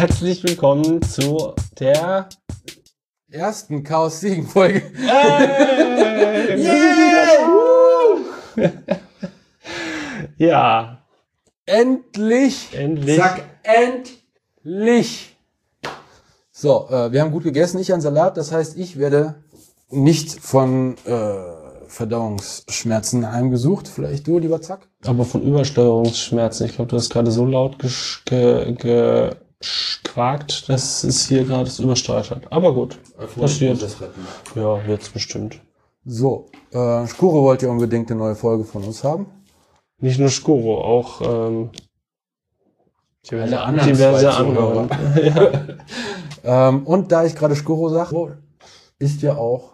Herzlich willkommen zu der ersten Chaos Siegen Folge. Hey! Yeah! ja, Endlich! endlich. Sag endlich! So, äh, wir haben gut gegessen, ich einen Salat, das heißt, ich werde nicht von äh, Verdauungsschmerzen heimgesucht. Vielleicht du, lieber Zack? Aber von Übersteuerungsschmerzen. Ich glaube, du hast gerade so laut ge ge quakt, dass es hier gerade das übersteuert hat. Aber gut, passiert. Ja, jetzt bestimmt. So, äh, Skuro wollte ja unbedingt eine neue Folge von uns haben. Nicht nur Skuro, auch ähm, diverse, Alle anderen diverse zwei andere. ja. Ähm, und da ich gerade Skuro sage, ist ja auch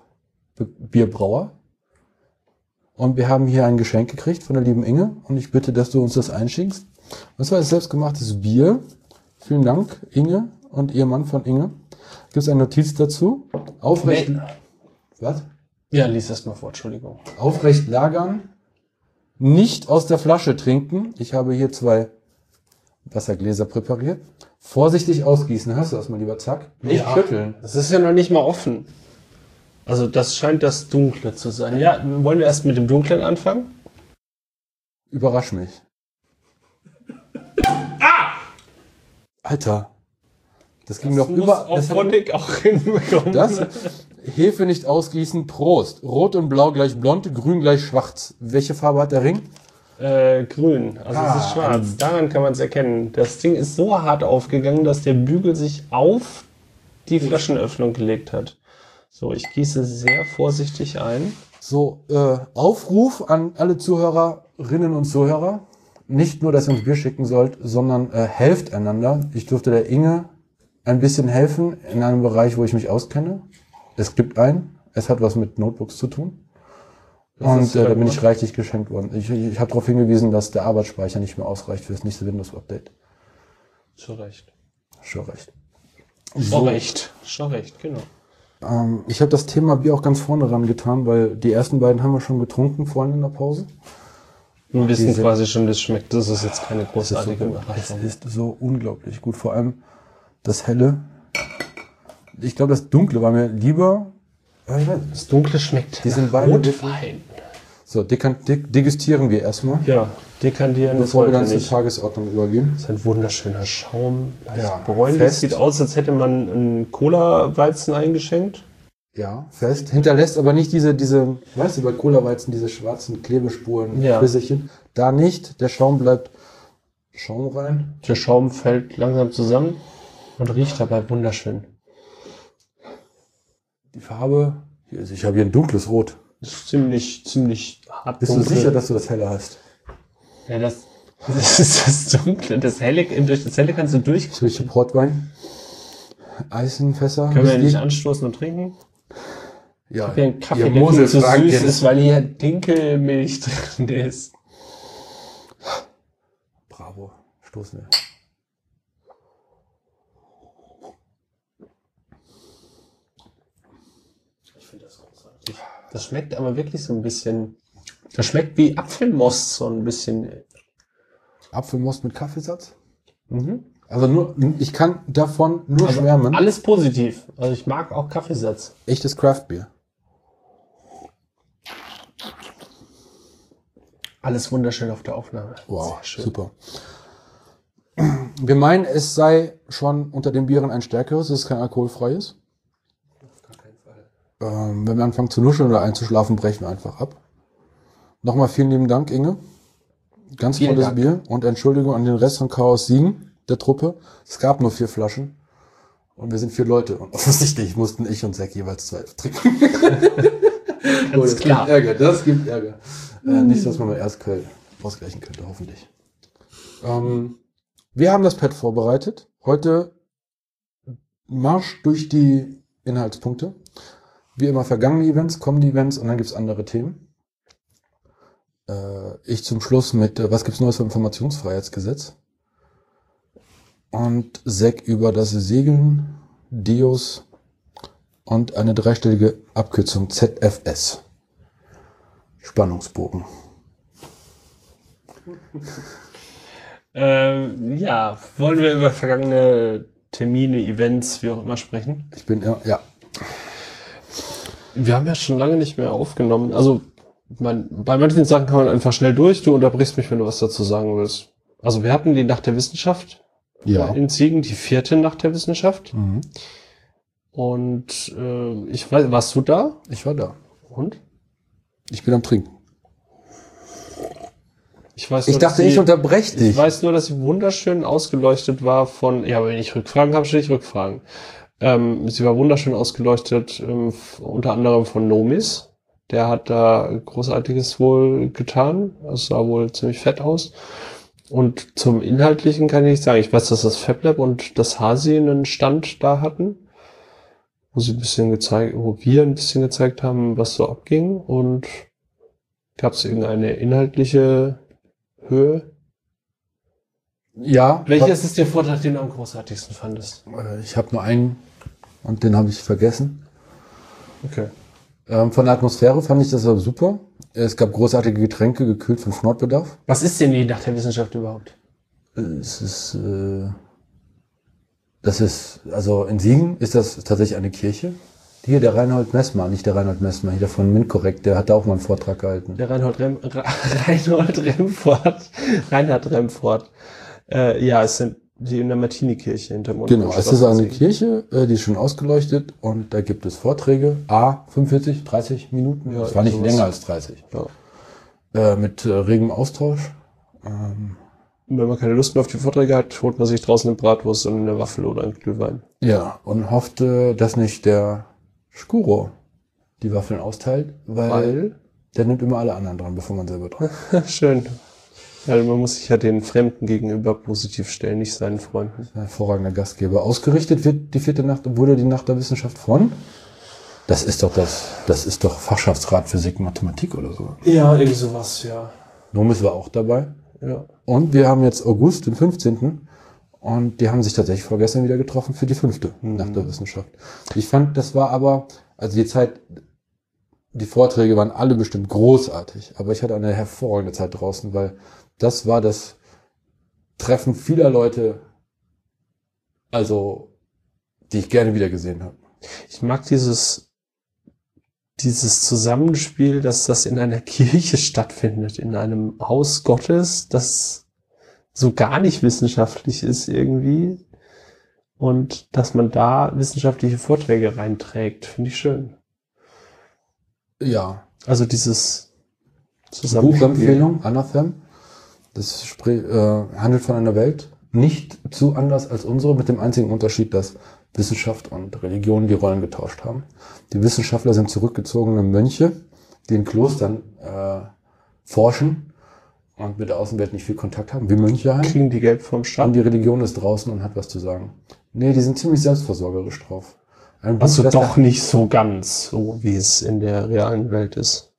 Be- Bierbrauer. Und wir haben hier ein Geschenk gekriegt von der lieben Inge. Und ich bitte, dass du uns das einschickst. Das war ein selbstgemachtes Bier. Vielen Dank, Inge und ihr Mann von Inge. Gibt es eine Notiz dazu? Aufrecht, Nee. was? ja, lies erst mal vor, Entschuldigung. Aufrecht lagern. Nicht aus der Flasche trinken. Ich habe hier zwei Wassergläser präpariert. Vorsichtig ausgießen. Hörst du das mal lieber Zack? Nicht Ja. schütteln. Das ist ja noch nicht mal offen. Also das scheint das Dunkle zu sein. Ja, wollen wir erst mit dem Dunklen anfangen? Überrasch mich. Alter. Das ging doch über. auch Das, hat, auch hinbekommen. das Hefe nicht ausgießen. Prost. Rot und Blau gleich blond, Grün gleich schwarz. Welche Farbe hat der Ring? Äh, grün, also Ah, es ist schwarz. Daran kann man es erkennen. Das Ding ist so hart aufgegangen, dass der Bügel sich auf die Flaschenöffnung gelegt hat. So, ich gieße sehr vorsichtig ein. So, äh, Aufruf an alle Zuhörerinnen und Zuhörer. Nicht nur, dass ihr uns Bier schicken sollt, sondern äh, helft einander. Ich durfte der Inge ein bisschen helfen in einem Bereich, wo ich mich auskenne. Es gibt einen. Es hat was mit Notebooks zu tun. Das Und äh, da bin ich reichlich geschenkt worden. Ich, ich, ich habe darauf hingewiesen, dass der Arbeitsspeicher nicht mehr ausreicht für das nächste Windows-Update. Schon recht. Schon recht. Schon recht. Schon recht, genau. Ähm, ich habe das Thema Bier auch ganz vorne ran getan, weil die ersten beiden haben wir schon getrunken vorhin in der Pause. Wir wissen Diese- quasi schon, wie es schmeckt. Das ist jetzt keine Das ist, großartige so, Überraschung. es ist so unglaublich gut. Vor allem das Helle. Ich glaube, das Dunkle war mir lieber. Ja, ich weiß. Das Dunkle schmeckt Die sind beide Rotwein. So, degustieren wir erstmal, Ja, dekantieren bevor wir dann zur. Tagesordnung übergehen. Das ist ein wunderschöner Schaum. Ja, bräunlich. fest. Sieht aus, als hätte man einen Cola-Weizen eingeschenkt. Ja, fest. Hinterlässt aber nicht diese, diese, weißt du, bei Cola-Weizen diese schwarzen Klebespuren, Ja. Da nicht. Der Schaum bleibt Schaum rein. Der Schaum fällt langsam zusammen und riecht dabei wunderschön. Die Farbe, ich habe hier ein dunkles Rot. Das ist ziemlich, ziemlich hart. Bist dunkel. du sicher, dass du das helle hast? Ja, das, das ist das Dunkle. Das Helle, durch das Helle kannst du durch. Habe Portwein. Eisenfässer. Können wir nicht anstoßen und trinken? Ja, Hier ein Kaffee, ihr der viel zu süß ist, weil hier Dinkelmilch drin ist. Bravo. Stoßen wir. Ich finde das großartig. Das schmeckt aber wirklich so ein bisschen. Das schmeckt wie Apfelmost, so ein bisschen. Apfelmost mit Kaffeesatz. Mhm. Also nur, ich kann davon nur Also schwärmen. alles positiv. Also ich mag auch Kaffeesatz. Echtes Craftbier. Alles wunderschön auf der Aufnahme. Wow, schön. super. Wir meinen, es sei schon unter den Bieren ein stärkeres, es ist kein alkoholfreies. Ähm, wenn wir anfangen zu nuscheln oder einzuschlafen, brechen wir einfach ab. Nochmal vielen lieben Dank, Inge. Ganz Vielen tolles Dank. Bier und Entschuldigung an den Rest von Chaos Siegen, der Truppe. Es gab nur vier Flaschen und wir sind vier Leute und offensichtlich mussten ich und Zack jeweils zwei trinken. Oh, das klar. gibt Ärger, das gibt Ärger. Äh, nicht, dass man mal erst Quell ausgleichen könnte, hoffentlich. Ähm, wir haben das Pad vorbereitet. Heute Marsch durch die Inhaltspunkte. Wie immer vergangene Events, kommende Events und dann gibt's andere Themen. Äh, ich zum Schluss mit, äh, was gibt's Neues vom Informationsfreiheitsgesetz? Und Zack über das Segeln, Dios und eine dreistellige Abkürzung ZFS. Spannungsbogen. Ähm, ja, wollen wir über vergangene Termine, Events, wie auch immer sprechen. Ich bin, ja, ja. Wir haben ja schon lange nicht mehr aufgenommen. Also man, bei manchen Sachen kann man einfach schnell durch. Du unterbrichst mich, wenn du was dazu sagen willst. Also wir hatten die Nacht der Wissenschaft Ja. in Siegen, die vierte Nacht der Wissenschaft. Mhm. Und äh, ich weiß, warst du da? Ich war da. Und? Ich bin am Trinken. Ich weiß Ich nur, dachte, dass ich sie- unterbreche Ich dich. weiß nur, dass sie wunderschön ausgeleuchtet war von, ja, wenn ich Rückfragen habe, stelle ich Rückfragen. Ähm, sie war wunderschön ausgeleuchtet, ähm, unter anderem von Nomis. Der hat da Großartiges wohl getan. Es sah wohl ziemlich fett aus. Und zum Inhaltlichen kann ich nicht sagen. Ich weiß, dass das FabLab und das Hasi einen Stand da hatten, wo sie ein bisschen gezeigt, wo wir ein bisschen gezeigt haben, was so abging. Und gab es irgendeine inhaltliche Höhe? Ja. Welches ist der Vortrag, den du am großartigsten fandest? Äh, Ich habe nur einen und den habe ich vergessen. Okay. Ähm, von der Atmosphäre fand ich das aber super. Es gab großartige Getränke, gekühlt von Schnortbedarf. Was ist denn die Nacht der Wissenschaft überhaupt? Es ist, äh, das ist, also in Siegen ist das tatsächlich eine Kirche. Hier der Reinhold Messmer, nicht der Reinhold Messmer, hier der von MINT-Korrekt, der hat da auch mal einen Vortrag gehalten. Der Reinhold, Rem, Reinhold Remfort. Reinhard Remfort. Äh, ja, es sind die in der Martini-Kirche hinterm Genau, es ist eine. Kirche, äh, die ist schon ausgeleuchtet und da gibt es Vorträge, A, 45, 30 Minuten, Ja, das war nicht länger als 30, Ja. äh, mit äh, regem Austausch. Ähm, wenn man keine Lust mehr auf die Vorträge hat, holt man sich draußen eine Bratwurst und eine Waffel oder einen Glühwein. ja, und hoffte, dass nicht der Skuro die Waffeln austeilt, weil, Weil? der nimmt immer alle anderen dran, bevor man selber dran. Schön. Weil man muss sich ja den Fremden gegenüber positiv stellen, nicht seinen Freunden. Hervorragender Gastgeber. Ausgerichtet wird die vierte Nacht, wurde die Nacht der Wissenschaft von? Das ist doch das, das ist doch Fachschaftsrat Physik, Mathematik oder so. Ja, irgendwie sowas, ja. Nomis war auch dabei. Ja. Und wir haben jetzt August, den 15. Und die haben sich tatsächlich vorgestern wieder getroffen für die fünfte Nacht der Wissenschaft. Ich fand, das war aber, also die Zeit, die Vorträge waren alle bestimmt großartig, aber ich hatte eine hervorragende Zeit draußen, weil das war das Treffen vieler Leute, also, die ich gerne wieder gesehen habe. Ich mag dieses, dieses Zusammenspiel, dass das in einer Kirche stattfindet, in einem Haus Gottes, das so gar nicht wissenschaftlich ist irgendwie. Und dass man da wissenschaftliche Vorträge reinträgt, finde ich schön. Ja, Also dieses Zusammenspiel. Buchempfehlung, Anathem. Das äh, handelt von einer Welt nicht zu anders als unsere, mit dem einzigen Unterschied, dass Wissenschaft und Religion die Rollen getauscht haben. Die Wissenschaftler sind zurückgezogene Mönche, die in Klostern äh, forschen und mit der Außenwelt nicht viel Kontakt haben, wie Mönche halt. Kriegen die Geld vom Und Staat. die Religion ist draußen und hat was zu sagen. Nee, die sind ziemlich selbstversorgerisch drauf. Ein Also doch nicht so ganz so, wie es in der realen Welt ist.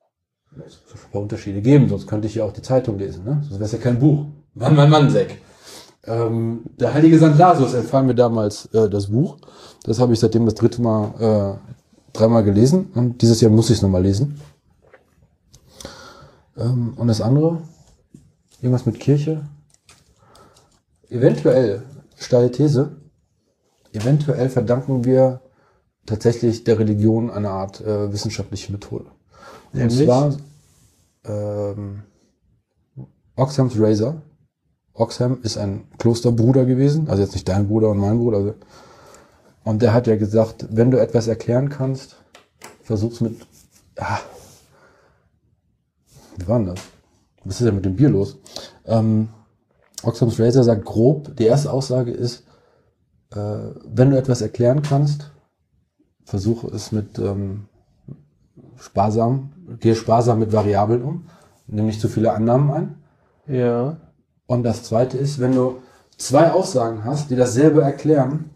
Es muss ein paar Unterschiede geben, sonst könnte ich ja auch die Zeitung lesen, ne? Sonst wäre es ja kein Buch. Mann, Mann, Mann, Seck. Ähm, der heilige St. Lazarus empfahl mir damals äh, das Buch. Das habe ich seitdem das dritte Mal, äh, dreimal gelesen und dieses Jahr muss ich es nochmal lesen. Ähm, und das andere? Irgendwas mit Kirche? Eventuell, steile These, eventuell verdanken wir tatsächlich der Religion eine Art äh, wissenschaftliche Methode. Und Nämlich? zwar ähm, Oxham's Razor. Oxham ist ein Klosterbruder gewesen, also jetzt nicht dein Bruder und mein Bruder. Also, und der hat ja gesagt, wenn du etwas erklären kannst, versuch's mit. Ah, wie war denn das? Was ist denn mit dem Bier los? Ähm, Oxham's Razor sagt grob, die erste Aussage ist, äh, wenn du etwas erklären kannst, versuche es mit ähm, sparsam, gehe sparsam mit Variablen um, nimm nicht zu viele Annahmen ein. Ja. Und das zweite ist, wenn du zwei Aussagen hast, die dasselbe erklären,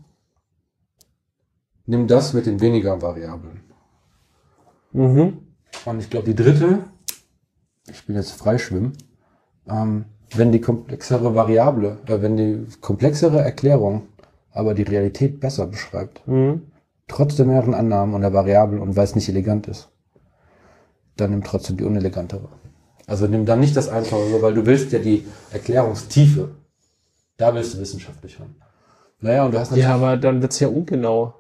nimm das mit den weniger Variablen. Mhm. Und ich glaube, die dritte, ich bin jetzt freischwimmen, ähm, wenn die komplexere Variable, äh, wenn die komplexere Erklärung aber die Realität besser beschreibt, Mhm. trotz der mehreren Annahmen und der Variablen und weil es nicht elegant ist, dann nimm trotzdem die unelegantere. Also nimm dann nicht das Einfache, weil du willst ja die Erklärungstiefe. Da willst du wissenschaftlich haben. Naja, und du hast natürlich, Ja, aber dann wird's ja ungenau.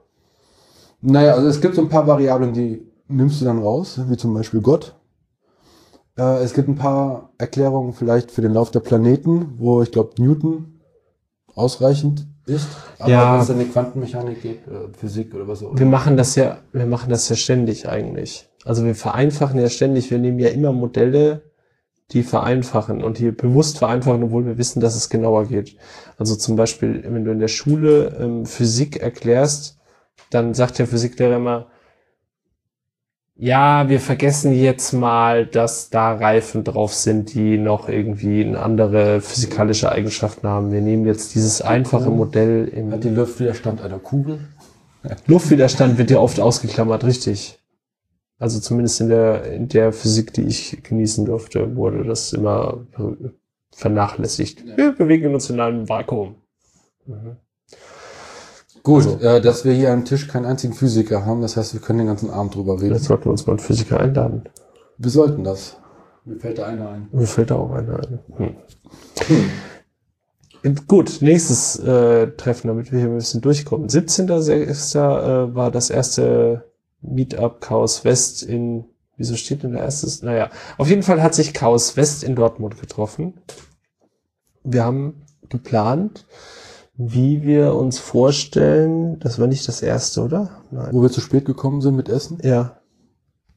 naja, also es gibt so ein paar Variablen, die nimmst du dann raus, wie zum Beispiel Gott. Äh, es gibt ein paar Erklärungen vielleicht für den Lauf der Planeten, wo ich glaube Newton ausreichend ist. Aber Ja. wenn es an die Quantenmechanik geht, äh, Physik oder was auch Wir machen das ja, wir machen das ja ständig eigentlich. Also wir vereinfachen ja ständig, wir nehmen ja immer Modelle, die vereinfachen und die bewusst vereinfachen, obwohl wir wissen, dass es genauer geht. Also zum Beispiel, wenn du in der Schule ähm, Physik erklärst, dann sagt der Physiklehrer immer, ja, wir vergessen jetzt mal, dass da Reifen drauf sind, die noch irgendwie eine andere physikalische Eigenschaften haben. Wir nehmen jetzt dieses einfache Modell im Hat die Luftwiderstand einer Kugel? Luftwiderstand wird ja oft ausgeklammert, richtig. Also zumindest in der, in der Physik, die ich genießen durfte, wurde das immer vernachlässigt. Wir bewegen uns in einem Vakuum. Mhm. Gut, Also- äh, dass wir hier am Tisch keinen einzigen Physiker haben, das heißt, wir können den ganzen Abend drüber reden. Jetzt sollten wir uns mal einen Physiker einladen. Wir sollten das. Mir fällt da einer ein. Mir fällt da auch einer ein. Hm. Gut, nächstes äh, Treffen, damit wir hier ein bisschen durchkommen. 17.06. Äh, war das erste Meetup Chaos West in, wieso steht denn da erstes? Naja, auf jeden Fall hat sich Chaos West in Dortmund getroffen. Wir haben geplant, wie wir uns vorstellen, das war nicht das erste, oder? Nein. Wo wir zu spät gekommen sind mit Essen? Ja.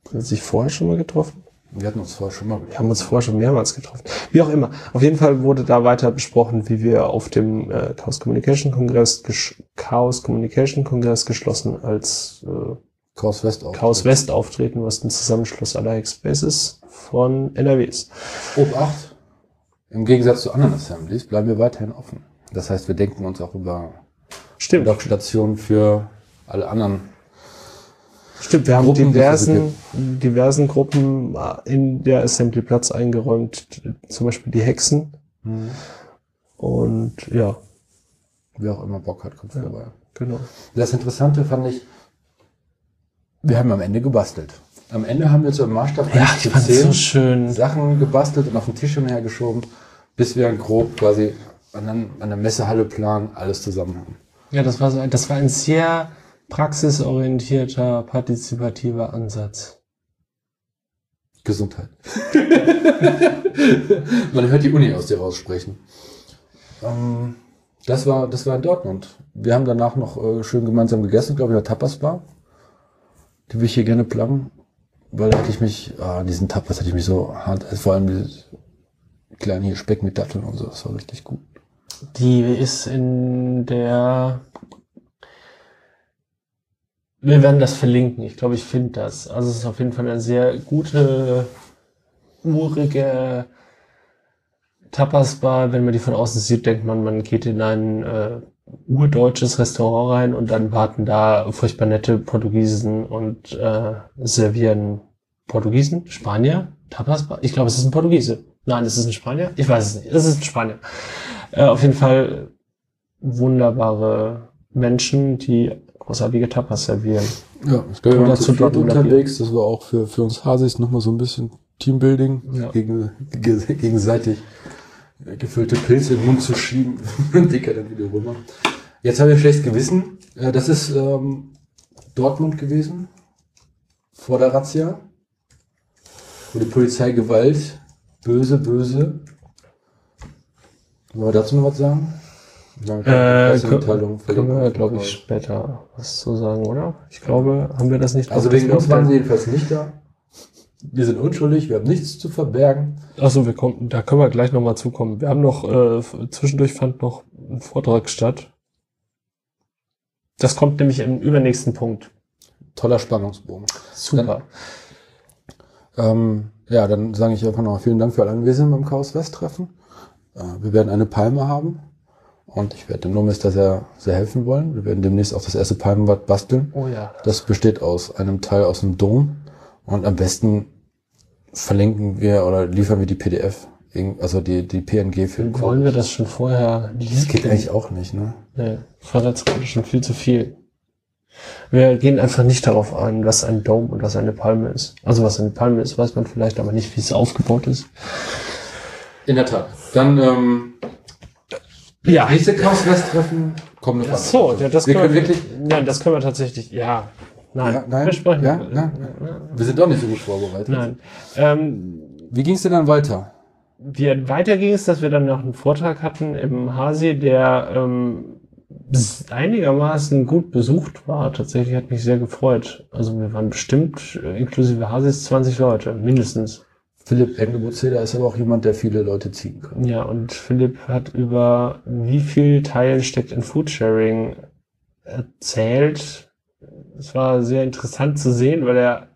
Haben sich vorher schon mal getroffen? Wir hatten uns vorher schon mal Wir haben uns vorher schon mehrmals getroffen. Wie auch immer. Auf jeden Fall wurde da weiter besprochen, wie wir auf dem äh, Chaos Communication Kongress, Chaos Communication Kongress geschlossen als äh, Chaos West auch. Chaos West auftreten, was ein Zusammenschluss aller Hackspaces von NRW ist. Obacht. Im Gegensatz zu anderen Assemblies bleiben wir weiterhin offen. Das heißt, wir denken uns auch über Stimmt, Dockstationen für alle anderen. stimmt. Wir haben Gruppen, diversen, diversen Gruppen in der Assembly Platz eingeräumt, zum Beispiel die Hexen. Und ja, Wer auch immer Bock hat, kommt Ja. vorbei. genau. Das Interessante fand ich, wir haben am Ende gebastelt. Am Ende haben wir so im Maßstab Ja, 1 ich zu fand 10 so. Sachen gebastelt und auf den Tisch umhergeschoben, bis wir grob quasi an, an an der Messehalle plan alles zusammen haben. Ja, das war so, ein- das war ein sehr praxisorientierter, partizipativer Ansatz. Gesundheit. Man hört die Uni aus dir raussprechen. Ähm, das war, das war in Dortmund. Wir haben danach noch äh, schön gemeinsam gegessen, glaube ich, in der Tapas Bar. Die will ich hier gerne pluggen. Weil da hatte ich mich, ah, an diesen Tapas hatte ich mich so hart, also vor allem dieses kleine hier Speck mit Datteln und so, das war richtig gut. Die ist in der. Wir werden das verlinken. Ich glaube, ich finde das. Also es ist auf jeden Fall eine sehr gute, urige Tapas-Bar. Wenn man die von außen sieht, denkt man, man geht in ein äh, urdeutsches Restaurant rein und dann warten da furchtbar nette Portugiesen und äh, servieren Portugiesen, Spanier, Tapas-Bar. Ich glaube, es ist ein Portugiese. Nein, es ist ein Spanier. Ich weiß es nicht. Es ist ein Spanier. Äh, auf jeden Fall wunderbare Menschen, die großartige Tapas servieren. Ja, ich glaube, wir Oder waren zu zu viert Dortmund unterwegs. Das war auch für, für uns Hasis nochmal so ein bisschen Teambuilding, Ja. gegen, ge- gegenseitig äh, gefüllte Pilze in den Mund zu schieben dicker dann wieder rüber. Jetzt habe ich schlechtes Gewissen. Äh, Das ist ähm, Dortmund gewesen, vor der Razzia, wo die Polizei Gewalt, böse, böse. Wollen wir dazu noch was sagen? Dann Äh, können wir, glaube ich, später was zu sagen, oder? Ich glaube, haben wir das nicht Also wegen uns waren sie jedenfalls nicht da. Wir sind unschuldig, wir haben nichts zu verbergen. Achso, wir kommen, da können wir gleich nochmal zukommen. Wir haben noch, äh, zwischendurch fand noch ein Vortrag statt. Das kommt nämlich im übernächsten Punkt. Toller Spannungsbogen. Super. Ähm, ja, dann sage ich einfach noch vielen Dank für alle Anwesenden beim Chaos West Treffen. Äh, wir werden eine Palme haben und ich werde dem Nomis da sehr, sehr helfen wollen. Wir werden demnächst auch das erste Palmenbad basteln. oh ja. Das besteht aus einem Teil aus dem Dom und am besten verlinken wir oder liefern wir die PDF, also die, die PNG für den Wollen wir das schon vorher Das geht eigentlich auch nicht, ne? Nee, das war jetzt gerade schon viel zu viel. Wir gehen einfach nicht darauf ein, was ein Dome und was eine Palme ist. Also was eine Palme ist, weiß man vielleicht, aber nicht, wie es aufgebaut ist. In der Tat. Dann ähm, Ja. Nächste Chaos-West-Treffen kommt noch Ach so, ja, das wir können können wir, wirklich. ja, das können wir tatsächlich, ja. Nein, Ja, nein, wir sprechen. ja, nein. Wir sind doch nicht so gut vorbereitet. Nein. Ähm, Wie ging es denn dann weiter? wie weiter ging es, dass wir dann noch einen Vortrag hatten im Hasi, der ähm, einigermaßen gut besucht war. Tatsächlich hat mich sehr gefreut. Also wir waren bestimmt äh, inklusive Hasis 20 Leute, mindestens. Philipp Engelbuzeder ist aber auch jemand, der viele Leute ziehen kann. Ja, und Philipp hat über wie viel Teil steckt in Foodsharing erzählt. Es war sehr interessant zu sehen, weil er,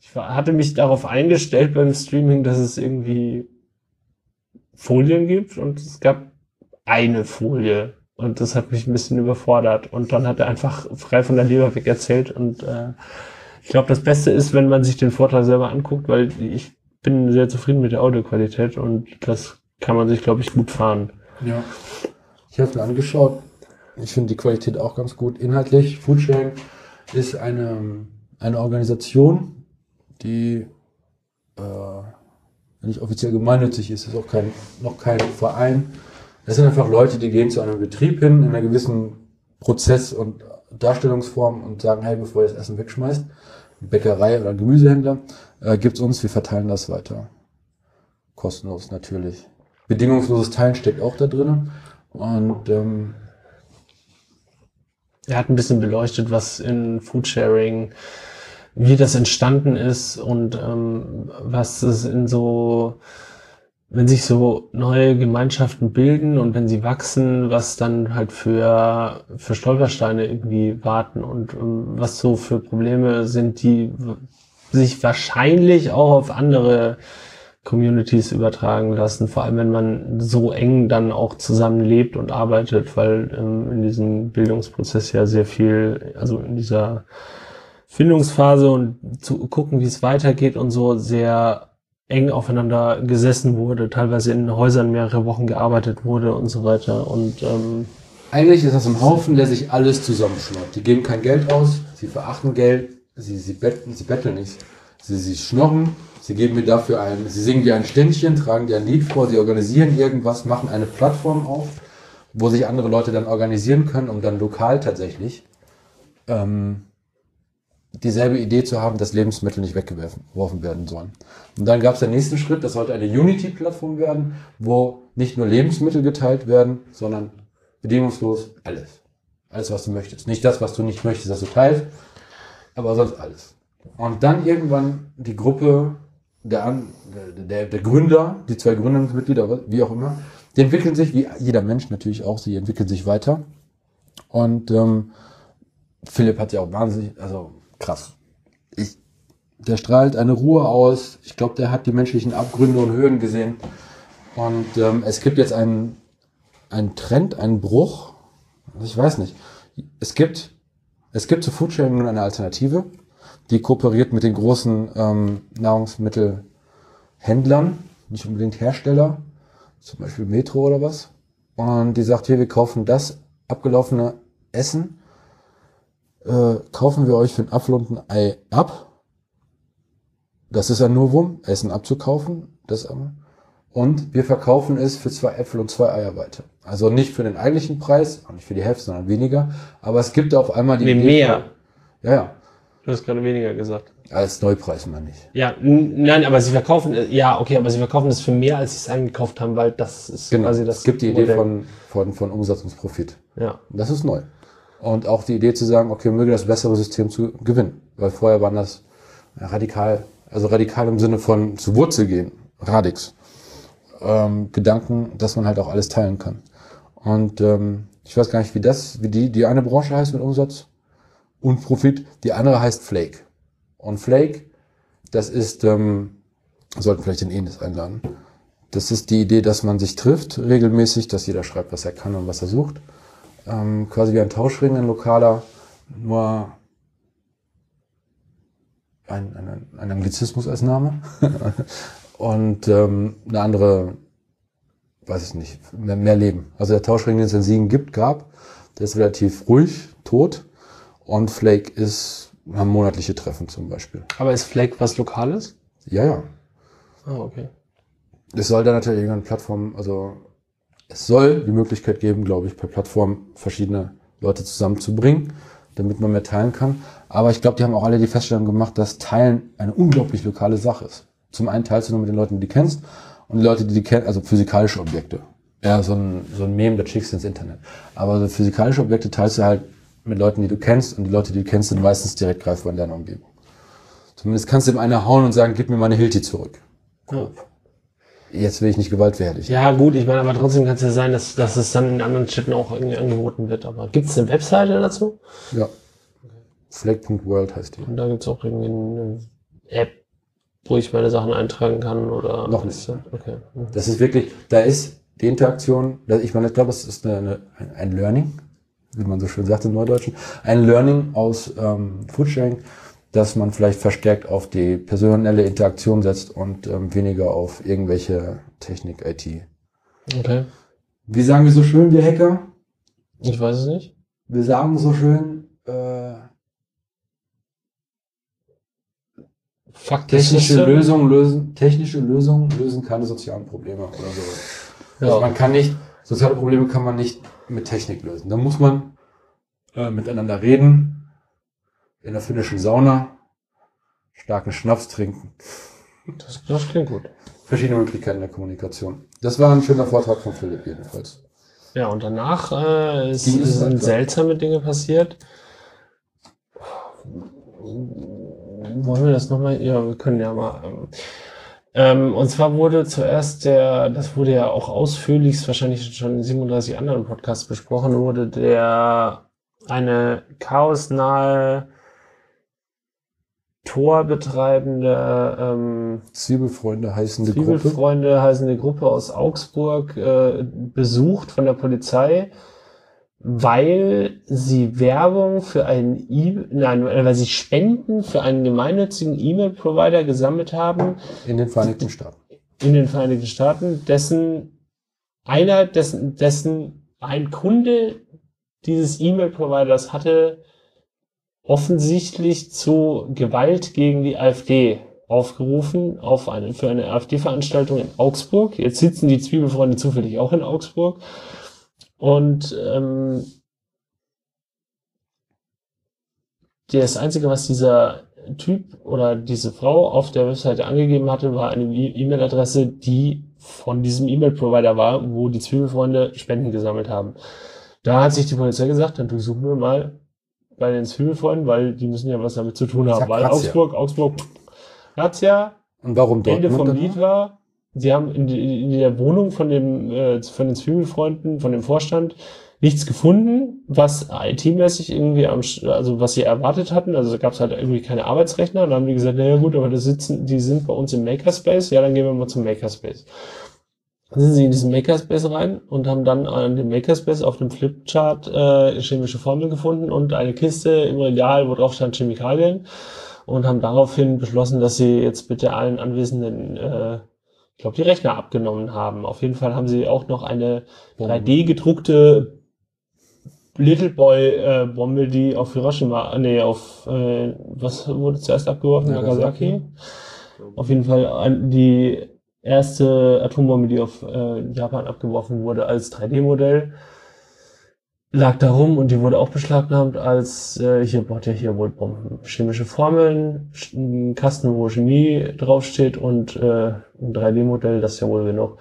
ich war, hatte mich darauf eingestellt beim Streaming, dass es irgendwie Folien gibt und es gab eine Folie. Und das hat mich ein bisschen überfordert. Und dann hat er einfach frei von der Leber weg erzählt. Und äh, ich glaube, das Beste ist, wenn man sich den Vortrag selber anguckt, weil ich bin sehr zufrieden mit der Audioqualität und das kann man sich, glaube ich, gut fahren. Ja. Ich habe mir angeschaut. Ich finde die Qualität auch ganz gut. Inhaltlich, Foodsharing ist eine, eine Organisation, die äh, nicht offiziell gemeinnützig ist, ist auch kein, noch kein Verein. Das sind einfach Leute, die gehen zu einem Betrieb hin, in einer gewissen Prozess- und Darstellungsform und sagen, hey, bevor ihr das Essen wegschmeißt, Bäckerei oder Gemüsehändler, äh, gibt's uns, wir verteilen das weiter. Kostenlos natürlich. Bedingungsloses Teilen steckt auch da drin. Und ähm, Er hat ein bisschen beleuchtet, was in Foodsharing, wie das entstanden ist und ähm, was es in so, wenn sich so neue Gemeinschaften bilden und wenn sie wachsen, was dann halt für, für Stolpersteine irgendwie warten und ähm, was so für Probleme sind, die sich wahrscheinlich auch auf andere Communities übertragen lassen, vor allem wenn man so eng dann auch zusammenlebt und arbeitet, weil ähm, in diesem Bildungsprozess ja sehr viel, also in dieser Findungsphase und zu gucken, wie es weitergeht und so sehr eng aufeinander gesessen wurde, teilweise in Häusern mehrere Wochen gearbeitet wurde und so weiter und ähm, eigentlich ist das ein Haufen, der sich alles zusammenschnurrt. Die geben kein Geld aus, sie verachten Geld, sie, sie, betteln, sie betteln nicht. Sie, sie schnorren, sie geben mir dafür ein, sie singen dir ein Ständchen, tragen dir ein Lied vor, sie organisieren irgendwas, machen eine Plattform auf, wo sich andere Leute dann organisieren können, um dann lokal tatsächlich ähm, dieselbe Idee zu haben, dass Lebensmittel nicht weggeworfen werden sollen. Und dann gab es den nächsten Schritt, das sollte eine Unity-Plattform werden, wo nicht nur Lebensmittel geteilt werden, sondern bedingungslos alles. Alles, was du möchtest. Nicht das, was du nicht möchtest, dass du teilst, aber sonst alles. Und dann irgendwann die Gruppe der, der, der Gründer, die zwei Gründungsmitglieder, wie auch immer, die entwickeln sich, wie jeder Mensch natürlich auch, sie entwickeln sich weiter. Und ähm, Philipp hat ja auch wahnsinnig, also krass. Ich, der strahlt eine Ruhe aus. Ich glaube, der hat die menschlichen Abgründe und Höhen gesehen. Und ähm, es gibt jetzt einen, einen Trend, einen Bruch. Ich weiß nicht. Es gibt, es gibt zu Foodsharing nun eine Alternative, die kooperiert mit den großen ähm, Nahrungsmittelhändlern, nicht unbedingt Hersteller, zum Beispiel Metro oder was. Und die sagt, hier, wir kaufen das abgelaufene Essen, äh, kaufen wir euch für einen Apfel und ein Ei ab. Das ist ein Novum, Essen abzukaufen. Das, ähm, und wir verkaufen es für zwei Äpfel und zwei Eier weiter. Also nicht für den eigentlichen Preis, auch nicht für die Hälfte, sondern weniger. Aber es gibt auf einmal die Nee, mehr. Ja, ja. Du hast gerade weniger gesagt. Als Neupreis meine ich. Ja, nein, aber sie verkaufen, äh, ja, okay, aber sie verkaufen es für mehr, als sie es eingekauft haben, weil das ist Genau. quasi das es gibt die Idee Modell. von, von, von Umsatz und Profit. Ja. Und das ist neu. Und auch die Idee zu sagen, okay, möge das bessere System zu gewinnen. Weil vorher waren das radikal, also radikal im Sinne von zu Wurzel gehen, Radix. Ähm, Gedanken, dass man halt auch alles teilen kann. Und ähm, ich weiß gar nicht, wie das, wie die, die eine Branche heißt mit Umsatz und Profit, die andere heißt Flake. Und Flake, das ist, ähm, sollten vielleicht den Enes einladen. Das ist die Idee, dass man sich trifft regelmäßig, dass jeder schreibt, was er kann und was er sucht. Ähm, quasi wie ein Tauschring, ein lokaler, nur ein, ein, ein Anglizismus als Name. und ähm, eine andere, weiß ich nicht, mehr, mehr Leben. Also der Tauschring, den es in Siegen gibt, gab, der ist relativ ruhig, tot. Und Flake ist, haben monatliche Treffen zum Beispiel. Aber ist Flake was Lokales? Ja, ja. Ah, okay. Es soll dann natürlich irgendeine Plattform, also es soll die Möglichkeit geben, glaube ich, per Plattform verschiedene Leute zusammenzubringen, damit man mehr teilen kann. Aber ich glaube, die haben auch alle die Feststellung gemacht, dass Teilen eine unglaublich lokale Sache ist. Zum einen teilst du nur mit den Leuten, die du kennst, und die Leute, die du kennst, also physikalische Objekte. Ja, so ein, so ein Meme, das schickst du ins Internet. Aber so physikalische Objekte teilst du halt mit Leuten, die du kennst, und die Leute, die du kennst, sind meistens direkt greifbar in deiner Umgebung. Zumindest kannst du ihm einer hauen und sagen, gib mir meine Hilti zurück. Ja. Jetzt will ich nicht gewaltwerdig. Ja, gut, ich meine, aber trotzdem kann es ja sein, dass, dass es dann in anderen Städten auch irgendwie angeboten wird. Aber gibt es eine Webseite dazu? Ja. Flag.world heißt die. Und da gibt es auch irgendwie eine App, wo ich meine Sachen eintragen kann oder. Noch nicht. Okay. Das ist wirklich, da ist die Interaktion, ich meine, ich glaube, es ist eine, eine, ein- ein Learning, wie man so schön sagt im Neudeutschen, ein Learning aus ähm, Foodsharing, dass man vielleicht verstärkt auf die personelle Interaktion setzt und ähm, weniger auf irgendwelche Technik, IT. Okay. Wie sagen wir so schön, wir Hacker? Ich weiß es nicht. Wir sagen so schön, äh, Faktisch technische Lösungen lösen, technische Lösungen lösen keine sozialen Probleme oder so. Also Ja. man kann nicht, soziale Probleme kann man nicht mit Technik lösen. Da muss man äh, miteinander reden, in der finnischen Sauna, starken Schnaps trinken. Das, das klingt gut. Verschiedene Möglichkeiten der Kommunikation. Das war ein schöner Vortrag von Philipp jedenfalls. Ja, und danach äh, ist, sind seltsame Dinge passiert. Wollen wir das nochmal? Ja, wir können ja mal. Ähm, ähm, und zwar wurde zuerst der, das wurde ja auch ausführlichst wahrscheinlich schon in 37 anderen Podcasts besprochen, wurde der eine chaosnahe Tor betreibende ähm, Zwiebelfreunde heißende Gruppe. Zwiebelfreunde heißende Gruppe aus Augsburg äh, besucht von der Polizei, weil sie Werbung für einen e nein, weil sie Spenden für einen gemeinnützigen E-Mail-Provider gesammelt haben In den Vereinigten Staaten. in den Vereinigten Staaten, dessen einer, dessen, dessen ein Kunde dieses E-Mail-Providers hatte offensichtlich zu Gewalt gegen die AfD aufgerufen auf eine, für eine AfD-Veranstaltung in Augsburg. Jetzt sitzen die Zwiebelfreunde zufällig auch in Augsburg. Und ähm, das Einzige, was dieser Typ oder diese Frau auf der Webseite angegeben hatte, war eine E- E-Mail-Adresse, die von diesem E-Mail-Provider war, wo die Zwiebelfreunde Spenden gesammelt haben. Da hat sich die Polizei gesagt, dann durchsuchen wir mal bei den Zwiebelfreunden, weil die müssen ja was damit zu tun haben. Weil Razzia. Augsburg, Augsburg, Razzia, Und warum dort? Ende vom Lied war, sie haben in, in der Wohnung von dem äh, von den Zwiebelfreunden, von dem Vorstand nichts gefunden, was IT-mäßig irgendwie am, also was sie erwartet hatten. Also gab es halt irgendwie keine Arbeitsrechner. Und dann haben die gesagt, naja gut, aber das sitzen, die sind bei uns im Makerspace. Ja, dann gehen wir mal zum Makerspace. Dann sind sie in diesen Makerspace rein und haben dann an dem Makerspace auf dem Flipchart äh, chemische Formeln gefunden und eine Kiste im Regal, wo drauf stand Chemikalien und haben daraufhin beschlossen, dass sie jetzt bitte allen Anwesenden, äh, ich glaube, die Rechner abgenommen haben. Auf jeden Fall haben sie auch noch eine 3D gedruckte Little Boy äh, Bombe, die auf Hiroshima, nee, auf äh, was wurde zuerst abgeworfen? Nagasaki. Nagasaki. Auf jeden Fall die erste Atombombe, die auf äh, Japan abgeworfen wurde als 3D-Modell, lag da rum und die wurde auch beschlagnahmt als äh, hier baut ja hier wohl Bomben. Chemische Formeln, ein Kasten, wo Chemie draufsteht und äh, ein 3D-Modell, das ist ja wohl genug.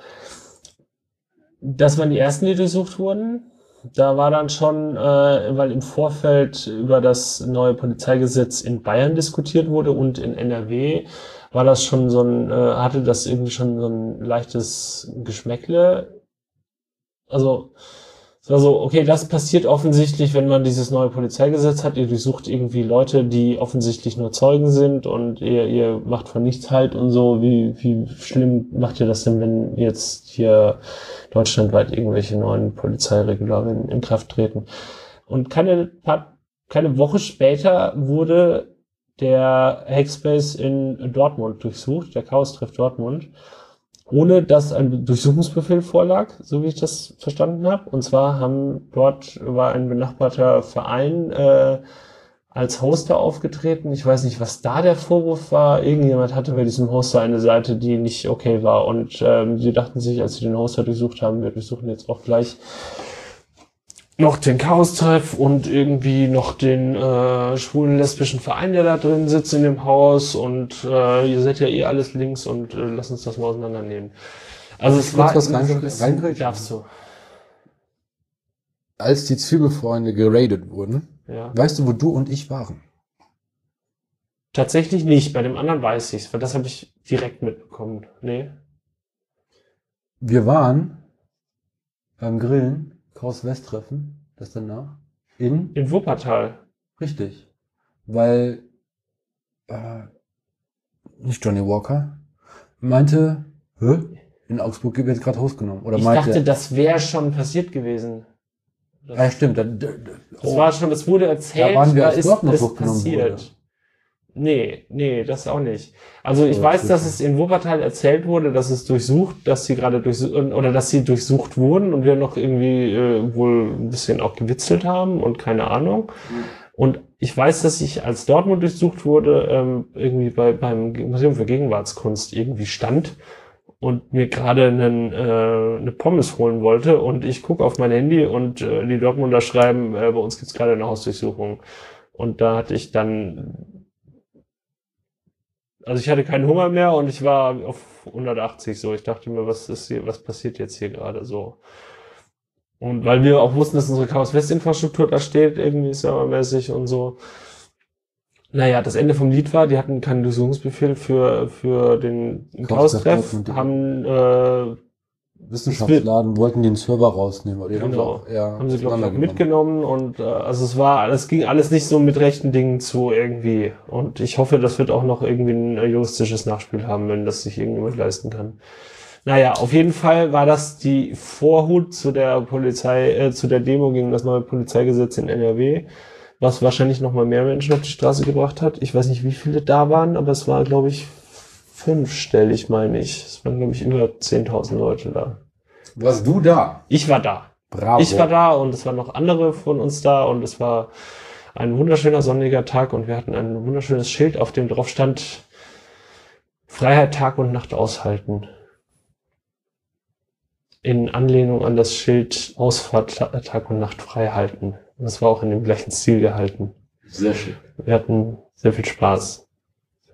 Das waren die ersten, die durchsucht wurden. Da war dann schon, äh, weil im Vorfeld über das neue Polizeigesetz in Bayern diskutiert wurde und in NRW, war das schon so ein, äh, hatte das irgendwie schon so ein leichtes Geschmäckle. Also, es war so, okay, das passiert offensichtlich, wenn man dieses neue Polizeigesetz hat. Ihr durchsucht irgendwie Leute, die offensichtlich nur Zeugen sind und ihr, ihr macht von nichts halt und so. Wie, wie schlimm macht ihr das denn, wenn jetzt hier deutschlandweit irgendwelche neuen Polizeiregularien in Kraft treten? Und keine, keine Woche später wurde der Hackspace in Dortmund durchsucht, der Chaos-Treff Dortmund, ohne dass ein Durchsuchungsbefehl vorlag, so wie ich das verstanden habe. Und zwar haben dort war ein benachbarter Verein äh, als Hoster aufgetreten. Ich weiß nicht, was da der Vorwurf war. Irgendjemand hatte bei diesem Hoster eine Seite, die nicht okay war. Und ähm, sie dachten sich, als sie den Hoster durchsucht haben, wir durchsuchen jetzt auch gleich noch den Chaos-Treff und irgendwie noch den äh, schwulen lesbischen Verein, der da drin sitzt in dem Haus und äh, ihr seid ja eh alles links und äh, lass uns das mal auseinandernehmen. Also es war was rein, darfst du. Als die Zwiebelfreunde geradet wurden, Ja. weißt du, wo du und ich waren? Tatsächlich nicht, bei dem anderen weiß ich's, weil das habe ich direkt mitbekommen. Nee. Wir waren beim Grillen, Kraus West Treffen, das danach, in, In Wuppertal. richtig, weil, äh, nicht Johnny Walker, meinte, hä? In Augsburg wird jetzt gerade Host genommen. Oder Ich meinte, dachte, das wäre schon passiert gewesen. ah, ja, stimmt, da, da, Das oh, war schon, das wurde erzählt, Da waren wir, da ist hochgenommen passiert. wurde. Nee, nee, das auch nicht. Also ich So, weiß, das dass es in Wuppertal erzählt wurde, dass es durchsucht, dass sie gerade durchsucht, oder dass sie durchsucht wurden und wir noch irgendwie äh, wohl ein bisschen auch gewitzelt haben und keine Ahnung. Und ich weiß, dass ich, als Dortmund durchsucht wurde, ähm, irgendwie bei, beim Museum für Gegenwartskunst irgendwie stand und mir gerade einen, äh, eine Pommes holen wollte und ich gucke auf mein Handy und äh, die Dortmunder schreiben, äh, bei uns gibt's gerade eine Hausdurchsuchung. Und da hatte ich dann also ich hatte keinen Hunger mehr und ich war auf 180 so. Ich dachte mir, was ist hier, was passiert jetzt hier gerade so? Und weil wir auch wussten, dass unsere Chaos West Infrastruktur da steht, irgendwie servermäßig und so. Naja, das Ende vom Lied war, die hatten keinen Durchsuchungsbefehl für, für den Chaos-Treff, haben, äh, Wissenschaftsladen wollten den Server rausnehmen, haben sie Genau. auch eher haben sie, glaube ich, auch mitgenommen und äh, also es war, es ging alles nicht so mit rechten Dingen zu irgendwie. Und ich hoffe, das wird auch noch irgendwie ein äh, juristisches Nachspiel haben, wenn das sich irgendjemand leisten kann. Naja, auf jeden Fall war das die Vorhut zu der Polizei, äh, zu der Demo gegen das neue Polizeigesetz in NRW, was wahrscheinlich noch mal mehr Menschen auf die Straße gebracht hat. Ich weiß nicht, wie viele da waren, aber es war, glaube ich, fünfstellig, meine ich. Es waren, glaube ich, über 10.000 Leute da. Warst du da? Ich war da. Bravo. Ich war da und es waren noch andere von uns da und es war ein wunderschöner sonniger Tag und wir hatten ein wunderschönes Schild, auf dem drauf stand Freiheit Tag und Nacht aushalten. In Anlehnung an das Schild Ausfahrt Ta- Tag und Nacht frei halten. Und das war auch in dem gleichen Stil gehalten. Sehr schön. Wir hatten sehr viel Spaß.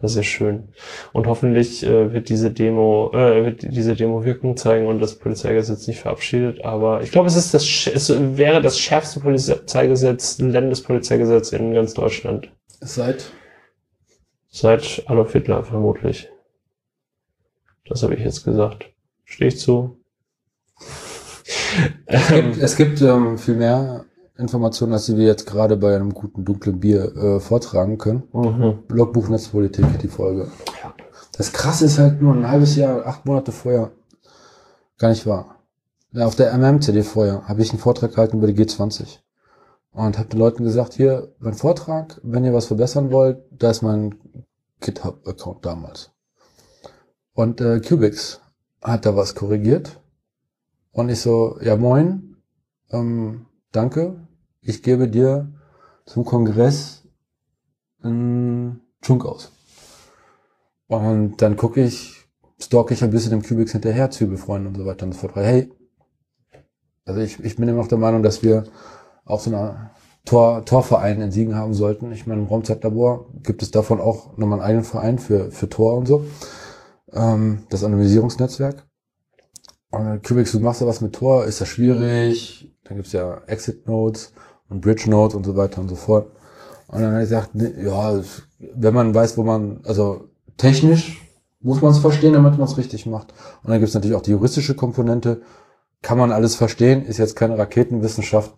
Das sehr schön. Und hoffentlich äh, wird diese Demo, äh, wird diese Demo Wirkung zeigen und das Polizeigesetz nicht verabschiedet. Aber ich glaube, es ist das, es wäre das schärfste Polizeigesetz, Landespolizeigesetz in ganz Deutschland. Seit Seit Adolf Hitler vermutlich. Das habe ich jetzt gesagt. Stehe ich zu. Es gibt, es gibt ähm, viel mehr Informationen, als die wir jetzt gerade bei einem guten dunklen Bier äh, vortragen können. Mhm. Logbuch Netzpolitik, die Folge. Ja. Das krasse ist halt nur ein halbes Jahr, acht Monate vorher gar nicht wahr. Auf der MMCD vorher habe ich einen Vortrag gehalten über die G20 und habe den Leuten gesagt, hier, mein Vortrag, wenn ihr was verbessern wollt, da ist mein GitHub-Account damals. Und äh, Cubix hat da was korrigiert und ich so, ja moin, ähm, danke, ich gebe dir zum Kongress einen Chunk aus. Und dann gucke ich, stalke ich ein bisschen dem Cubix hinterher, Zwiebelfreunde und so weiter und so fort. Hey, also ich, ich bin immer noch der Meinung, dass wir auch so eine Tor, Torverein in Siegen haben sollten. Ich meine, im Raumzeitlabor gibt es davon auch nochmal einen eigenen Verein für, für Tor und so. Ähm, das Anonymisierungsnetzwerk. Und Cubix, du machst ja was mit Tor, ist ja schwierig. Dann gibt's ja Exit Nodes und Bridge Nodes und so weiter und so fort. Und dann habe ich gesagt, nee, ja, wenn man weiß, wo man, also technisch muss man es verstehen, damit man es richtig macht. Und dann gibt's natürlich auch die juristische Komponente. Kann man alles verstehen, ist jetzt keine Raketenwissenschaft.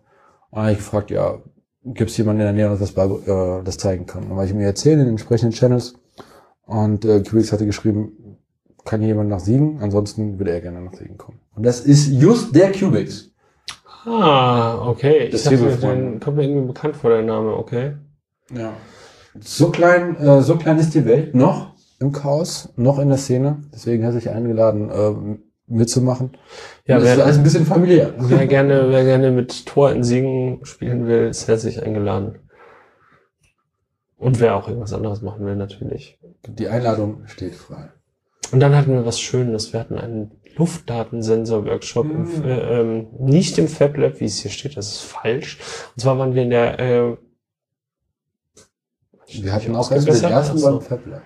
Und dann habe ich gefragt, ja, gibt's jemanden in der Nähe, der das, äh, das zeigen kann? Und dann habe ich mir erzählt in den entsprechenden Channels. Und äh, Cubix hatte geschrieben, kann hier jemand nach Siegen? Ansonsten würde er gerne nach Siegen kommen. Und das ist just der Cubix. Ah, okay. Das ich dachte, den kommt mir irgendwie bekannt vor, der Name, okay. Ja. So klein, äh, so klein ist die Welt noch im Chaos, noch in der Szene. Deswegen herzlich eingeladen, ähm, mitzumachen. Ja, das ist wer, alles ein bisschen familiär. wer gerne, wer gerne mit Tor in Siegen spielen will, ist herzlich eingeladen. Und wer auch irgendwas anderes machen will, natürlich. Die Einladung steht frei. Und dann hatten wir was Schönes. Wir hatten einen Luftdatensensor-Workshop, Mhm. im, äh, ähm, nicht im Fab Lab, wie es hier steht, das ist falsch. Und zwar waren wir in der, äh, Wir hatten auch erst den ersten beim FabLab.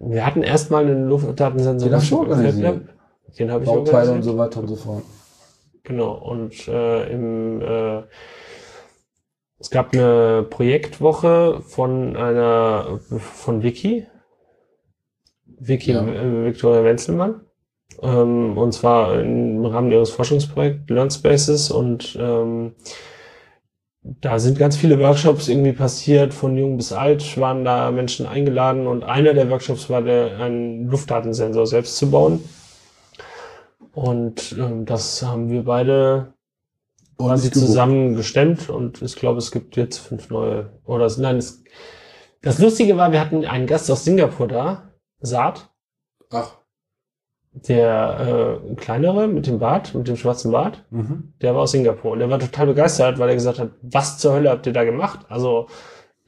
wir hatten erstmal einen Luftdatensensor Den hast du organisiert. Den habe ich Bauteile und so weiter und so fort. Genau. Und äh, im äh, es gab eine Projektwoche von einer von Vicky. Vicky Ja. äh, Victoria Wenzelmann. Ähm, und zwar im Rahmen ihres Forschungsprojekts LearnSpaces und ähm, da sind ganz viele Workshops irgendwie passiert, von jung bis alt waren da Menschen eingeladen und einer der Workshops war der, einen Luftdatensensor selbst zu bauen. Und ähm, das haben wir beide quasi zusammen gestemmt und ich glaube, es gibt jetzt fünf neue. Oder es- nein, es, das Lustige war, wir hatten einen Gast aus Singapur da, Saad, Ach. der äh, kleinere mit dem Bart, mit dem schwarzen Bart, Mhm. der war aus Singapur und der war total begeistert, weil er gesagt hat, was zur Hölle habt ihr da gemacht? Also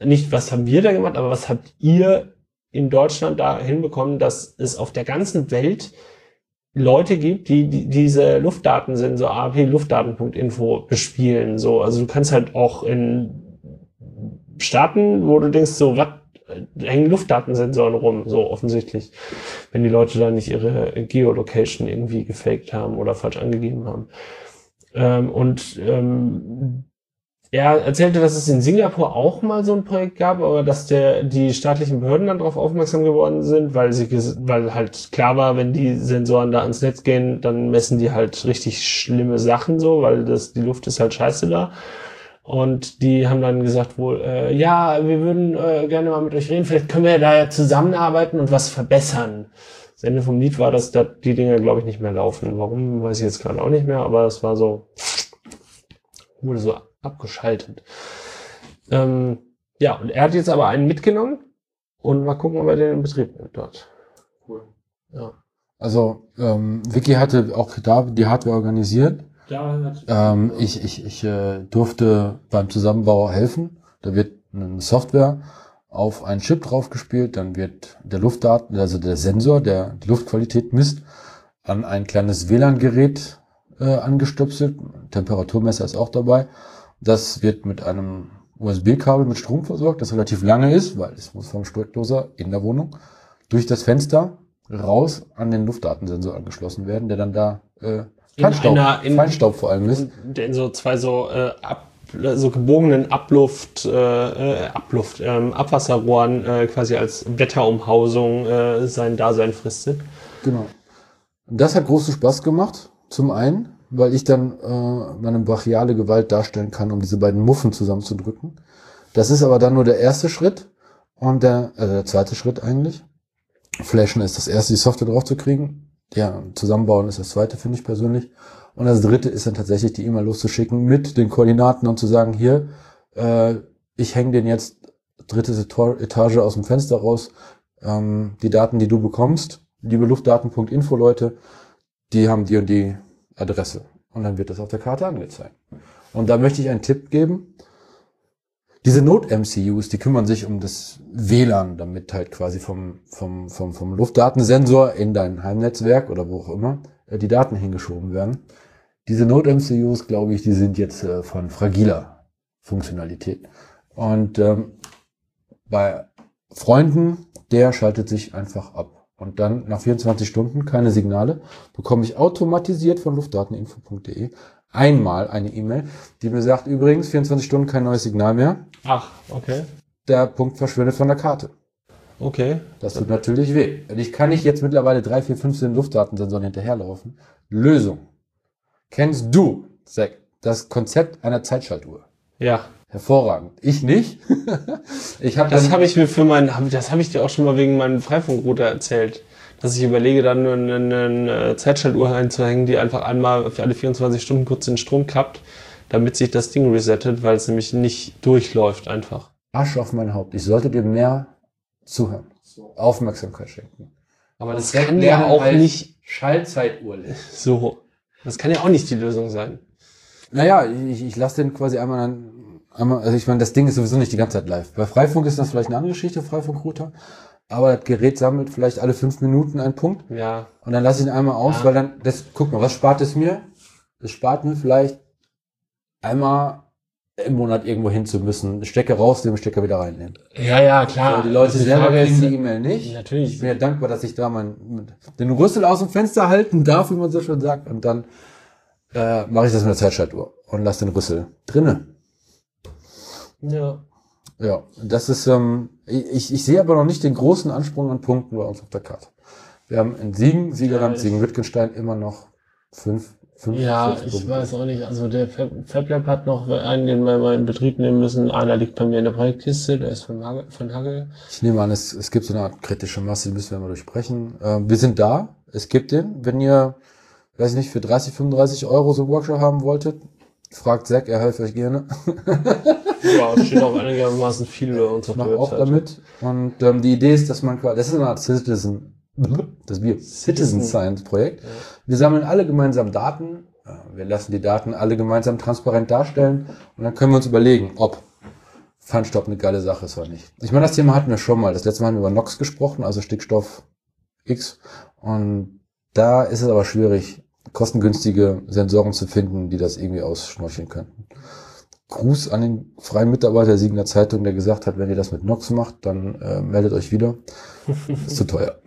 nicht, was haben wir da gemacht, aber was habt ihr in Deutschland da hinbekommen, dass es auf der ganzen Welt Leute gibt, die, die diese Luftdatensensor AP Luftdaten.info bespielen. So, also du kannst halt auch in Staaten, wo du denkst, so, was hängen Luftdatensensoren rum, so offensichtlich, wenn die Leute da nicht ihre Geolocation irgendwie gefaked haben oder falsch angegeben haben. Ähm, und ähm, er erzählte, dass es in Singapur auch mal so ein Projekt gab, aber dass der, die staatlichen Behörden dann darauf aufmerksam geworden sind, weil sie, weil halt klar war, wenn die Sensoren da ans Netz gehen, dann messen die halt richtig schlimme Sachen so, weil das, die Luft ist halt scheiße da. Und die haben dann gesagt wohl, äh, ja, wir würden äh, gerne mal mit euch reden, vielleicht können wir da ja zusammenarbeiten und was verbessern. Das Ende vom Lied war, dass da die Dinge, glaube ich, nicht mehr laufen. Warum, weiß ich jetzt gerade auch nicht mehr, aber es war so, wurde so abgeschaltet. Ähm, ja, und er hat jetzt aber einen mitgenommen und mal gucken, ob er den in Betrieb nimmt dort. Cool. Ja. Also, ähm, Vicky hatte auch da die Hardware organisiert. Ähm, ich ich, ich äh, durfte beim Zusammenbau helfen. Da wird eine Software auf einen Chip draufgespielt, dann wird der Luftdaten, also der Sensor, der die Luftqualität misst, an ein kleines WLAN-Gerät äh, angestöpselt. Temperaturmesser ist auch dabei. Das wird mit einem USB-Kabel mit Strom versorgt, das relativ lange ist, weil es muss vom Steckdoser in der Wohnung durch das Fenster raus an den Luftdatensensor angeschlossen werden, der dann da äh, In Feinstaub, einer- in- Feinstaub vor allem ist. In so zwei so äh, ab, so gebogenen Abluft, äh, äh, Abluft, ähm, Abwasserrohren äh, quasi als Wetterumhausung äh, sein Dasein fristet. Genau. Das hat großen Spaß gemacht. Zum einen, weil ich dann äh, meine brachiale Gewalt darstellen kann, um diese beiden Muffen zusammenzudrücken. Das ist aber dann nur der erste Schritt und der, also der zweite Schritt eigentlich. Flashen ist das erste, die Software drauf zu kriegen. Ja, zusammenbauen ist das zweite, finde ich persönlich. Und das dritte ist dann tatsächlich die E-Mail loszuschicken mit den Koordinaten und zu sagen, hier, äh, ich hänge den jetzt dritte Etage aus dem Fenster raus. Ähm, die Daten, die du bekommst, liebe Luftdaten.info Leute, die haben die und die Adresse. Und dann wird das auf der Karte angezeigt. Und da möchte ich einen Tipp geben. Diese Not-MCUs, die kümmern sich um das WLAN, damit halt quasi vom, vom, vom, vom Luftdatensensor in dein Heimnetzwerk oder wo auch immer äh, die Daten hingeschoben werden. Diese Node-MCUs, glaube ich, die sind jetzt äh, von fragiler Funktionalität. Und ähm, bei Freunden, der schaltet sich einfach ab. Und dann nach 24 Stunden keine Signale, bekomme ich automatisiert von luftdateninfo.de einmal eine E-Mail, die mir sagt, übrigens 24 Stunden kein neues Signal mehr. Ach, okay. Der Punkt verschwindet von der Karte. Okay. Das tut natürlich weh. Und ich kann nicht jetzt mittlerweile drei, vier, 15 Luftdatensensoren hinterherlaufen. Lösung. Kennst du, Zack, das Konzept einer Zeitschaltuhr? Ja. Hervorragend. Ich nicht. ich habe Das habe ich mir für meinen, hab- das habe ich dir auch schon mal wegen meinem Freifunkrouter erzählt. Dass ich überlege, dann eine, eine Zeitschaltuhr einzuhängen, die einfach einmal für alle 24 Stunden kurz den Strom klappt, damit sich das Ding resettet, weil es nämlich nicht durchläuft einfach. Arsch auf mein Haupt. Ich sollte dir mehr zuhören. Aufmerksamkeit schenken. Aber das Zack kann ja auch nicht Schallzeituhr. so. Das kann ja auch nicht die Lösung sein. Naja, ich, ich lasse den quasi einmal an, einmal, also ich meine, das Ding ist sowieso nicht die ganze Zeit live. Bei Freifunk ist das vielleicht eine andere Geschichte, Freifunk-Router. Aber das Gerät sammelt vielleicht alle fünf Minuten einen Punkt. Ja. Und dann lasse ich ihn einmal aus, Ja. weil dann, das, guck mal, was spart es mir? Es spart mir vielleicht einmal im Monat irgendwo hin zu müssen. Stecker rausnehmen, Stecker wieder reinnehmen. Ja, ja, klar. So, die Leute selber kriegen die E-Mail nicht. Ich Natürlich. bin ja dankbar, dass ich da mein, den Rüssel aus dem Fenster halten darf, wie man so schön sagt. Und dann äh, mache ich das mit der Zeitschaltuhr und lasse den Rüssel drinne. Ja. Ja, das ist, ähm, ich, ich sehe aber noch nicht den großen Ansprung an Punkten bei uns auf der Karte. Wir haben in Siegen, Siegerland, ich- Siegen-Wittgenstein immer noch fünf, Ja, ich Punkte. weiß auch nicht. Also der Fab FabLab hat noch einen, den wir mal in Betrieb nehmen müssen. Einer liegt bei mir in der Projektkiste, der ist von, Hagel, von Hagel. Ich nehme an, es, es gibt so eine Art kritische Masse, die müssen wir mal durchsprechen. Ähm, wir sind da, es gibt den. Wenn ihr, weiß ich nicht, für 30, 35 Euro so einen Workshop haben wolltet, fragt Zack, er hilft euch gerne. Ja, es steht auch einigermaßen viel bei uns auf Ich der mache auch Webseite. damit. Und ähm, die Idee ist, dass man quasi, das ist eine Art Citizen, das Bier, Citizen Science Projekt. Wir sammeln alle gemeinsam Daten. Wir lassen die Daten alle gemeinsam transparent darstellen. Und dann können wir uns überlegen, ob Feinstaub eine geile Sache ist oder nicht. Ich meine, das Thema hatten wir schon mal. Das letzte Mal haben wir über NOx gesprochen, also Stickstoff X. Und da ist es aber schwierig, kostengünstige Sensoren zu finden, die das irgendwie ausschnorcheln könnten. Gruß an den freien Mitarbeiter der Siegener Zeitung, der gesagt hat, wenn ihr das mit Nox macht, dann äh, meldet euch wieder. ist zu teuer.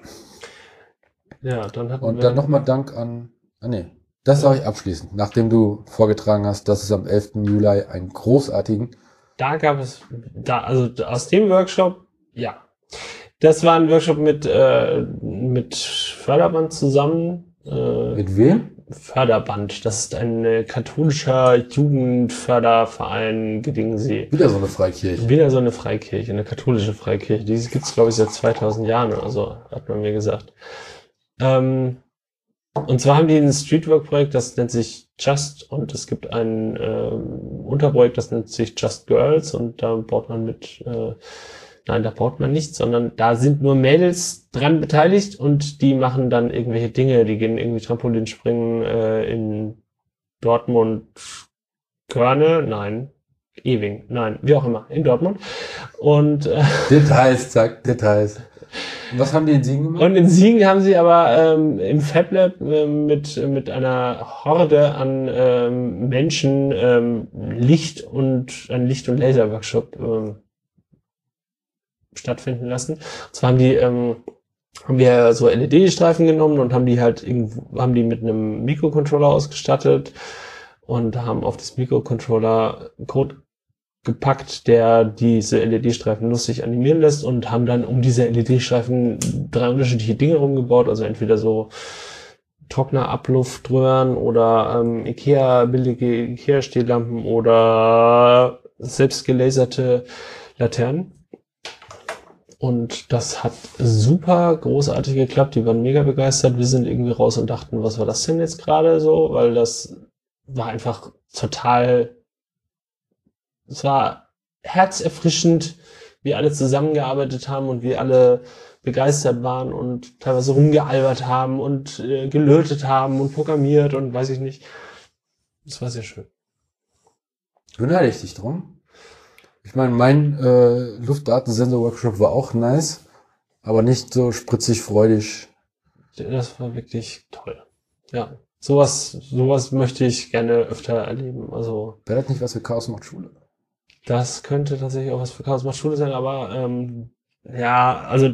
Ja, dann hatten Und dann nochmal Dank an, ah nee, das sage ich abschließend, nachdem du vorgetragen hast, dass es am 11. Juli einen großartigen, da gab es, da, also aus dem Workshop, ja. Das war ein Workshop mit, äh, mit Förderband zusammen. Äh, mit wem? Förderband, das ist ein äh, katholischer Jugendförderverein Gedingsee. Wieder so eine Freikirche. Wieder so eine Freikirche, eine katholische Freikirche. Die gibt's glaube ich, seit 2000 Jahren oder so, hat man mir gesagt. Ähm, und zwar haben die ein Streetwork-Projekt, das nennt sich Just und es gibt ein ähm, Unterprojekt, das nennt sich Just Girls und da baut man mit, äh, nein, da baut man nicht, sondern da sind nur Mädels dran beteiligt und die machen dann irgendwelche Dinge, die gehen irgendwie Trampolin springen äh, in Dortmund, Körne, nein, Ewing, nein, wie auch immer, in Dortmund. Und, äh, Details, zack, Details. Was haben die in Siegen gemacht? und in Siegen haben sie aber ähm, im FabLab ähm, mit, mit einer Horde an ähm, Menschen ähm, Licht und ein Licht- und Laser-Workshop ähm, stattfinden lassen. Und zwar haben die ähm, haben wir so LED-Streifen genommen und haben die halt irgendwo, haben die mit einem Mikrocontroller ausgestattet und haben auf das Mikrocontroller Code gepackt, der diese LED-Streifen lustig animieren lässt und haben dann um diese LED-Streifen drei unterschiedliche Dinge rumgebaut, also entweder so Trockner-Abluftröhren oder ähm, Ikea, billige Ikea-Stehlampen oder selbst gelaserte Laternen. Und das hat super großartig geklappt. Die waren mega begeistert. Wir sind irgendwie raus und dachten, was war das denn jetzt gerade so? Weil das war einfach total, es war herzerfrischend, wie alle zusammengearbeitet haben und wie alle begeistert waren und teilweise rumgealbert haben und äh, gelötet haben und programmiert und weiß ich nicht. Das war sehr schön. Beneide ich dich drum. Ich meine, mein äh, Luftdatensensor-Workshop war auch nice, aber nicht so spritzig freudig. Das war wirklich toll. Ja, sowas, sowas möchte ich gerne öfter erleben. Also Wäre das nicht was für Chaos macht Schule? Das könnte tatsächlich auch was für Chaos macht Schule sein, aber ähm, ja, also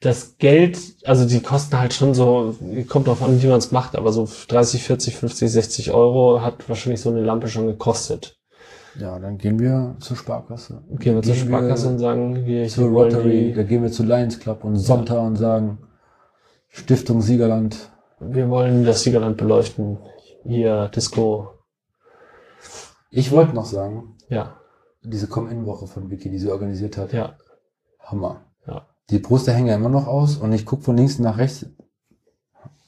das Geld, also die kosten halt schon so, kommt drauf an, wie man es macht, aber so 30, 40, 50, 60 Euro hat wahrscheinlich so eine Lampe schon gekostet. Ja, dann gehen wir zur Sparkasse. Gehen wir zur Gehen Sparkasse und sagen, hier, zur Rotary, die, da gehen wir zu Lions Club und Sonntag und sagen, Stiftung Siegerland. wir wollen das Siegerland beleuchten. Hier, Disco, Ich wollte noch sagen, ja, diese Come-In-Woche von Vicky, die sie organisiert hat, ja, Hammer. Ja. Die Poster hängen ja immer noch aus und ich gucke von links nach rechts.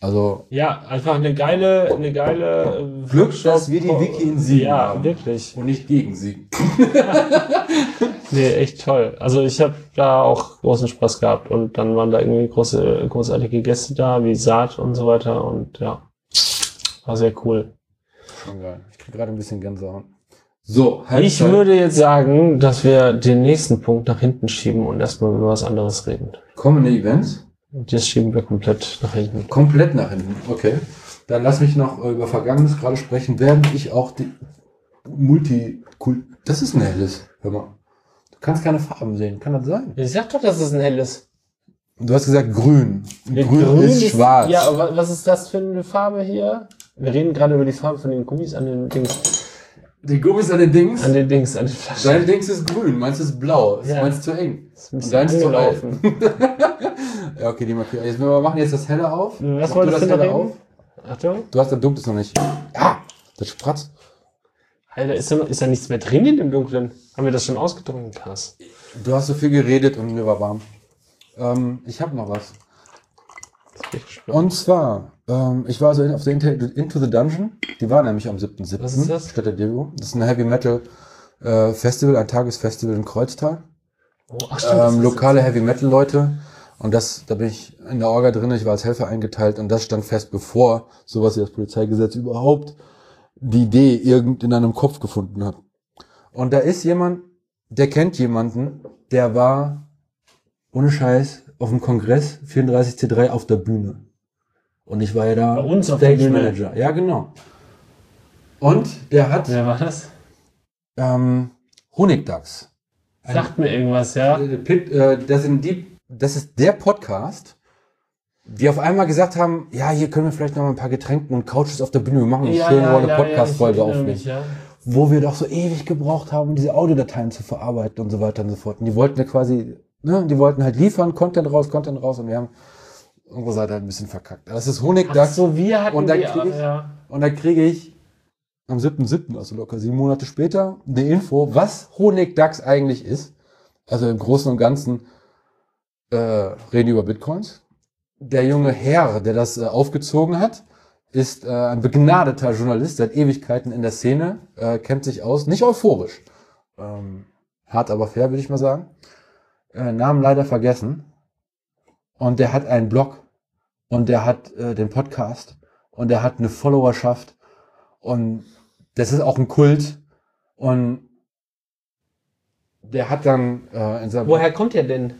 Also Ja, einfach eine geile, eine geile äh, Glück, dass wir die Wiki in Siegen Ja, haben. wirklich. und nicht gegen sie. Nee, echt toll. Also ich habe da auch großen Spaß gehabt und dann waren da irgendwie große, großartige Gäste da, wie Saat und so weiter und ja, war sehr cool. Schon geil. Ich krieg gerade ein bisschen Gänsehaut. So, Ich Halbzeit. würde jetzt sagen, dass wir den nächsten Punkt nach hinten schieben und erstmal über was anderes reden. kommende Events Und das schieben wir komplett nach hinten. komplett nach hinten. Okay. Dann lass mich noch äh, über Vergangenes gerade sprechen, während ich auch die Multi... Das ist ein helles. Hör mal. Du kannst keine Farben sehen. Kann das sein? Ich sag doch, dass es ein helles. Du hast gesagt grün. grün, ist, schwarz. Ja, aber was ist das für eine Farbe hier? Wir reden gerade über die Farbe von den Gummis an den Dings. Die Gummis an den Dings. An den Dings, an den Flaschen. Dein Dings ist grün, meins ist blau. Ist Ja. meins zu eng. ist ein Und deins ist zu angelaufen. Ja, okay, die markieren. Jetzt wir machen jetzt das helle auf. Was wolltest du du das helle reden? Achtung. Du hast das dunkles noch nicht. Ja, das spratzt. Alter, ist da, ist da nichts mehr drin in dem Dunklen? Haben wir das schon ausgetrunken, krass. Du hast so viel geredet und mir war warm. Ähm, ich habe noch was. Das bin ich gespannt. Und zwar, ähm, ich war so in, auf der Into, the Dungeon. Die war nämlich am 7.7. Was ist das? Statt der Demo. Das ist ein Heavy Metal äh, Festival, ein Tagesfestival in Kreuztal. Oh, ach, stimmt, ähm, lokale Heavy Metal Leute. Und das, da bin ich in der Orga drin, ich war als Helfer eingeteilt und das stand fest, bevor sowas wie das Polizeigesetz überhaupt die Idee irgend in einem Kopf gefunden hat. Und da ist jemand, der kennt jemanden, der war ohne Scheiß auf dem Kongress 34C3 auf der Bühne. Und ich war ja da Bei uns auf der Stage? Manager. Ja, genau. Und der hat Wer war das? ähm, Honigdachs. Sagt mir irgendwas, ja? Äh, äh, das, sind die, das ist der Podcast, die auf einmal gesagt haben, ja, hier können wir vielleicht noch mal ein paar Getränken und Couches auf der Bühne, wir machen eine schöne Rolle Podcast-Folge ich erinnere aufnehmen. mich, ja. Wo wir doch so ewig gebraucht haben, diese Audiodateien zu verarbeiten und so weiter und so fort. Und die wollten ja quasi, ne, die wollten halt liefern, Content raus, Content raus und wir haben unsere Seite halt ein bisschen verkackt. Das ist Ach Honigdachs so, wir hatten Und dann die, krieg ich- ja. und dann kriege ich am 7.7., also locker sieben Monate später, eine Info, was Honigdachs eigentlich ist. Also im Großen und Ganzen äh, reden die über Bitcoins. Der junge Herr, der das äh, aufgezogen hat, ist äh, ein begnadeter Journalist, seit Ewigkeiten in der Szene, äh, kennt sich aus, nicht euphorisch. Ähm, hart aber fair, würde ich mal sagen. Äh, Namen leider vergessen. Und der hat einen Blog. Und der hat äh, den Podcast. Und der hat eine Followerschaft. Und das ist auch ein Kult. Und der hat dann äh, in seinem Woher kommt der denn?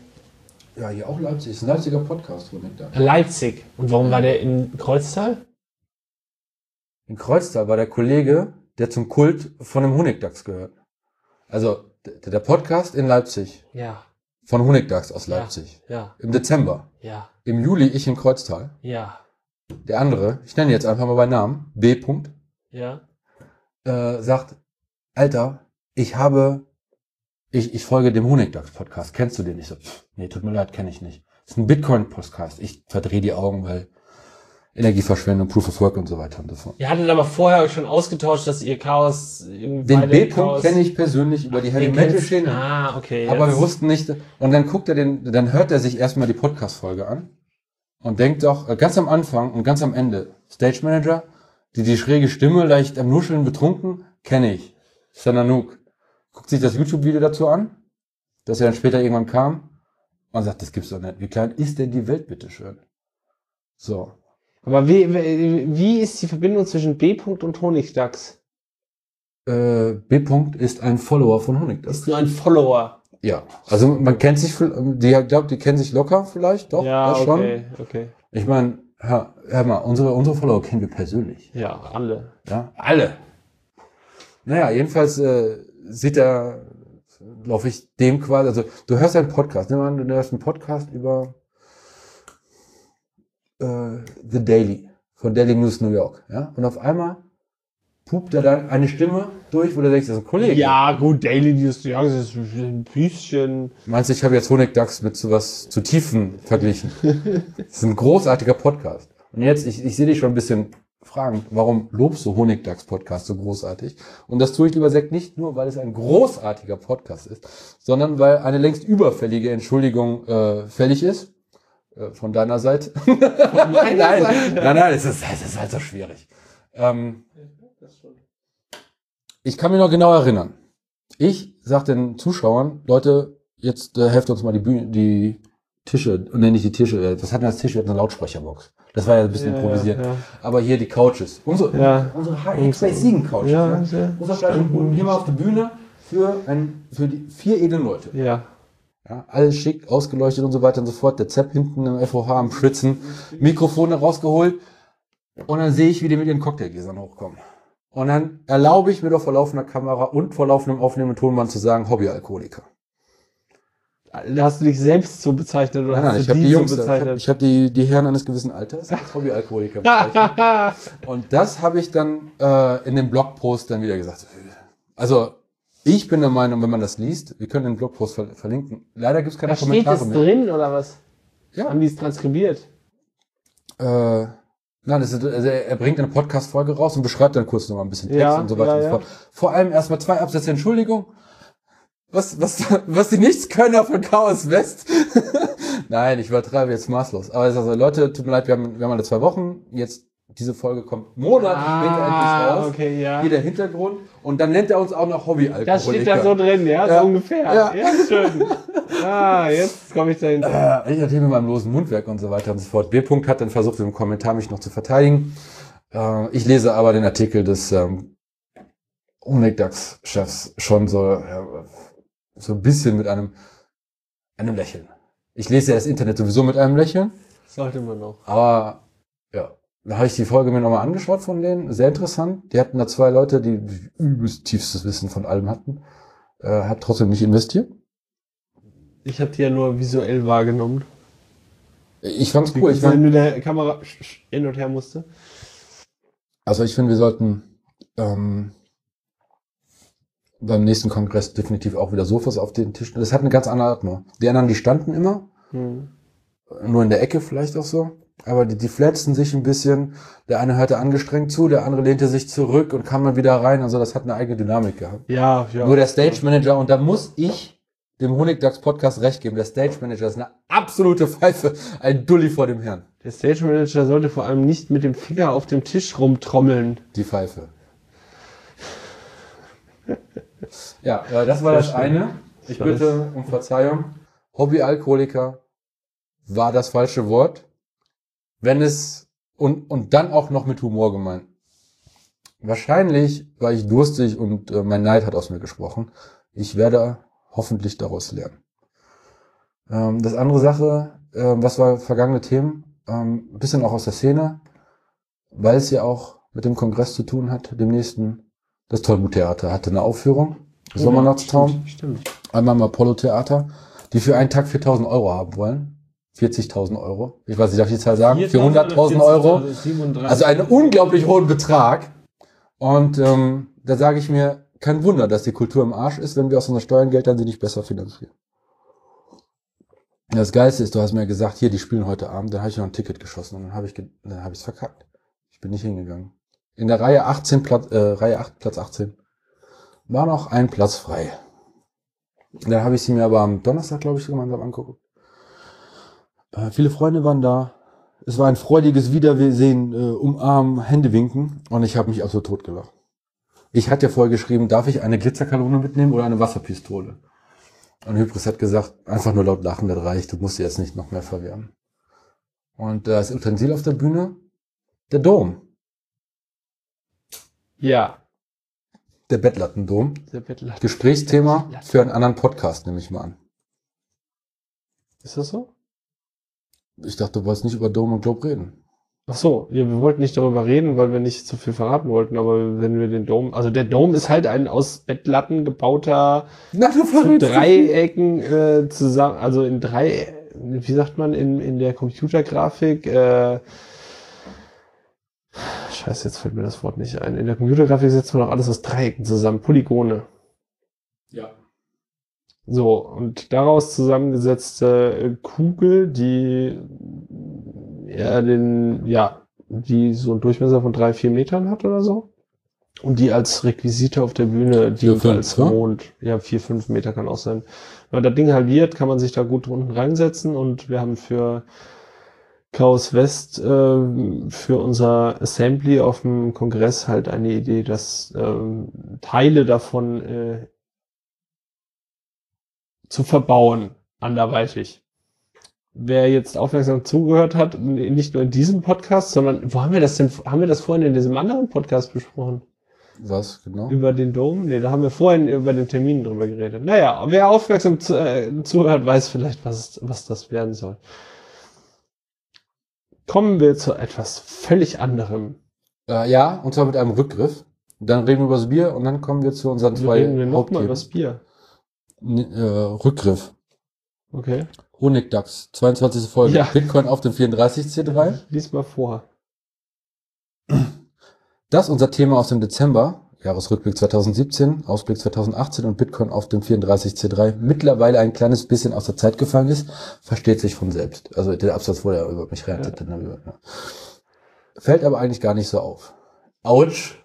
ja hier auch Leipzig. Ist ein Leipziger Podcast wo da Leipzig. Und warum war der in Kreuztal? in Kreuztal war der Kollege der zum Kult von dem Honigdachs gehört. Also der, der Podcast in Leipzig. Ja, von Honigdachs aus Ja. Leipzig ja, im Dezember ja, im Juli ich in Kreuztal ja, der andere ich nenne ihn jetzt einfach mal bei Namen B. Punkt ja. äh, sagt, Alter, ich habe, ich, ich folge dem Honigdachs-Podcast. Kennst du den? Ich so, pff, nee, tut mir leid, kenne ich nicht. Das ist ein Bitcoin-Podcast. Ich verdrehe die Augen, weil Energieverschwendung, Proof of Work und so weiter und so fort. Ihr hattet aber vorher schon ausgetauscht, dass ihr Chaos irgendwie Den B-Punkt kenne ich persönlich über die Heavy Metal Schiene. Ah, okay. Aber wir wussten nicht, und dann guckt er den, dann hört er sich erstmal die Podcast-Folge an und denkt doch, äh, ganz am Anfang und ganz am Ende, Stage Manager, die, die schräge Stimme, leicht am Nuscheln betrunken, kenne ich. Sananuk. Guckt sich das YouTube-Video dazu an, das er dann später irgendwann kam, und sagt, das gibt's doch nicht. Wie klein ist denn die Welt, bitteschön? So. Aber wie, wie, ist die Verbindung zwischen B-Punkt und Honigdachs? Äh, B. -Punkt ist ein Follower von Honigdachs. Ist nur ein Follower. Ja. Also man kennt sich, die, ich glaube, die kennen sich locker vielleicht, doch, ja, das schon. okay, okay. Ich meine, hör, hör mal, unsere, unsere Follower kennen wir persönlich. Ja, alle. Ja, alle. Naja, jedenfalls äh, sieht er, laufe ich dem quasi, also du hörst einen Podcast, nimm an, du hörst einen Podcast über äh, The Daily von Daily News New York, ja, und auf einmal pupt er dann eine Stimme durch, wo du denkst, das ist ein Kollege. Ja, gut, Daily News, ja, das ist ein bisschen. Meinst du, ich habe jetzt Honigdachs mit sowas zu Tiefen verglichen? das ist ein großartiger Podcast. Und jetzt, ich, ich sehe dich schon ein bisschen fragen, warum lobst du Honigdachs-Podcast so großartig? Und das tue ich lieber Sekt nicht nur, weil es ein großartiger Podcast ist, sondern weil eine längst überfällige Entschuldigung äh, fällig ist. Äh, von deiner Seite. nein, nein, nein, nein, es ist, es ist halt so schwierig. Ähm, ich kann mich noch genau erinnern. Ich sag den Zuschauern, Leute, jetzt äh, helft uns mal die Bühne, die Tische, und nenne ich die Tische, äh, was hatten wir als Tisch? Wir hatten eine Lautsprecherbox. Das war ja ein bisschen Ja, improvisiert. ja. Aber hier die Couches. Unsere, Ja. unsere X-Base Siegen Couches. Ja, Ja, Unser Fleischboden hier mal auf der Bühne für, ein, für die vier edlen Leute. Ja. Ja, alles schick, ausgeleuchtet und so weiter und so fort. Der Zepp hinten im FOH am Schwitzen, Mikrofone rausgeholt. Und dann sehe ich, wie die mit ihren Cocktailgläsern hochkommen. Und dann erlaube ich mir doch vor laufender Kamera und vor laufendem aufnehmenden Tonband zu sagen, Hobbyalkoholiker. Hast du dich selbst so bezeichnet oder Nein, nein, hast ich du habe die, die Jungs, so ich habe bezeichnet? hab die, die Herren eines gewissen Alters als Hobbyalkoholiker bezeichnet. Und das habe ich dann äh, in dem Blogpost dann wieder gesagt. Also ich bin der Meinung, wenn man das liest, wir können den Blogpost ver verlinken. Leider gibt es keine da steht Kommentare es mehr. drin oder was? Ja. Haben die es transkribiert? Äh, nein, das ist, also er bringt eine Podcast-Folge raus und beschreibt dann kurz nochmal ein bisschen Text Ja, und so weiter ja, und so fort. Vor allem erstmal zwei Absätze Entschuldigung. Was, was, was die Nichtskönner von Chaos West. Nein, ich übertreibe jetzt maßlos. Aber es ist also, Leute, tut mir leid, wir haben, wir haben alle zwei Wochen. Jetzt, diese Folge kommt Monate später endlich raus. Ah, okay, ja. Hier der Hintergrund. Und dann nennt er uns auch noch Hobbyalkoholiker. Das steht da so drin, ja, Ja. so ungefähr. Ja. Ja, schön. ah, jetzt komme ich dahin. Äh, ich erzähle mit meinem losen Mundwerk und so weiter und so fort. B. -Punkt hat dann versucht, im Kommentar mich noch zu verteidigen. Äh, ich lese aber den Artikel des ähm, Unigdax-Chefs schon so, äh, so ein bisschen mit einem, einem Lächeln. Ich lese ja das Internet sowieso mit einem Lächeln, Sollte man noch. aber ja, da habe ich die Folge mir nochmal angeschaut von denen. Sehr interessant. Die hatten da zwei Leute, die übelst tiefstes Wissen von allem hatten. Äh, hat trotzdem nicht investiert. Ich habe die ja nur visuell wahrgenommen. Ich fand's cool. Ich mein, du der Kamera hin und her musste. Also ich finde, wir sollten ähm, beim nächsten Kongress definitiv auch wieder Sofas auf den Tisch. Das hat eine ganz andere Atmung. Die anderen, die standen immer, Hm. nur in der Ecke vielleicht auch so. Aber die, die flatzten sich ein bisschen. Der eine hörte angestrengt zu, der andere lehnte sich zurück und kam dann wieder rein. Also das hat eine eigene Dynamik gehabt. Ja, ja. Nur der Stage Manager, und da muss ich dem Honigdachs Podcast recht geben, der Stage Manager ist eine absolute Pfeife, ein Dulli vor dem Herrn. Der Stage Manager sollte vor allem nicht mit dem Finger auf dem Tisch rumtrommeln. Die Pfeife. ja, äh, das war das schön. eine. Ich war bitte um Verzeihung. Hobbyalkoholiker war das falsche Wort. Wenn es, und, und dann auch noch mit Humor gemeint. Wahrscheinlich war ich durstig und äh, mein Neid hat aus mir gesprochen. Ich werde hoffentlich daraus lernen. Ähm, das andere Sache, äh, was war vergangene Themen? Ähm, ein bisschen auch aus der Szene, weil es ja auch mit dem Kongress zu tun hat, dem nächsten. Das Tollmut-Theater hatte eine Aufführung. Sommernachtstraum. Stimmt. stimmt. Einmal im Apollo-Theater, die für einen Tag 4.000 Euro haben wollen. 40.000 Euro. Ich weiß nicht, darf ich die Zahl sagen? 400.000 Euro. 37. Also einen unglaublich hohen Betrag. Und ähm, da sage ich mir, kein Wunder, dass die Kultur im Arsch ist, wenn wir aus unseren Steuergeldern sie nicht besser finanzieren. Das Geilste ist, du hast mir gesagt, hier, die spielen heute Abend, dann habe ich noch ein Ticket geschossen und dann habe ich dann habe ich es verkackt. Ich bin nicht hingegangen. In der Reihe 18 Platz äh, Reihe 8 Platz 18 war noch ein Platz frei. Dann habe ich sie mir aber am Donnerstag, glaube ich, gemeinsam angeguckt. Äh, viele Freunde waren da. Es war ein freudiges Wiedersehen, äh, umarmen, Hände winken und ich habe mich absolut totgelacht. Ich hatte ja vorher geschrieben, darf ich eine Glitzerkanone mitnehmen oder eine Wasserpistole? Und Hybris hat gesagt, einfach nur laut lachen, das reicht, du musst sie jetzt nicht noch mehr verwirren. Und äh, das Utensil auf der Bühne, der Dom, Ja, der Bettlattendom. der Bettler. Gesprächsthema für einen anderen Podcast, nehme ich mal an. Ist das so? Ich dachte, du wolltest nicht über Dom und Globe reden. Ach so, ja, wir wollten nicht darüber reden, weil wir nicht zu viel verraten wollten, aber wenn wir den Dom, also der Dom ist halt ein aus Bettlatten gebauter Na, zu Dreiecken äh, zusammen, also in drei, wie sagt man in, in der Computergrafik, äh, scheiße, jetzt fällt mir das Wort nicht ein. In der Computergrafik setzt man auch alles aus Dreiecken zusammen, Polygone. So, und daraus zusammengesetzte äh, Kugel, die ja den, ja, die so einen Durchmesser von drei, vier Metern hat oder so. Und die als Requisite auf der Bühne dient fünf, als ja? Mond. Ja, vier, fünf Meter kann auch sein. Wenn man das Ding halbiert, kann man sich da gut unten reinsetzen und wir haben für Chaos West äh, für unser Assembly auf dem Kongress halt eine Idee, dass ähm, Teile davon äh, zu verbauen, anderweitig. wer jetzt aufmerksam zugehört hat, nicht nur in diesem Podcast, sondern wo haben wir das denn, haben wir das vorhin in diesem anderen Podcast besprochen? Was, genau? Über den Dom? Nee, da haben wir vorhin über den Termin drüber geredet. Naja, wer aufmerksam zu, äh, zuhört, weiß vielleicht, was, was das werden soll. Kommen wir zu etwas völlig anderem. Äh, ja, und zwar mit einem Rückgriff. Dann reden wir über das Bier und dann kommen wir zu unseren Wir zwei reden wir noch mal Hauptthemen. über das Bier. Äh, Rückgriff. Okay. Honigdachs, 22. Folge. Ja. Bitcoin auf dem 34 C3. Lies mal vor. Das unser Thema aus dem Dezember. Jahresrückblick 2017, Ausblick 2018 und Bitcoin auf dem 34 C3 mittlerweile ein kleines bisschen aus der Zeit gefallen ist, versteht sich von selbst. Also der Absatz wurde ja über mich reaktiert. Ja. Fällt aber eigentlich gar nicht so auf. Autsch.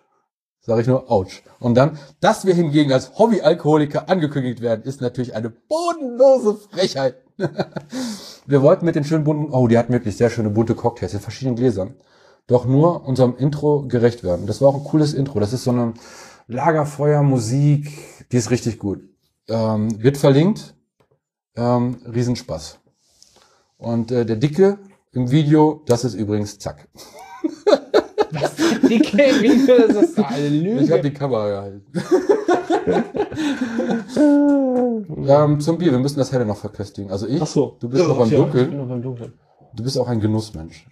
Sag ich nur, ouch. Und dann, dass wir hingegen als Hobbyalkoholiker angekündigt werden, ist natürlich eine bodenlose Frechheit. wir wollten mit den schönen bunten, oh, die hatten wirklich sehr schöne bunte Cocktails in verschiedenen Gläsern. Doch nur unserem Intro gerecht werden. Das war auch ein cooles Intro. Das ist so eine Lagerfeuermusik, die ist richtig gut. Ähm, wird verlinkt. Ähm, Riesenspaß. Und äh, der Dicke im Video, das ist übrigens Zack. Dicke Video, das ist eine Ich habe Lüge. die Kamera gehalten. ähm, zum Bier, wir müssen das helle noch verköstigen. Also ich, Ach so. du bist Ja, noch beim ja, Ich bin Dunkeln. noch beim Dunkeln. Du bist auch ein Genussmensch.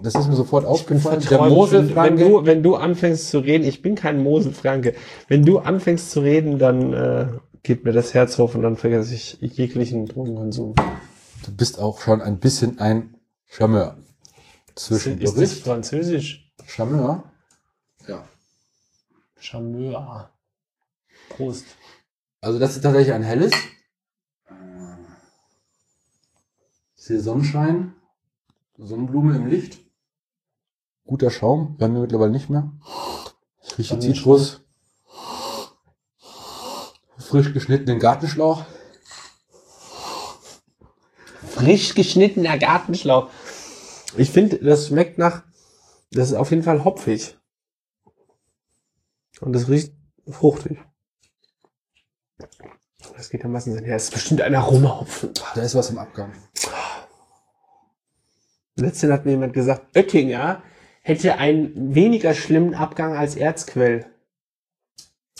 Das ist mir sofort Ich bin aufgefallen. Der verträumt. wenn, Moselfranke, du, wenn du anfängst zu reden, ich bin kein Moselfranke. Wenn du anfängst zu reden, dann äh, geht mir das Herz auf und dann vergesse ich jeglichen Drogenkonsum. du bist auch schon ein bisschen ein Charmeur. Zwischen Ist das Bericht, Französisch? Charmeur. Ja. Charmeur. Prost. Also das ist tatsächlich ein helles. Ich sehe Sonnenschein, Sonnenblume im Licht. Guter Schaum, bei mir mittlerweile nicht mehr. Ich rieche. Zitrus. Frisch geschnittenen Gartenschlauch. Frisch geschnittener Gartenschlauch. Ich finde, das schmeckt nach, das ist auf jeden Fall hopfig. Und das riecht fruchtig. Das geht am meisten Sinn her. Es ist bestimmt ein Aromahopfen. Da ist was im Abgang. Letztens hat mir jemand gesagt, Oettinger hätte einen weniger schlimmen Abgang als Erzquell.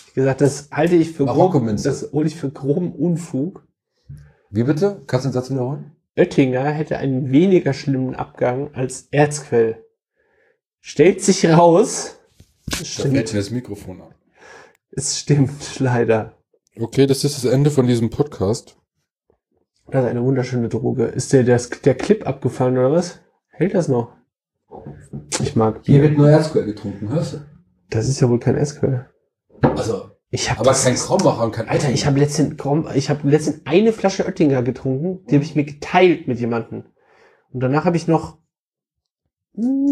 Ich gesagt, das halte ich für grob, Marokko-Minze. das hole ich für groben Unfug. Wie bitte? Kannst du den Satz wiederholen? Oettinger hätte einen weniger schlimmen Abgang als Erzquell. Stellt sich raus, es stimmt, mir das Mikrofon ab. es stimmt leider. Okay, das ist das Ende von diesem Podcast. Das ist eine wunderschöne Droge. Ist der, der, der Clip abgefallen oder was? Hält das noch? Ich mag Hier wird nur Erzquell getrunken, hörst du? Das ist ja wohl kein Erzquell. Also, Ich habe aber kein Krombacher und kein Alter, ich habe letztens, ich habe letztens eine Flasche Oettinger getrunken, die habe ich mir geteilt mit jemandem. Und danach habe ich noch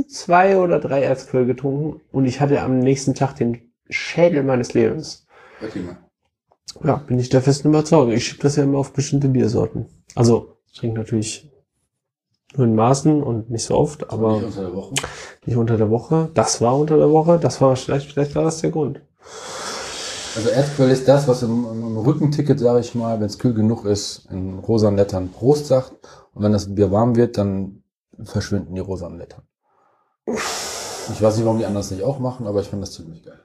zwei oder drei Erzquell getrunken und ich hatte am nächsten Tag den Schädel meines Lebens. Ja, bin ich der festen Überzeugung. Ich schieb das ja immer auf bestimmte Biersorten. Also, ich trinke natürlich nur in Maßen und nicht so oft, aber Nicht unter der Woche. nicht unter der Woche. Das war unter der Woche. Das war vielleicht, vielleicht war das der Grund. Also Erzquell ist das, was im, im Rückenticket, sage ich mal, wenn es kühl genug ist, in rosanen Lettern Prost sagt. Und wenn das Bier warm wird, dann verschwinden die rosanen Lettern. Ich weiß nicht, warum die anders nicht auch machen, aber ich finde das ziemlich geil.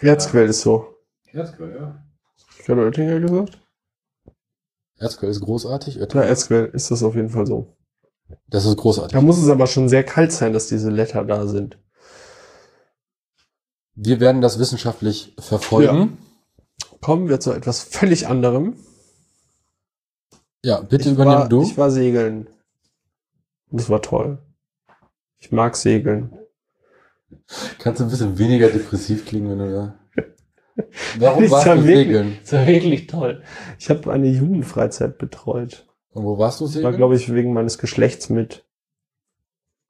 Erzquell ist so. Erzquell, ja. Ich habe Oettinger gesagt. Erzquell ist großartig. Na, Oettinger. Erzquell ist das auf jeden Fall so. Das ist großartig. Da muss es aber schon sehr kalt sein, dass diese Letter da sind. Wir werden das wissenschaftlich verfolgen. Kommen wir zu etwas völlig anderem. Ja, bitte ich übernimm war, du. Ich war segeln. Das war toll. Ich mag segeln. Kannst du ein bisschen weniger depressiv klingen, wenn du da... Warum Das warst war du wirklich- segeln? Das war wirklich toll. Ich habe eine Jugendfreizeit betreut. Und wo warst du Das war, segeln? glaube ich, wegen meines Geschlechts mit.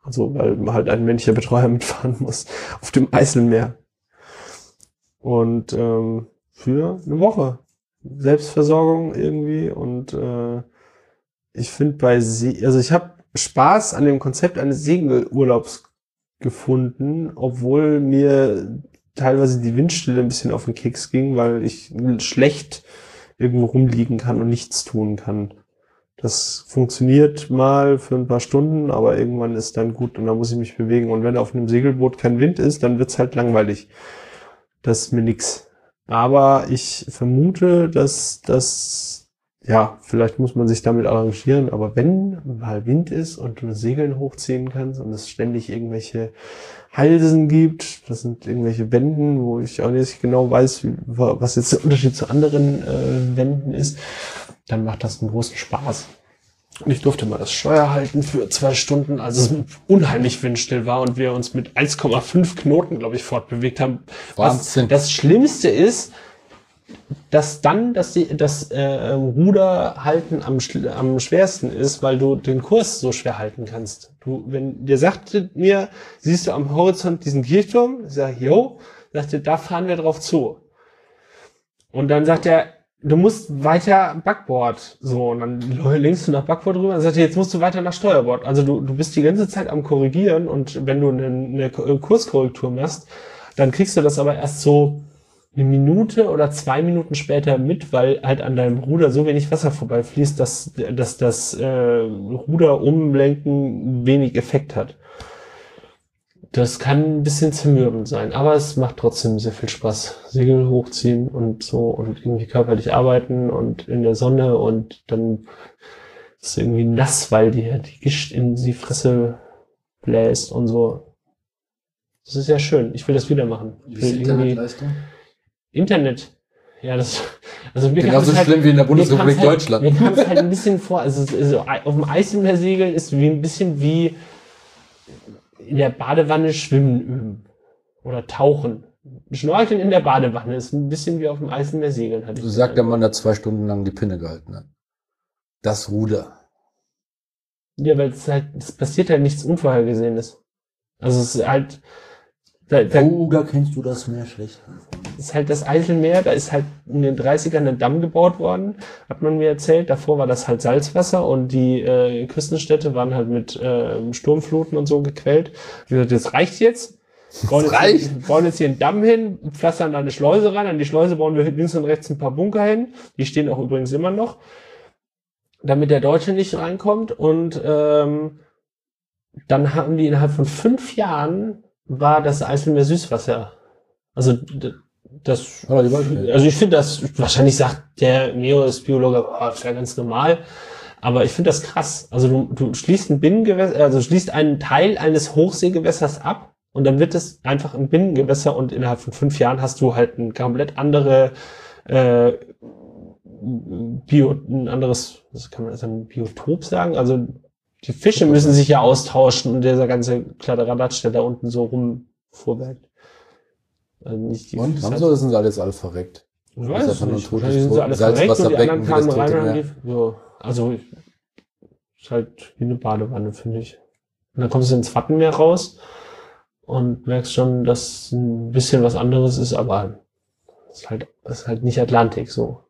Also, weil halt ein männlicher Betreuer mitfahren muss. Auf dem Eiselmeer. Und ähm, für eine Woche. Selbstversorgung irgendwie. Und äh, ich finde bei See, also ich habe Spaß an dem Konzept eines Segelurlaubs gefunden, obwohl mir teilweise die Windstille ein bisschen auf den Keks ging, weil ich schlecht irgendwo rumliegen kann und nichts tun kann. Das funktioniert mal für ein paar Stunden, aber irgendwann ist dann gut und dann muss ich mich bewegen. Und wenn auf einem Segelboot kein Wind ist, dann wird's halt langweilig. Das ist mir nix. Aber ich vermute, dass das, ja, vielleicht muss man sich damit arrangieren, aber wenn mal Wind ist und du Segeln hochziehen kannst und es ständig irgendwelche Halsen gibt, das sind irgendwelche Wänden, wo ich auch nicht genau weiß, wie, was jetzt der Unterschied zu anderen äh, Wänden ist, dann macht das einen großen Spaß. Und ich durfte mal das Steuer halten für zwei Stunden, als es unheimlich windstill war und wir uns mit 1,5 Knoten, glaube ich, fortbewegt haben. Wahnsinn. Was das Schlimmste ist, dass dann das, das äh, Ruderhalten am, schl- am schwersten ist, weil du den Kurs so schwer halten kannst. Du, wenn der sagte mir, siehst du am Horizont diesen Kirchturm, sag, yo, sagte, da fahren wir drauf zu. Und dann sagt er, du musst weiter Backbord. So, und dann lenkst du nach Backbord rüber und sagt er, jetzt musst du weiter nach Steuerbord. Also du, du bist die ganze Zeit am Korrigieren und wenn du eine, eine Kurskorrektur machst, dann kriegst du das aber erst so eine Minute oder zwei Minuten später mit, weil halt an deinem Ruder so wenig Wasser vorbeifließt, dass, dass das äh, Ruder umlenken wenig Effekt hat. Das kann ein bisschen zermürbend sein, aber es macht trotzdem sehr viel Spaß. Segel hochziehen und so und irgendwie körperlich arbeiten und in der Sonne und dann ist es irgendwie nass, weil die, die Gischt in die Fresse bläst und so. Das ist ja schön. Ich will das wieder machen. Ich will irgendwie Internet. Ja, das, also mir Genauso halt- schlimm wie in der Bundesrepublik halt, Deutschland. Mir kam es halt ein bisschen vor, also, also auf dem Eiselmeer segeln ist wie ein bisschen wie in der Badewanne schwimmen üben. Oder tauchen. Schnorcheln in der Badewanne ist ein bisschen wie auf dem Eiselmeer segeln. Hatte So sagt der. Mann, der zwei Stunden lang die Pinne gehalten hat. Das Ruder. Ja, weil es halt, es passiert halt nichts Unvorhergesehenes. Also es ist halt, da, da Oh, da kennst du das Meer schlecht. ist halt das Eiselmeer, da ist halt in den 30ern ein Damm gebaut worden, hat man mir erzählt. Davor war das halt Salzwasser und die äh, Küstenstädte waren halt mit äh, Sturmfluten und so gequält. Wie gesagt, das reicht jetzt. Wir Bauen, reicht. jetzt, wir bauen jetzt hier einen Damm hin, pflastern da eine Schleuse ran. An die Schleuse bauen wir links und rechts ein paar Bunker hin. Die stehen auch übrigens immer noch. Damit der Deutsche nicht reinkommt. Und ähm, dann haben die innerhalb von fünf Jahren war das Eiselmeer Süßwasser. Also das also ich finde das, wahrscheinlich sagt der Meeresbiologe, oh, das wäre ganz normal. Aber ich finde das krass. Also du, du schließt ein Binnengewässer, also schließt einen Teil eines Hochseegewässers ab und dann wird es einfach ein Binnengewässer und innerhalb von fünf Jahren hast du halt ein komplett andere äh, Bio, ein anderes, was kann man das ein Biotop sagen? Also die Fische müssen sich ja austauschen und dieser ganze Kladderadatsch, der da unten so rumfuhrwerkt. Also nicht die Und? Haben sie oder sind sie alles alle verreckt? ich Das weiß es nicht. Wahrscheinlich sind sie alle verreckt und die anderen kamen das rein und die, ja, also ist halt wie eine Badewanne, finde ich. Und dann kommst du ins Wattenmeer raus und merkst schon, dass ein bisschen was anderes ist, aber es ist halt, es ist halt nicht Atlantik so.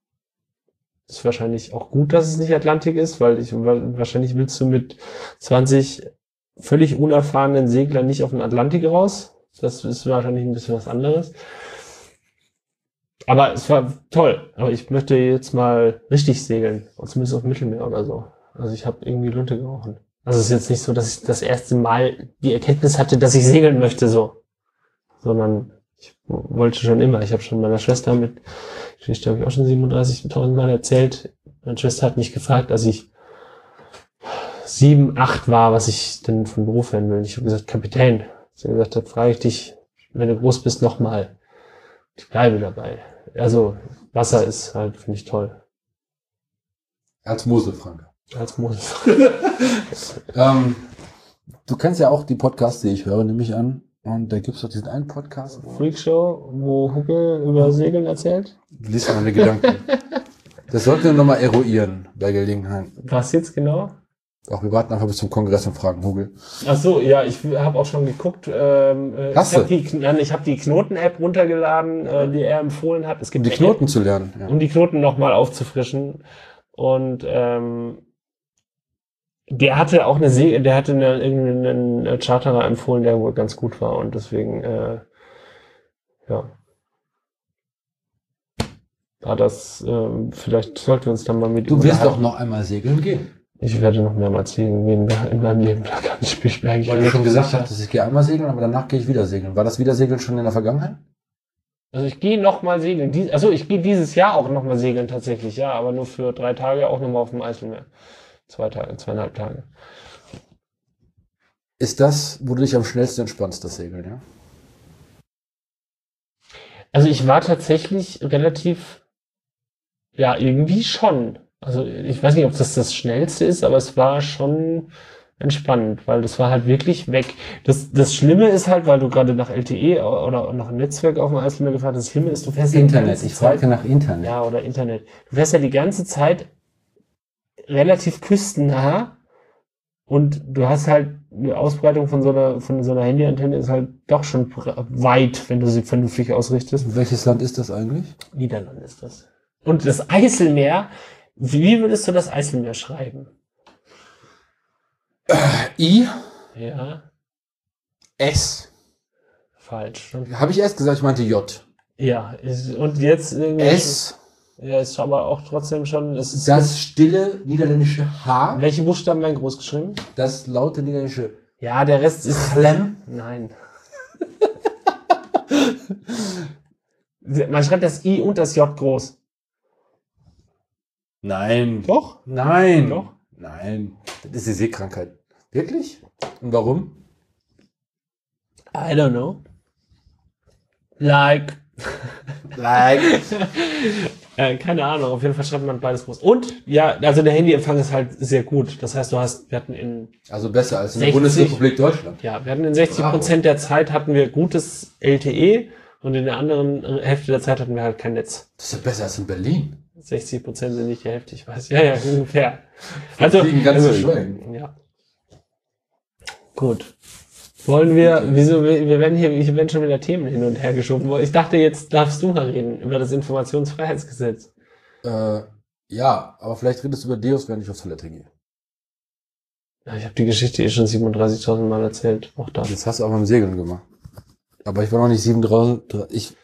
Ist wahrscheinlich auch gut, dass es nicht Atlantik ist, weil ich wahrscheinlich willst du mit 20 völlig unerfahrenen Seglern nicht auf den Atlantik raus. Das ist wahrscheinlich ein bisschen was anderes. Aber es war toll. Aber ich möchte jetzt mal richtig segeln. Zumindest auf Mittelmeer oder so. Also ich habe irgendwie Lunte gerochen. Also es ist jetzt nicht so, dass ich das erste Mal die Erkenntnis hatte, dass ich segeln möchte so. Sondern ich wollte schon immer. Ich habe schon meiner Schwester mit, ich glaube ich auch schon 37.000 Mal erzählt. Meine Schwester hat mich gefragt, als ich sieben, acht war, was ich denn von Beruf werden will. Ich habe gesagt, Kapitän. Sie hat gesagt, hat, frage ich dich, wenn du groß bist, nochmal. Ich bleibe dabei. Also, Wasser ist halt, finde ich toll. Als Moselfranke. Als Moses. Ähm, du kennst ja auch die Podcasts, die ich höre, nehme ich an. Und da gibt's doch diesen einen Podcast, Freakshow, wo Hucke über Segeln erzählt. du liest meine Gedanken. Das sollten wir nochmal eruieren bei Gelegenheit. Was jetzt genau? Auch wir warten einfach bis zum Kongress und fragen Hugel. Ach so, ja, ich habe auch schon geguckt. Ähm, äh, Hast ich habe die, ich hab die Knoten-App runtergeladen, äh, die er empfohlen hat. Es Um gibt die eine Knoten zu lernen. Ja. um die Knoten nochmal aufzufrischen. Und ähm, der hatte auch eine See, der hatte eine, irgendeinen äh, Charterer empfohlen, der wohl ganz gut war und deswegen, äh, ja. War das, ähm, vielleicht sollten wir uns dann mal mit Du wirst doch noch einmal segeln gehen. Ich werde noch mehrmals segeln gehen in meinem Leben. Da kann ich mich Weil du schon gesagt hast, ich gehe einmal segeln, aber danach gehe ich wieder segeln. War das Wiedersegeln schon in der Vergangenheit? Also ich gehe noch mal segeln. Dies, also ich gehe dieses Jahr auch noch mal segeln tatsächlich, ja, aber nur für drei Tage auch noch mal auf dem Eiselmeer. Zwei Tage, zweieinhalb Tage. Ist das, wo du dich am schnellsten entspannst, das Segeln, ja? Also ich war tatsächlich relativ, ja, irgendwie schon. Also ich weiß nicht, ob das das Schnellste ist, aber es war schon entspannend, weil das war halt wirklich weg. Das, das Schlimme ist halt, weil du gerade nach LTE oder nach Netzwerk auf dem Eismeer gefahren hast, das Schlimme ist, du fährst Internet, ja die ganze ich frage nach Internet. Ja, oder Internet. Du fährst ja die ganze Zeit relativ küstennah und du hast halt eine Ausbreitung von so einer, von so einer Handyantenne ist halt doch schon weit, wenn du sie vernünftig ausrichtest. Welches Land ist das eigentlich? Niederland ist das. Und das Eiselmeer, wie würdest du das Eiselmeer schreiben? I, Ja, S. falsch. Habe ich erst gesagt, ich meinte J. Ja, und jetzt irgendwie. S, Ja, ist aber auch trotzdem schon. Es ist, das stille niederländische H, welche Buchstaben werden groß geschrieben? das laute niederländische Ja, der Rest ist. Clem. Nein. Man schreibt das I und das J groß. Nein. Doch? Nein. Doch? Nein. Das ist die Seekrankheit. Wirklich? Und warum? I don't know. Like. Like. Äh, keine Ahnung, auf jeden Fall schreibt man beides groß. Und, ja, also der Handyempfang ist halt sehr gut. Das heißt, du hast, wir hatten in, Also besser als in der 60. Bundesrepublik Deutschland. ja, wir hatten in 60 Prozent der Zeit hatten wir gutes LTE und in der anderen Hälfte der Zeit hatten wir halt kein Netz. Das ist ja besser als in Berlin. 60 Prozent sind nicht die Hälfte, ich weiß. Ja, ja, ungefähr. Also, ganze also ja. Gut. Wollen wir, wieso, wir wir werden hier, hier werden schon wieder Themen hin und her geschoben. Ich dachte, jetzt darfst du mal reden über das Informationsfreiheitsgesetz. Äh, ja, aber vielleicht redest du über Deus, während ich auf Toilette gehe. Ja, ich habe die Geschichte eh schon 37.000 Mal erzählt. Auch da. Das hast du auch beim Segeln gemacht. Aber ich war noch nicht sieben draußen. Ich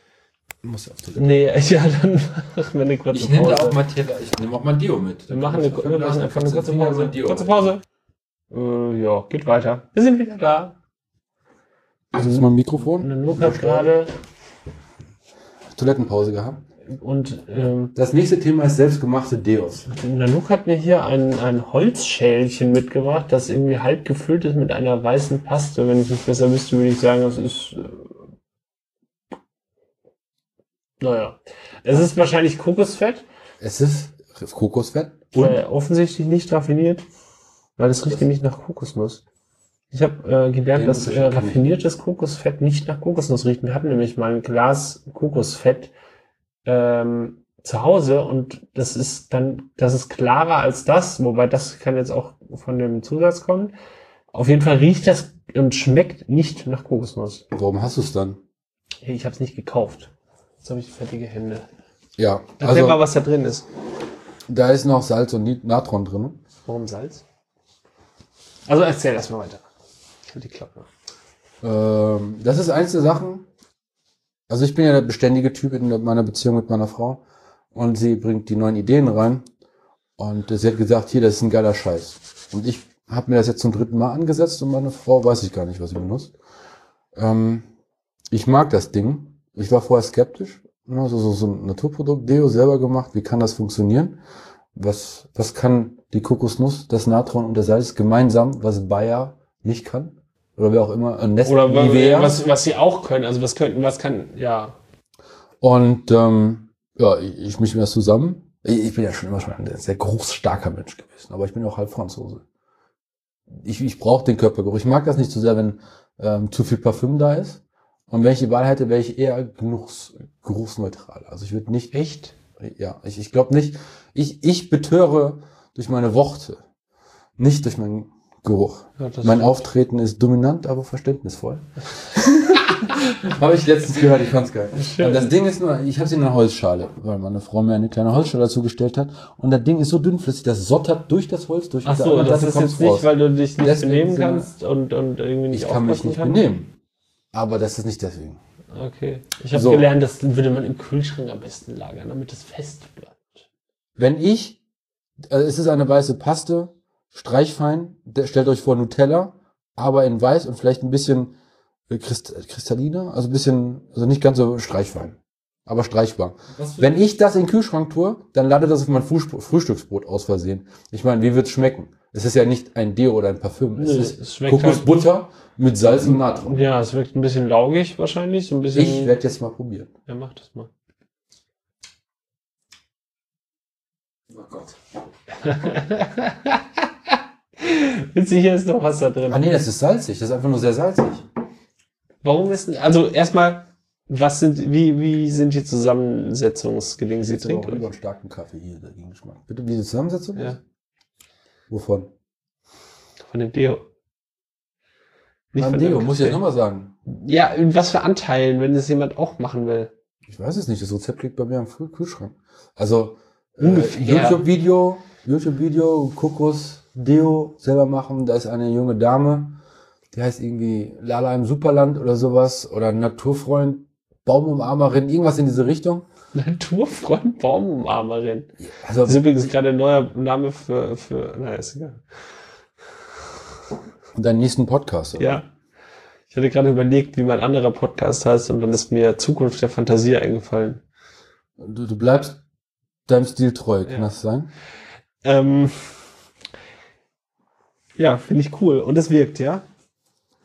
muss ja auf Toilette. Nee, ja, dann machen wir eine kurze Pause. mal Teller. Ich nehme auch mal Deo mit. wir machen, eine, wir machen einfach eine kurze Pause. Kurze Pause. Äh, ja, geht weiter. Wir sind wieder da. Das ist mein Mikrofon. Nanook hat gerade Toilettenpause gehabt. und ähm, Das nächste Thema ist selbstgemachte Deos. Nanook hat mir hier ein, ein Holzschälchen mitgebracht, das irgendwie halb gefüllt ist mit einer weißen Paste. Wenn ich nicht besser wüsste, würde ich sagen, das ist. Äh, naja. Es ist wahrscheinlich Kokosfett, Es ist Kokosfett. äh, offensichtlich nicht raffiniert, weil es riecht nämlich nach Kokosnuss. Ich habe äh, gelernt, dass äh, raffiniertes Kokosfett nicht nach Kokosnuss riecht. Wir hatten nämlich mal ein Glas Kokosfett ähm, zu Hause und das ist dann, das ist klarer als das, wobei das kann jetzt auch von dem Zusatz kommen. Auf jeden Fall riecht das und schmeckt nicht nach Kokosnuss. Warum hast du es dann? Ich habe es nicht gekauft. Jetzt habe ich fettige Hände. Ja, Erzähl mal, also was da drin ist. da ist noch Salz und Natron drin. Warum Salz? Also erzähl erst mal weiter. Ich die Klappe. Ähm, das ist eins der Sachen. Also ich bin ja der beständige Typ in meiner Beziehung mit meiner Frau und sie bringt die neuen Ideen rein und sie hat gesagt, hier, das ist ein geiler Scheiß. Und ich habe mir das jetzt zum dritten Mal angesetzt und meine Frau weiß ich gar nicht, was sie benutzt. Ähm, ich mag das Ding. Ich war vorher skeptisch. Ne, So, so, so ein Naturprodukt, Deo selber gemacht. Wie kann das funktionieren? Was, was kann die Kokosnuss, das Natron und der Salz gemeinsam, was Bayer nicht kann? Oder wer auch immer, äh, Nestle, Oder Nivea. was, was sie auch können. Also was könnten, was kann, ja. Und ähm, ja, ich, ich mische mir das zusammen. Ich, ich bin ja schon immer schon ein sehr groß, starker Mensch gewesen, aber ich bin auch halb Franzose. Ich, ich brauche den Körpergeruch. Ich mag das nicht so sehr, wenn ähm, zu viel Parfüm da ist. Und wenn ich die Wahl hätte, wäre ich eher genuchs, geruchsneutral. Also ich würde nicht, Echt? ja, ich, ich glaube nicht, ich, ich betöre durch meine Worte, nicht durch meinen Geruch. Ja, das mein. Auftreten ist dominant, aber verständnisvoll. Habe ich letztens gehört, ich fand's geil. Schön. Und das Ding ist nur, ich habe sie in einer Holzschale, weil meine Frau mir eine kleine Holzschale dazu gestellt hat. Und das Ding ist so dünnflüssig, das sottert durch das Holz durch. Ach so, das Seite ist jetzt nicht, weil du dich nicht Deswegen benehmen kannst und, und irgendwie nicht Ich kann mich nicht kannst? benehmen. Aber das ist nicht deswegen. Okay. Ich habe So. gelernt, das würde man im Kühlschrank am besten lagern, damit es fest bleibt. Wenn ich, also es ist eine weiße Paste, Streichfein. Stellt euch vor Nutella, aber in weiß und vielleicht ein bisschen äh, Christ, kristalliner, also ein bisschen, also nicht ganz so streichfein, aber streichbar. Wenn ich das in den Kühlschrank tue, dann landet das auf mein Frühstücksbrot aus Versehen. Ich meine, wie wird's schmecken? Es ist ja nicht ein Deo oder ein Parfüm. Es Nö, ist es Kokosbutter mit Salz und Natron. Ja, es wirkt ein bisschen laugig wahrscheinlich, so ein bisschen. Ich werde jetzt mal probieren. ja, mach das mal. Oh Gott. Witzig, hier ist noch Wasser drin. Ah nee, das ist salzig. Das ist einfach nur sehr salzig. Warum ist denn, also erstmal, was sind, wie, wie sind die Zusammensetzungsgedinge? Sie Ich trinke trinkt lieber einen starken Kaffee hier, der Geschmack. Bitte, wie die Zusammensetzung Ja, ist? Wovon? von dem Deo. Nicht Beim von Deo, muss ich jetzt nochmal sagen. Ja, in was für Anteilen, wenn es jemand auch machen will. Ich weiß es nicht, das Rezept liegt bei mir am Kühl- Kühlschrank. Also, äh, Ungefähr. YouTube-Video, YouTube-Video, Kokos, Deo selber machen. Da ist eine junge Dame, die heißt irgendwie Lala im Superland oder sowas. Oder Naturfreund, Baumumarmerin, irgendwas in diese Richtung. Naturfreund Baumumarmerin. Also, Das ist übrigens gerade ein neuer Name für, für, na, ist egal. deinen nächsten Podcast. oder? Ja. Ich hatte gerade überlegt, wie mein anderer Podcast heißt und dann ist mir Zukunft der Fantasie eingefallen. Du, du bleibst deinem Stil treu, kann Ja. das sein? Ähm, ja, finde ich cool. Und es wirkt, ja?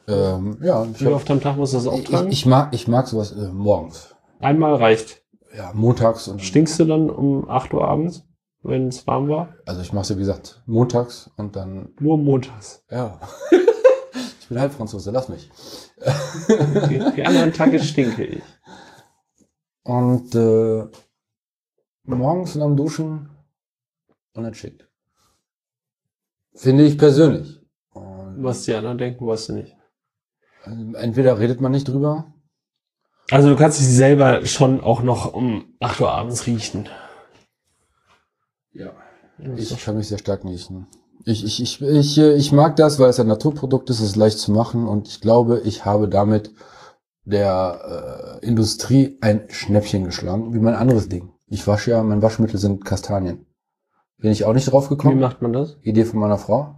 Ähm, ja, ich, Wie oft am Tag musst du das ich, auftragen? ich mag, ich mag sowas äh, morgens. Einmal reicht. Ja, montags und Stinkst du dann um 8 Uhr abends, wenn es warm war? also ich mache es wie gesagt montags und dann Nur montags. ja. ich bin Halbfranzose, lass mich. Die, die anderen Tage stinke ich. Und äh, morgens und am Duschen unentschickt. Finde ich persönlich. Und, Was die anderen denken, weißt du nicht. ähm, entweder redet man nicht drüber. Also du kannst dich selber schon auch noch um 8 Uhr abends riechen. Ja. Ich kann mich sehr stark riechen. Ich, ich, ich, ich, ich mag das, weil es ein Naturprodukt ist, es ist leicht zu machen und ich glaube, ich habe damit der äh, Industrie ein Schnäppchen geschlagen, wie mein anderes Ding. Ich wasche ja, mein Waschmittel sind Kastanien. Bin ich auch nicht drauf Wie gekommen. macht man das? Idee von meiner Frau.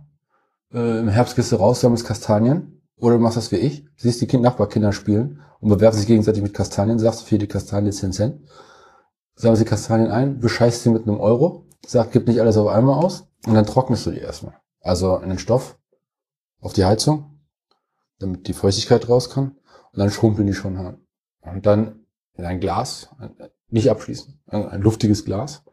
Äh, Im Herbst gehst du raus, sammelst Kastanien. Oder du machst das wie ich, siehst die kind Nachbarkinder spielen und bewerfst sich gegenseitig mit Kastanien, sagst für die Kastanie 10 Cent. Sammelst die Kastanien ein, bescheißt sie mit einem Euro, sagt, gib nicht alles auf einmal aus und dann trocknest du die erstmal. Also in den Stoff, auf die Heizung, damit die Feuchtigkeit raus kann und dann schrumpeln die schon an. Und dann in ein Glas, nicht abschließen, ein, ein luftiges Glas.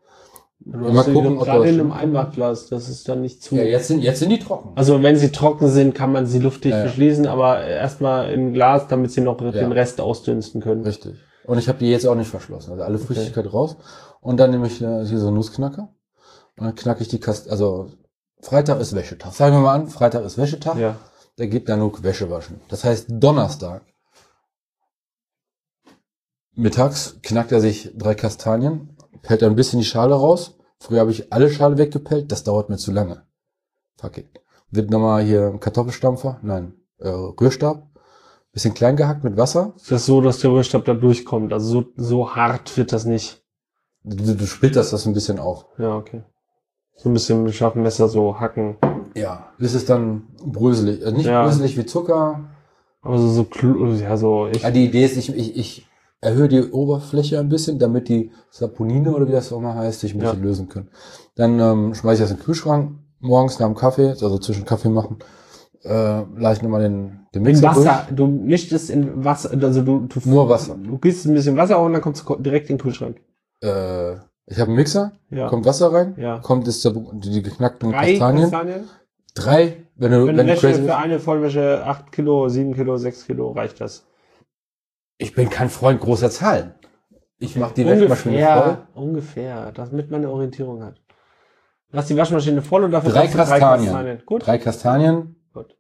Du Mal gucken, ob gerade das in einem. Einmachglas, das ist dann nicht zu. Ja, jetzt sind, jetzt sind die trocken. Also wenn sie trocken sind, kann man sie luftig Ja, ja. verschließen, aber erstmal in Glas, damit sie noch den Rest ausdünsten können. Richtig. Und ich habe die jetzt auch nicht verschlossen. Also alle Flüssigkeit raus. Und dann nehme ich äh, hier so einen Nussknacker. Und dann knacke ich die Kast. Also Freitag ist Wäschetag. Sagen wir mal an, Freitag ist Wäschetag. Ja. Da geht Nanook Wäsche waschen. Das heißt, Donnerstag mittags knackt er sich drei Kastanien, pellt ein bisschen die Schale raus. Früher habe ich alle Schale weggepellt. Das dauert mir zu lange. Fuck it. Wird nochmal hier ein Kartoffelstampfer, nein, äh, Rührstab. Bisschen klein gehackt mit Wasser. Ist das so, dass der Rührstab da durchkommt? Also so, so hart wird das nicht. Du, du splitterst das ein bisschen auf. Ja, okay. So ein bisschen mit scharfem Messer so hacken. Ja. Bis es dann bröselig, also nicht Ja. bröselig wie Zucker. Aber so, so, ja, so, ich, Ja, die Idee ist, ich, ich, ich erhöhe die Oberfläche ein bisschen, damit die Saponine oder wie das auch mal heißt, sich ein bisschen Ja. lösen können. Dann ähm, schmeiße ich das in den Kühlschrank, morgens nach dem Kaffee, also zwischen Kaffee machen, äh, leicht nochmal den, den in Mixer Wasser. Du mischst es in Wasser, also du, du, Nur Wasser. Du gießt ein bisschen Wasser auf und dann kommt es direkt in den Kühlschrank. durch. Äh, ich habe einen Mixer, Ja. kommt Wasser rein, Ja. kommt das, die, die geknackten Drei Kastanien. Kastanien? Drei, wenn du, Wenn wenn, du du für bist. eine Vollwäsche 8 Kilo, 7 Kilo, 6 Kilo reicht das. Ich bin kein Freund großer Zahlen. Ich mache die Waschmaschine voll. ungefähr, ungefähr, damit man eine Orientierung hat. Hast die Waschmaschine voll und dafür Drei kaufst du Kastanien. Gut. Drei Kastanien, Gut.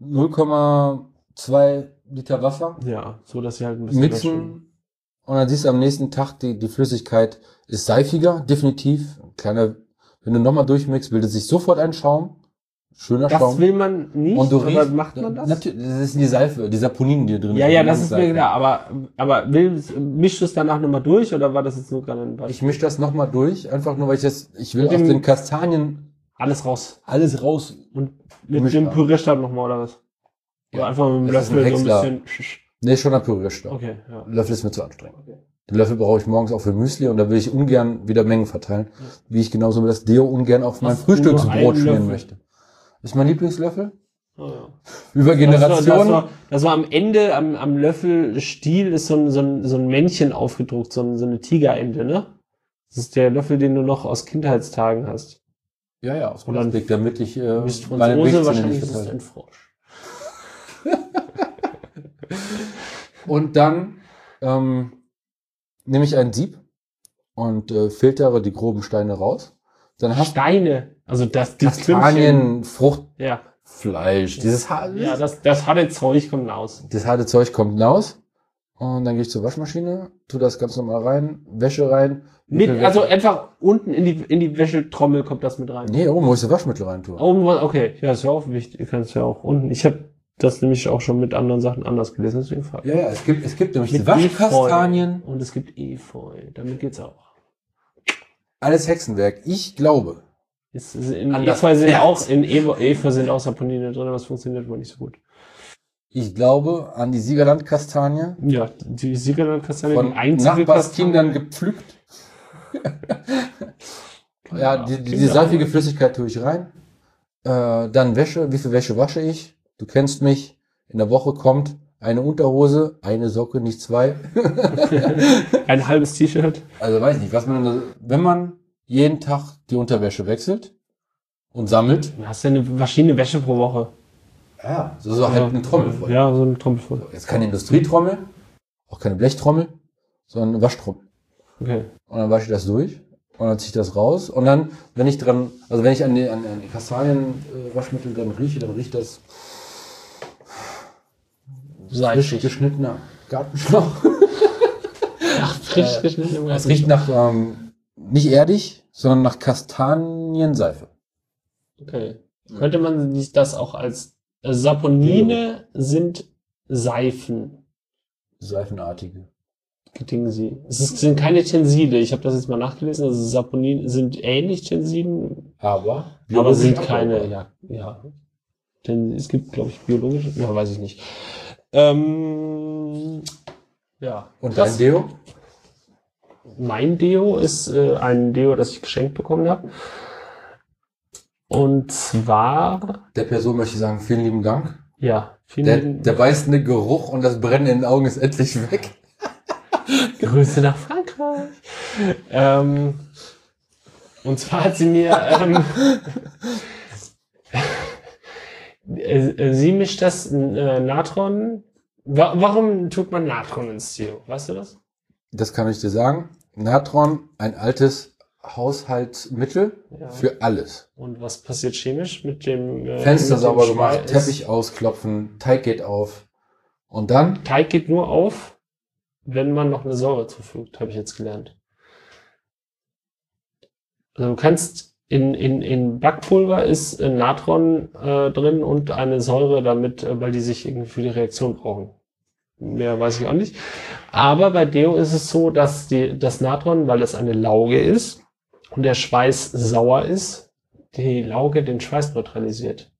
0,2 Liter Wasser, Ja, so dass sie halt ein bisschen löschen. mixen und dann siehst du am nächsten Tag, die, die Flüssigkeit ist seifiger, definitiv. Kleiner, wenn du nochmal durchmixst, bildet sich sofort ein Schaum. Schöner Das Schaum. will man nicht, und du aber riechst, macht man das? Natürlich, das ist die Seife, die Saponinen, die drin Ja, sind. ja, das ist mir Seife. klar, aber, aber mischst du es danach nochmal durch oder war das jetzt nur gerade ein Beispiel? Ich mische das nochmal durch, einfach nur, weil ich das, ich will aus den Kastanien Alles raus. Alles raus. Und mit Mischbar. dem Pürierstab nochmal oder was? Oder Ja, einfach mit dem das ist ein Löffel so ein bisschen. sch- sch- Nee, schon ein Pürierstab. Okay, ja. Löffel ist mir zu anstrengend. Okay. Den Löffel brauche ich morgens auch für Müsli und da will ich ungern wieder Mengen verteilen, wie ich genauso mit das Deo ungern auf mein Frühstücksbrot schmieren Löffel? möchte. Das ist mein Lieblingslöffel. Oh, ja. Über Das war, das, Generationen. war, das war am Ende, am, am Löffelstiel ist so ein, so, ein, so ein Männchen aufgedruckt, so, ein, so eine Tigerente, ne? Das ist der Löffel, den du noch aus Kindheitstagen hast. Ja, ja, aus ein- Plastik, damit ich äh, Milchzähne wahrscheinlich ist es ein Frosch. Und dann ähm, nehme ich ein Sieb und äh, filtere die groben Steine raus. Dann hast Steine. Also das, das. Kastanien, Fruchtfleisch, Ja. dieses ha Ja, das, das harte Zeug kommt raus. das harte Zeug kommt hinaus. Und dann gehe ich zur Waschmaschine, tu das ganz normal rein, Wäsche rein. Mit, Wäsche- also einfach unten in die, in die Wäschetrommel kommt das mit rein. nee, oben, wo ich das Waschmittel rein tue. Oben okay, ja, ist ja auch wichtig. Du kannst ja auch unten. Ich habe das nämlich auch schon mit anderen Sachen anders gelesen, deswegen frage ich. Ja, ja, es gibt, es gibt nämlich Mit die Waschkastanien, Efeu. Und es gibt Efeu. Damit geht's auch. alles Hexenwerk. Ich glaube, Es, ist in An das Efeu sind Herz. auch, in Efeu, Efeu sind auch Saponine drin, aber es funktioniert wohl nicht so gut. ich glaube an die Siegerlandkastanie, Ja, die Siegerlandkastanie, von die einzige Nachbarskindern gepflückt. ja, die, die, die Kinder. seifige Flüssigkeit tue ich rein. Äh, dann Wäsche. Wie viel Wäsche wasche ich? Du kennst mich. In der Woche kommt eine Unterhose, eine Socke, nicht zwei. Ein halbes T-Shirt. Also weiß nicht, was man, wenn man jeden Tag die Unterwäsche wechselt und sammelt. Du hast ja eine verschiedene Wäsche pro Woche. Ja, so, so halt eine Trommel voll. Ja, so eine Trommel voll. Jetzt keine Industrietrommel, auch keine Blechtrommel, sondern eine Waschtrommel. Okay. Und dann wasche ich das durch und dann ziehe ich das raus. Und dann, wenn ich dran, also wenn ich an die, an, an die Kastanien-Waschmittel dann rieche, dann riecht das frisch Seifig. geschnittener Gartenschlauch. Ach, frisch geschnitten im Es riecht nach, ähm, nicht erdig, sondern nach Kastanienseife. Okay. Könnte man das auch als also Saponine sind Seifen. Seifenartige. Gedingen sie. Es ist, sind keine Tenside. Ich habe das jetzt mal nachgelesen. Also Saponine sind ähnlich Tensiden, Aber, aber sind keine. Ja, ja. Denn es gibt, glaube ich, biologische. Ja, weiß ich nicht. Ähm, ja. Und das, dein Deo? Mein Deo ist äh, ein Deo, das ich geschenkt bekommen habe. Und zwar, Der Person möchte ich sagen, vielen lieben Dank. ja, vielen Der, lieben- der beißende Geruch und das Brennen in den Augen ist endlich weg. Grüße nach Frankreich. Ähm, und zwar hat sie mir, ähm, äh, äh, sie mischt das äh, Natron. Wa warum tut man Natron ins Deo? Weißt du das? Das kann ich dir sagen. Natron, ein altes Haushaltsmittel Ja. für alles. Und was passiert chemisch mit dem äh, Fenster mit dem sauber gemacht, Schweiß? Teppich ausklopfen, Teig geht auf. Und dann, Teig geht nur auf, wenn man noch eine Säure zufügt, habe ich jetzt gelernt. Also du kannst in, in, in Backpulver ist äh, Natron äh, drin und eine Säure damit, äh, weil die sich irgendwie für die Reaktion brauchen. Mehr weiß ich auch nicht. Aber bei Deo ist es so, dass die, das Natron, weil es eine Lauge ist und der Schweiß sauer ist, die Lauge den Schweiß neutralisiert.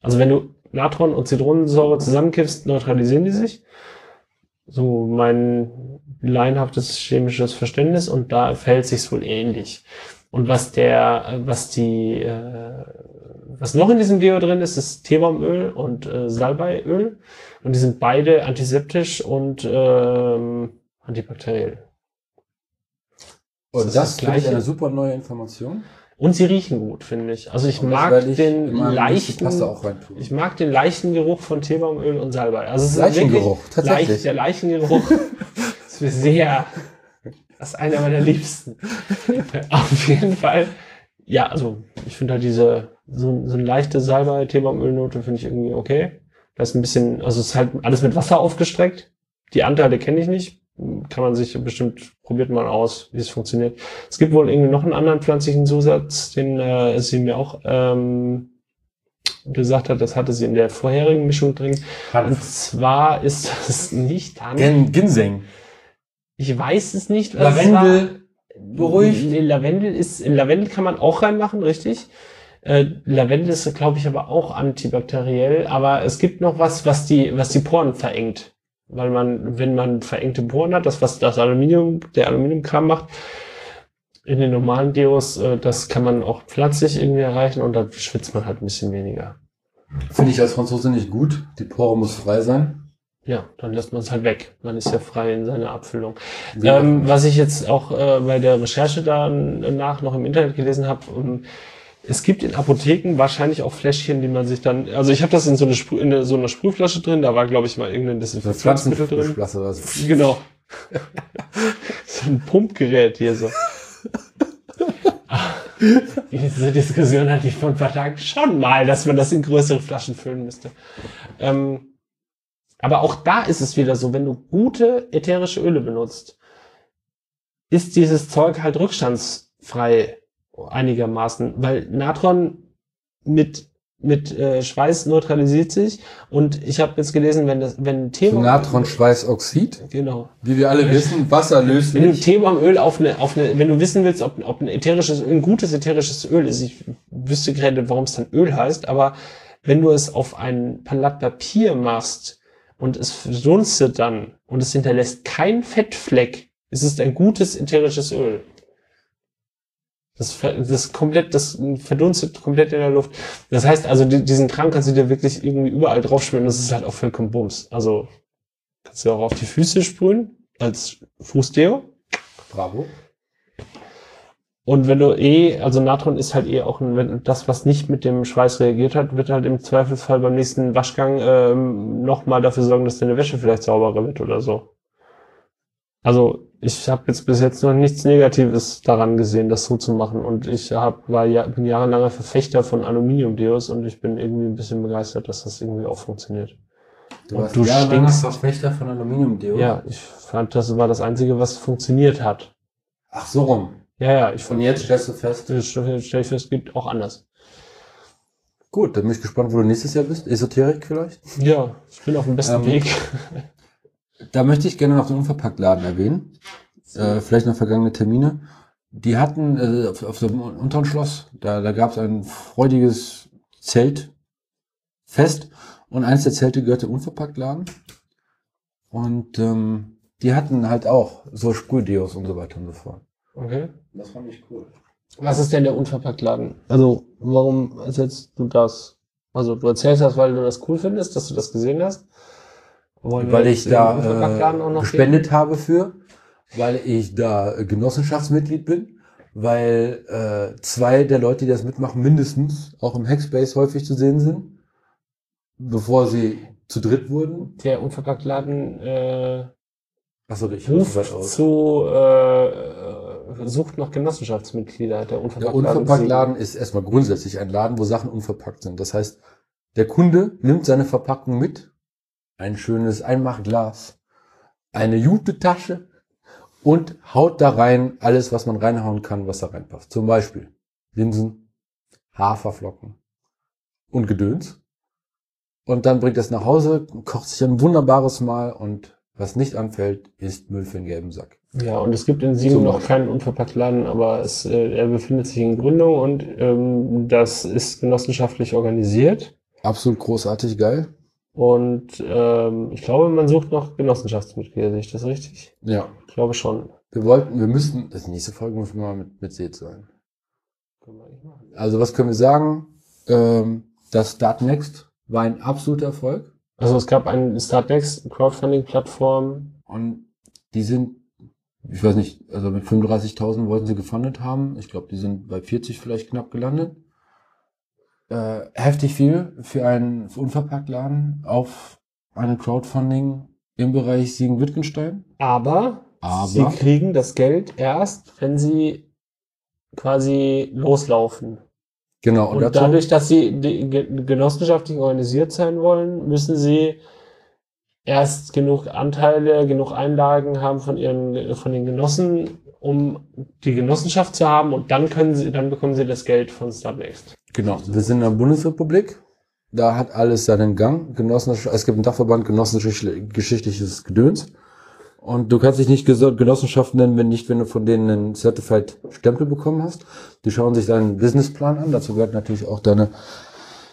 Also wenn du Natron und Zitronensäure zusammenkippst, neutralisieren die sich. So mein laienhaftes chemisches Verständnis und da verhält sich's wohl ähnlich. Und was der, was die, äh, was noch in diesem Deo drin ist, ist Teebaumöl und äh, Salbeiöl. Und die sind beide antiseptisch und ähm, antibakteriell. und das das, das Gleiche? eine super neue Information. Und sie riechen gut, finde ich. Also ich Und mag ich den leichten, ich mag den leichten Geruch von Teebaumöl und Salbei. Also es ist Leichengeruch, tatsächlich. Leicht, der Leichengeruch ist mir sehr, das ist einer meiner liebsten. Auf jeden Fall. Ja, also ich finde halt diese, so, so eine leichte Salbei, Teebaumölnote finde ich irgendwie okay. Da ist ein bisschen, also es ist halt alles mit Wasser aufgestreckt. Die Anteile kenne ich nicht. Kann man sich bestimmt, probiert mal aus, wie es funktioniert. Es gibt wohl irgendwie noch einen anderen pflanzlichen Zusatz, den äh, sie mir auch ähm, gesagt hat, das hatte sie in der vorherigen Mischung drin. Und zwar ist das nicht Hanf. Gen Ginseng. Ich weiß es nicht. was es war. Lavendel. beruhigt. Lavendel ist, in Lavendel kann man auch reinmachen, richtig. Äh, Lavendel ist, glaube ich, aber auch antibakteriell. Aber es gibt noch was, was die, was die Poren verengt. Weil man, wenn man verengte Poren hat, das, was das Aluminium, der Aluminiumkram macht, in den normalen Deos, äh, das kann man auch pflanzlich irgendwie erreichen und dann schwitzt man halt ein bisschen weniger. Finde ich als Franzose nicht gut. Die Pore muss frei sein. Ja, dann lässt man es halt weg. Man ist ja frei in seiner Abfüllung. Ähm, was ich jetzt auch äh, bei der Recherche danach noch im Internet gelesen habe, um, es gibt in Apotheken wahrscheinlich auch Fläschchen, die man sich dann, also ich habe das in so, eine Sprüh, in so einer Sprühflasche drin, da war glaube ich mal irgendein Desinfektionsmittel drin. Was. Genau. so ein Pumpgerät hier so. Diese Diskussion hatte ich vor ein paar Tagen schon mal, dass man das in größere Flaschen füllen müsste. Ähm, aber auch da ist es wieder so, wenn du gute ätherische Öle benutzt, ist dieses Zeug halt rückstandsfrei einigermaßen, weil Natron mit mit äh, Schweiß neutralisiert sich und ich habe jetzt gelesen, wenn das wenn Thema Natronschweißoxid, genau, wie wir alle wissen, wasserlöslich. Wenn du Teebaumöl auf eine auf eine wenn du wissen willst, ob ob ein ätherisches ein gutes ätherisches Öl ist, ich wüsste gerade, warum es dann Öl heißt, aber wenn du es auf ein Blatt Papier machst und es verdunstet dann und es hinterlässt kein Fettfleck, ist es ein gutes ätherisches Öl. Das, das komplett, das verdunstet komplett in der Luft. Das heißt also, diesen Trank kannst du dir wirklich irgendwie überall draufspülen. Das ist halt auch vollkommen Bums. Also, kannst du auch auf die Füße sprühen, als Fußdeo. Bravo. Und wenn du eh, also Natron ist halt eh auch ein, wenn das, was nicht mit dem Schweiß reagiert hat, wird halt im Zweifelsfall beim nächsten Waschgang ähm, nochmal dafür sorgen, dass deine Wäsche vielleicht sauberer wird oder so. Also ich habe jetzt bis jetzt noch nichts Negatives daran gesehen, das so zu machen. Und ich hab, war ja, bin jahrelanger Verfechter von Aluminium-Deos und ich bin irgendwie ein bisschen begeistert, dass das irgendwie auch funktioniert. Du und warst du stinkst. Verfechter von Aluminium-Deos? Ja, ich fand, das war das Einzige, was funktioniert hat. Ach so rum. Ja, ja. Ich Und jetzt stellst du fest? Jetzt stelle ich fest, geht auch anders. Gut, dann bin ich gespannt, wo du nächstes Jahr bist. Esoterik vielleicht? Ja, ich bin auf dem besten ähm, Weg. Da möchte ich gerne noch den Unverpacktladen erwähnen. Äh, vielleicht noch vergangene Termine. Die hatten äh, auf, auf dem unteren Schloss, da, da gab es ein freudiges Zeltfest und eins der Zelte gehörte Unverpacktladen. Und ähm, die hatten halt auch so Sprühdeos und so weiter und so fort. Okay. Das fand ich cool. Was ist denn der Unverpacktladen? Also, warum ersetzt du das? Also, du erzählst das, weil du das cool findest, dass du das gesehen hast? Wollen weil ich da äh, gespendet gehen? habe für, weil ich da Genossenschaftsmitglied bin, weil äh, zwei der Leute, die das mitmachen, mindestens auch im Hackspace häufig zu sehen sind, bevor sie zu dritt wurden. Der Unverpacktladen äh, Achso, ich ruft zu äh, sucht nach Genossenschaftsmitglieder. Der Unverpacktladen, der Unverpacktladen ist erstmal grundsätzlich ein Laden, wo Sachen unverpackt sind. Das heißt, der Kunde nimmt seine Verpackung mit, ein schönes Einmachglas, eine Jute-Tasche und haut da rein alles, was man reinhauen kann, was da reinpasst. Zum Beispiel Linsen, Haferflocken und Gedöns. Und dann bringt es nach Hause, kocht sich ein wunderbares Mahl und was nicht anfällt, ist Müll für den gelben Sack. Ja, und es gibt in Siegen noch keinen Unverpacktladen, aber es, äh, er befindet sich in Gründung und ähm, das ist genossenschaftlich organisiert. Absolut großartig geil. Und ähm, ich glaube, man sucht noch Genossenschaftsmitglieder, sehe ich das richtig? Ja. Ich glaube schon. Wir wollten, wir müssten, das nächste Folge muss mal mit, mit Seed sein. Also was können wir sagen? Ähm, das Start Next war ein absoluter Erfolg. Also es gab eine Startnext Crowdfunding-Plattform. Und die sind, ich weiß nicht, also mit 35.000 wollten sie gefundet haben. Ich glaube, die sind bei 40 vielleicht knapp gelandet. Äh, heftig viel für einen Unverpacktladen auf eine Crowdfunding im Bereich Siegen-Wittgenstein. Aber, Aber sie kriegen das Geld erst, wenn sie quasi loslaufen. Genau. Und, und dadurch, dass sie genossenschaftlich organisiert sein wollen, müssen sie erst genug Anteile, genug Einlagen haben von ihren, von den Genossen, um die Genossenschaft zu haben und dann können sie, dann bekommen sie das Geld von Startnext. Genau. Wir sind in der Bundesrepublik. Da hat alles seinen Gang. Genossenschaft, es gibt einen Dachverband genossenschaftliches Gedöns. Und du kannst dich nicht Genossenschaft nennen, wenn nicht, wenn du von denen einen Certified Stempel bekommen hast. Die schauen sich deinen Businessplan an. Dazu gehört natürlich auch deine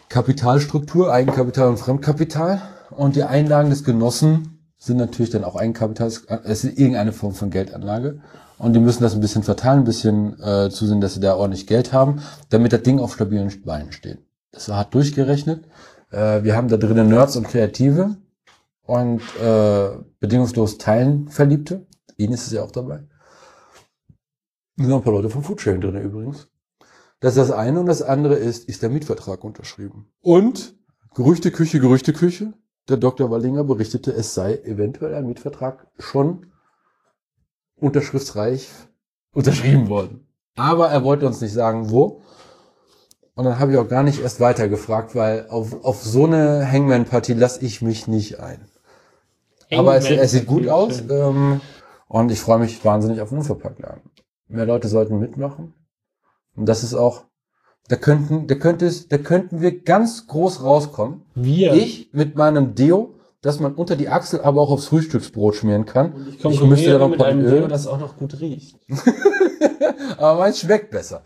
Kapitalstruktur, Eigenkapital und Fremdkapital. Und die Einlagen des Genossen sind natürlich dann auch Eigenkapital. Es ist irgendeine Form von Geldanlage. Und die müssen das ein bisschen verteilen, ein bisschen äh, zusehen, dass sie da ordentlich Geld haben, damit das Ding auf stabilen Beinen steht. Das war hart durchgerechnet. Äh, wir haben da drinnen Nerds und Kreative und äh, bedingungslos Teilen Verliebte. Ines ist ja auch dabei. Da sind noch ein paar Leute vom Foodsharing drin übrigens. Das ist das eine und das andere ist, ist der Mietvertrag unterschrieben. Und Gerüchteküche, Gerüchteküche. Der Dr. Wallinger berichtete, es sei eventuell ein Mietvertrag schon unterschriftsreich unterschrieben worden. Aber er wollte uns nicht sagen, wo. Und dann habe ich auch gar nicht erst weiter gefragt, weil auf, auf so eine Hangman-Partie lasse ich mich nicht ein. Aber es, es sieht gut aus ähm, und ich freue mich wahnsinnig auf den Unverpacktladen. Mehr Leute sollten mitmachen. Und das ist auch, da könnten, da könnte es, da könnten wir ganz groß rauskommen. Wir. Ich mit meinem Deo, das man unter die Achsel, aber auch aufs Frühstücksbrot schmieren kann. Ich ich müsste da noch mit einem Öl. Das auch noch gut riecht. Aber meins schmeckt besser.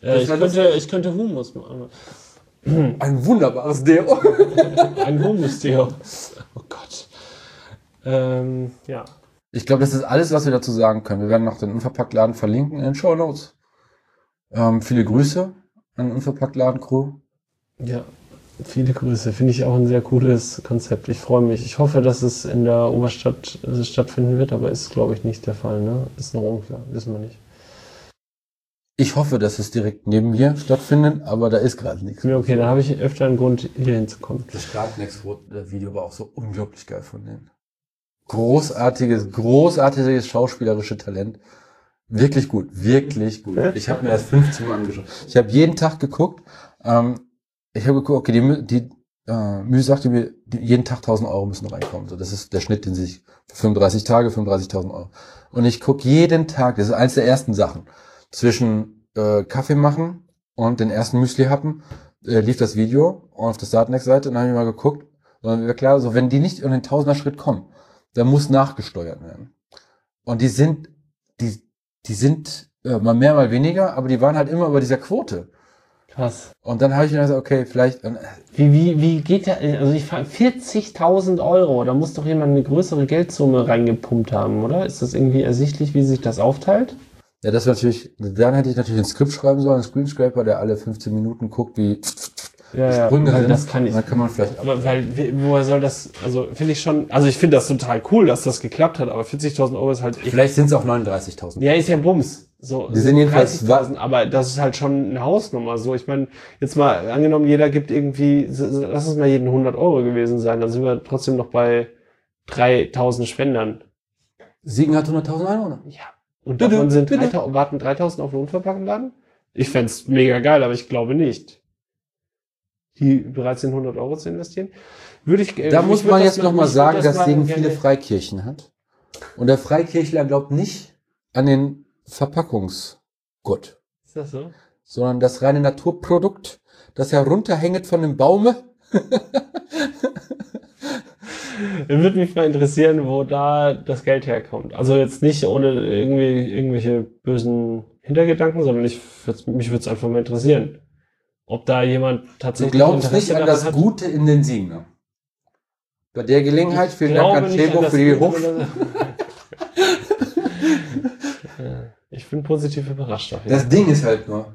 Äh, ich, könnte, ich könnte Hummus machen. Ein wunderbares Deo. Ein Hummus-Deo. Oh Gott. Ähm, ja. Ich glaube, das ist alles, was wir dazu sagen können. Wir werden noch den Unverpacktladen verlinken in den Show Notes. Ähm, viele Grüße an den Unverpacktladen-Crew. Ja. Viele Grüße. Finde ich auch ein sehr cooles Konzept. Ich freue mich. Ich hoffe, dass es in der Oberstadt stattfinden wird, aber ist, glaube ich, nicht der Fall. Ne? Ist noch unklar. Wissen wir nicht. Ich hoffe, dass es direkt neben mir stattfindet, aber da ist gerade nichts. Ja, okay, dann habe ich öfter einen Grund, hier hinzukommen. Das Startnext-Video war auch so unglaublich geil von denen. Großartiges, großartiges schauspielerische Talent. Wirklich gut, wirklich gut. Ich habe mir das 15 Mal angeschaut. Ich habe jeden Tag geguckt. Ähm, ich habe geguckt, okay, die, die äh, Mühe sagte mir, die, jeden Tag 1000 Euro müssen reinkommen. So, das ist der Schnitt, den sie sich für 35 Tage, 35.000 Euro. Und ich gucke jeden Tag, das ist eins der ersten Sachen, zwischen äh, Kaffee machen und den ersten Müsli happen, äh, lief das Video auf der Startnext-Seite und dann habe ich mal geguckt. Und dann war klar, so wenn die nicht in den Tausender-Schritt kommen, dann muss nachgesteuert werden. Und die sind, die, die sind äh, mal mehr, mal weniger, aber die waren halt immer über dieser Quote. Krass. Und dann habe ich mir gesagt, okay, vielleicht, Wie, wie, wie geht der, also ich frage, 40.000 Euro, da muss doch jemand eine größere Geldsumme reingepumpt haben, oder? Ist das irgendwie ersichtlich, wie sich das aufteilt? ja, das wäre natürlich, dann hätte ich natürlich ein Skript schreiben sollen, einen Screenscraper, der alle 15 Minuten guckt, wie Ja, ja, Sprünge sind. das kann ich. Dann kann man vielleicht, Aber weil, woher soll das, also finde ich schon, also ich finde das total cool, dass das geklappt hat, aber 40.000 Euro ist halt, ich, vielleicht sind es auch 39.000. ja, ist ja Bums. So, Die sind jedenfalls 30.000, aber das ist halt schon eine Hausnummer. So, ich meine, jetzt mal angenommen, jeder gibt irgendwie, lass es mal jeden 100 Euro gewesen sein, dann sind wir trotzdem noch bei 3.000 Spendern. Siegen hat 100.000 Einwohner. Ja. Und Bitte, davon sind bitte. 3000, warten 3000 auf den Unverpacktenladen? Ich fänd's mega geil, aber ich glaube nicht. Die bereit sind, 100 Euro zu investieren. Würde ich, äh, Da ich muss man jetzt mal- noch mal ich würd sagen, das dass Siegen viele Freikirchen hat. Und der Freikirchler glaubt nicht an den Verpackungsgott, Ist das so? sondern das reine Naturprodukt, das herunterhängt von dem Baume. Würde mich mal interessieren, wo da das Geld herkommt. Also jetzt nicht ohne irgendwie irgendwelche bösen Hintergedanken, sondern ich mich würde es einfach mal interessieren, ob da jemand Du tatsächlich glaubst Interesse nicht an das hat. Gute in den Siegner. Bei der Gelegenheit, vielen Dank an Chebo für die Hoch. sondern- Ja, ich bin positiv überrascht. Auf jeden Das. Ding ist halt nur,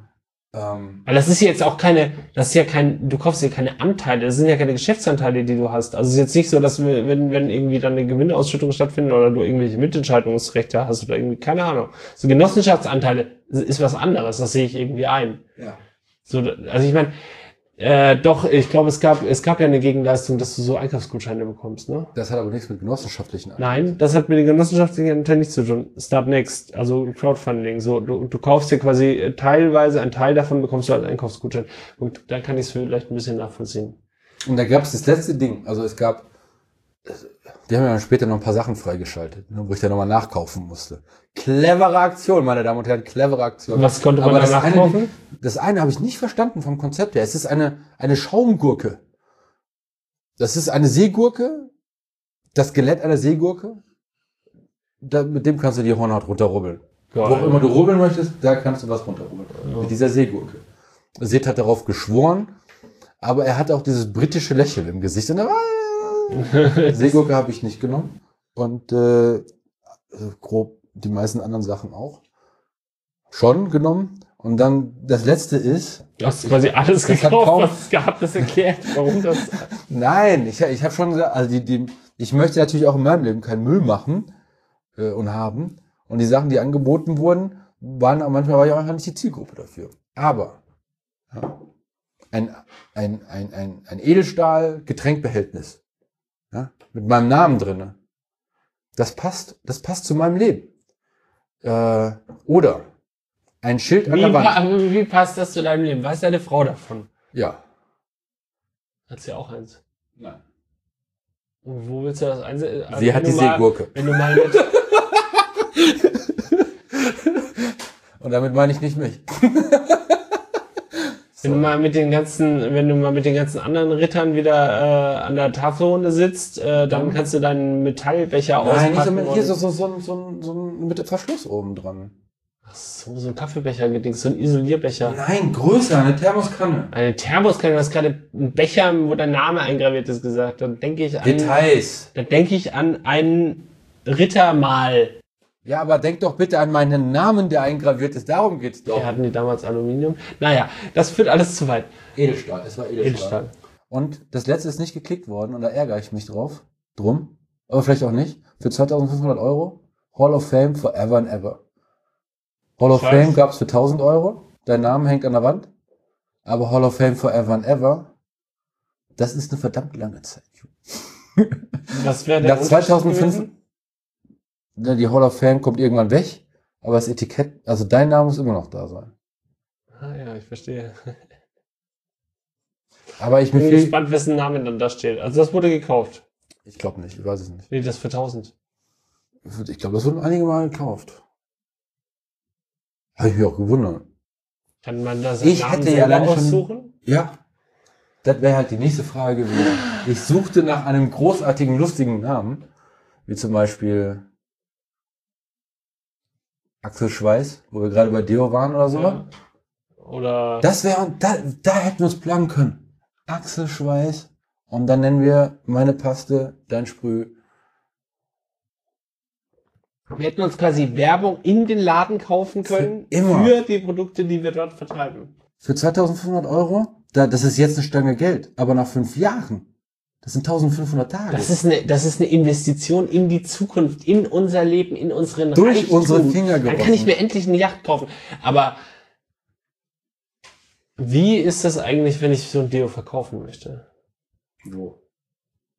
ähm, Aber das ist jetzt auch keine, das ist ja kein, du kaufst ja keine Anteile, das sind ja keine Geschäftsanteile, die du hast. Also es ist jetzt nicht so, dass wir, wenn, wenn irgendwie dann eine Gewinnausschüttung stattfindet oder du irgendwelche Mitentscheidungsrechte hast oder irgendwie, keine Ahnung. So Genossenschaftsanteile ist was anderes, das sehe ich irgendwie ein. ja. So, also ich meine, äh, doch, ich glaube, es gab, es gab ja eine Gegenleistung, dass du so Einkaufsgutscheine bekommst, ne? das hat aber nichts mit genossenschaftlichen an. Nein, das hat mit den genossenschaftlichen Anteilen nichts zu tun. Start Next, also Crowdfunding. So, du, du kaufst dir quasi äh, teilweise, ein Teil davon bekommst du als Einkaufsgutschein. Und dann kann ich es vielleicht ein bisschen nachvollziehen. Und da gab es das letzte Ding. Also es gab, die haben ja dann später noch ein paar Sachen freigeschaltet, ne, wo ich dann nochmal nachkaufen musste. Clevere Aktion, meine Damen und Herren, clevere Aktion. Was konnte man Aber da das eine, nachkaufen? das eine habe ich nicht verstanden vom Konzept her. Es ist eine, eine Schaumgurke. Das ist eine Seegurke, das Skelett einer Seegurke. da, mit dem kannst du die Hornhaut runterrubbeln. Geil. Wo auch immer du rubbeln möchtest, da kannst du was runterrubbeln. Mit dieser Seegurke. Sid hat darauf geschworen, aber er hat auch dieses britische Lächeln im Gesicht. Und er war, Seegurke habe ich nicht genommen. Und äh, grob die meisten anderen Sachen auch. Schon genommen. Und dann das letzte ist, Du hast quasi alles Das hat gekauft, kaum- was es gab, das erklärt, warum das. Nein, ich, ich habe schon gesagt, also die, die, ich möchte natürlich auch in meinem Leben keinen Müll machen äh, und haben. Und die Sachen, die angeboten wurden, waren manchmal war ich auch einfach nicht die Zielgruppe dafür. Aber ja, ein, ein, ein, ein, ein Edelstahl-Getränkbehältnis ja, mit meinem Namen drinne, das passt, das passt zu meinem Leben. Äh, oder ein Schild an Wie, der Wand. pa- wie passt das zu deinem Leben? Weiß deine Frau davon? Ja. Hat sie auch eins. Nein. Und wo willst du das einsetzen? Sie hat die Seegurke. Wenn du mal mit, Und damit meine ich nicht mich. wenn du mal mit den ganzen, wenn du mal mit den ganzen anderen Rittern wieder äh, an der Tafelrunde sitzt, äh, dann kannst du deinen Metallbecher Nein, nicht so auspacken. mit, hier so, so, so, ein- so, ein- so ein mit Verschluss oben dran. Ach so, so ein Kaffeebecher gedings, so ein Isolierbecher. Nein, größer, eine Thermoskanne. Eine Thermoskanne, du hast gerade einen Becher, wo dein Name eingraviert ist, gesagt. Dann denke ich an, Details. dann denke ich an einen Rittermahl. Ja, aber denk doch bitte an meinen Namen, der eingraviert ist. Darum geht's doch. Wir hatten die damals Aluminium. Naja, das führt alles zu weit. Edelstahl, es war Edelstahl. Edelstahl. Und das letzte ist nicht geklickt worden und da ärgere ich mich drauf. Drum. Aber vielleicht auch nicht. Für 2500 Euro. Hall of Fame forever and ever. Hall of Scheiß. Fame gab's für 1000 Euro. Dein Name hängt an der Wand. Aber Hall of Fame forever and ever. Das ist eine verdammt lange Zeit. Was wäre der Nach Unterschied 2005, gewesen? Ne, die Hall of Fame kommt irgendwann weg, aber das Etikett, also dein Name muss immer noch da sein. Ah ja, ich verstehe. Aber ich bin viel, gespannt, wessen Name dann da steht. Also das wurde gekauft. ich glaube nicht, ich weiß es nicht. Nee, das für 1000. Ich glaube, das wurden einige Mal gekauft. Habe ich mich auch gewundert. Kann man das Ich hätte ja alleine schon- aussuchen? Ja. Das wäre halt die nächste Frage gewesen. Ich suchte nach einem großartigen, lustigen Namen, wie zum Beispiel Axel Schweiß, wo wir gerade bei Deo waren oder so. Ja. Oder Das wäre, da, da hätten wir uns planen können. Axel Schweiß. Und dann nennen wir meine Paste, dein Sprüh. wir hätten uns quasi Werbung in den Laden kaufen können Für immer. für die Produkte, die wir dort vertreiben. Für 2500 Euro? Da, das ist jetzt eine Stange Geld. Aber nach fünf Jahren. Das sind 1500 Tage. Das ist eine, das ist eine Investition in die Zukunft, in unser Leben, in unseren Durch Reichtum. unsere Finger Dann kann gerochen. ich mir endlich eine Yacht kaufen. Aber wie ist das eigentlich, wenn ich so ein Deo verkaufen möchte? Wo?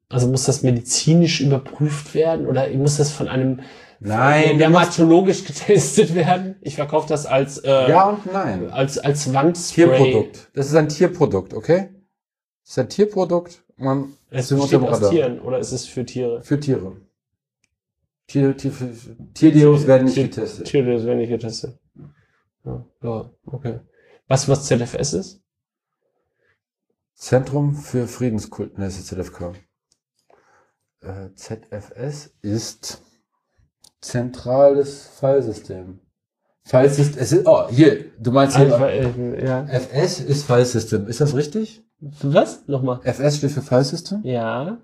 Also muss das medizinisch überprüft werden oder muss das von einem Nein, dermatologisch getestet werden? Ich verkaufe das als äh, Ja und nein. als als Wandspray. Tierprodukt. Das ist ein Tierprodukt, okay? Das ist ein Tierprodukt. Man Es sind besteht aus Radar. Tieren oder ist es für Tiere? Für Tiere. Tier, Tier, Tierdeos werden nicht Tier- getestet. Tiere werden nicht getestet. Ja, ja, okay. Was was ZFS ist? Zentrum für Friedenskult, ne, ist ZFK. Äh, ZFS ist zentrales Filesystem. Filesystem, es ist, oh, hier, du meinst hier, Also, äh, ja. FS ist Filesystem, ist das richtig? Was? Nochmal. FS steht für Filesystem. Ja.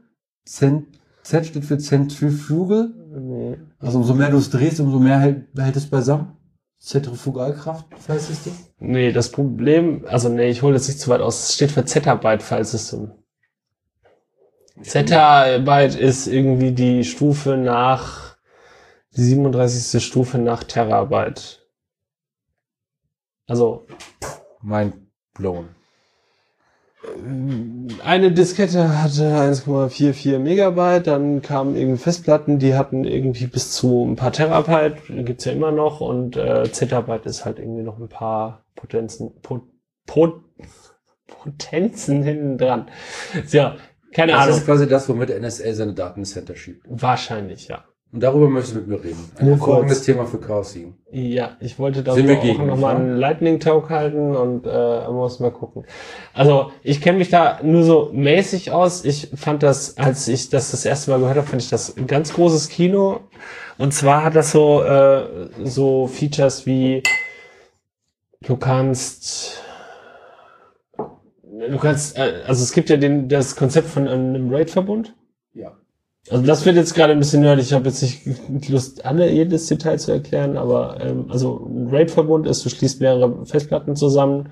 Cent, Z steht für Zentrifugal. Nee. Also umso mehr du es drehst, umso mehr hält, behält es beisammen. Zentrifugalkraft, Filesystem. Nee, das Problem, also nee, ich hole jetzt nicht zu weit aus. Es steht für Zettabyte File System. Zettabyte ist irgendwie die Stufe nach, die 37. Stufe nach Terabyte. Also, Mind blown. Eine Diskette hatte 1,44 Megabyte, dann kamen irgendwie Festplatten, die hatten irgendwie bis zu ein paar Terabyte, gibt's ja immer noch, und äh, Zettabyte ist halt irgendwie noch ein paar Potenzen, po, po, Potenzen hinten dran. Ja, keine Das Ahnung. ist quasi das, womit NSA seine Datencenter schiebt. Wahrscheinlich, ja. Und darüber möchtest du mit mir reden. Ein hervorragendes. Thema für Chaos 7. Ja, ich wollte wir auch nochmal einen Lightning Talk halten und äh, muss mal gucken. Also ich kenne mich da nur so mäßig aus. Ich fand das, als ich das das erste Mal gehört habe, fand ich das ein ganz großes Kino. Und zwar hat das so äh, so Features wie du kannst du kannst äh, also es gibt ja den das Konzept von einem Raid-Verbund. Ja. Also das wird jetzt gerade ein bisschen nerdig. Ich habe jetzt nicht Lust, alle jedes Detail zu erklären, aber ähm, also ein RAID-Verbund ist, du schließt mehrere Festplatten zusammen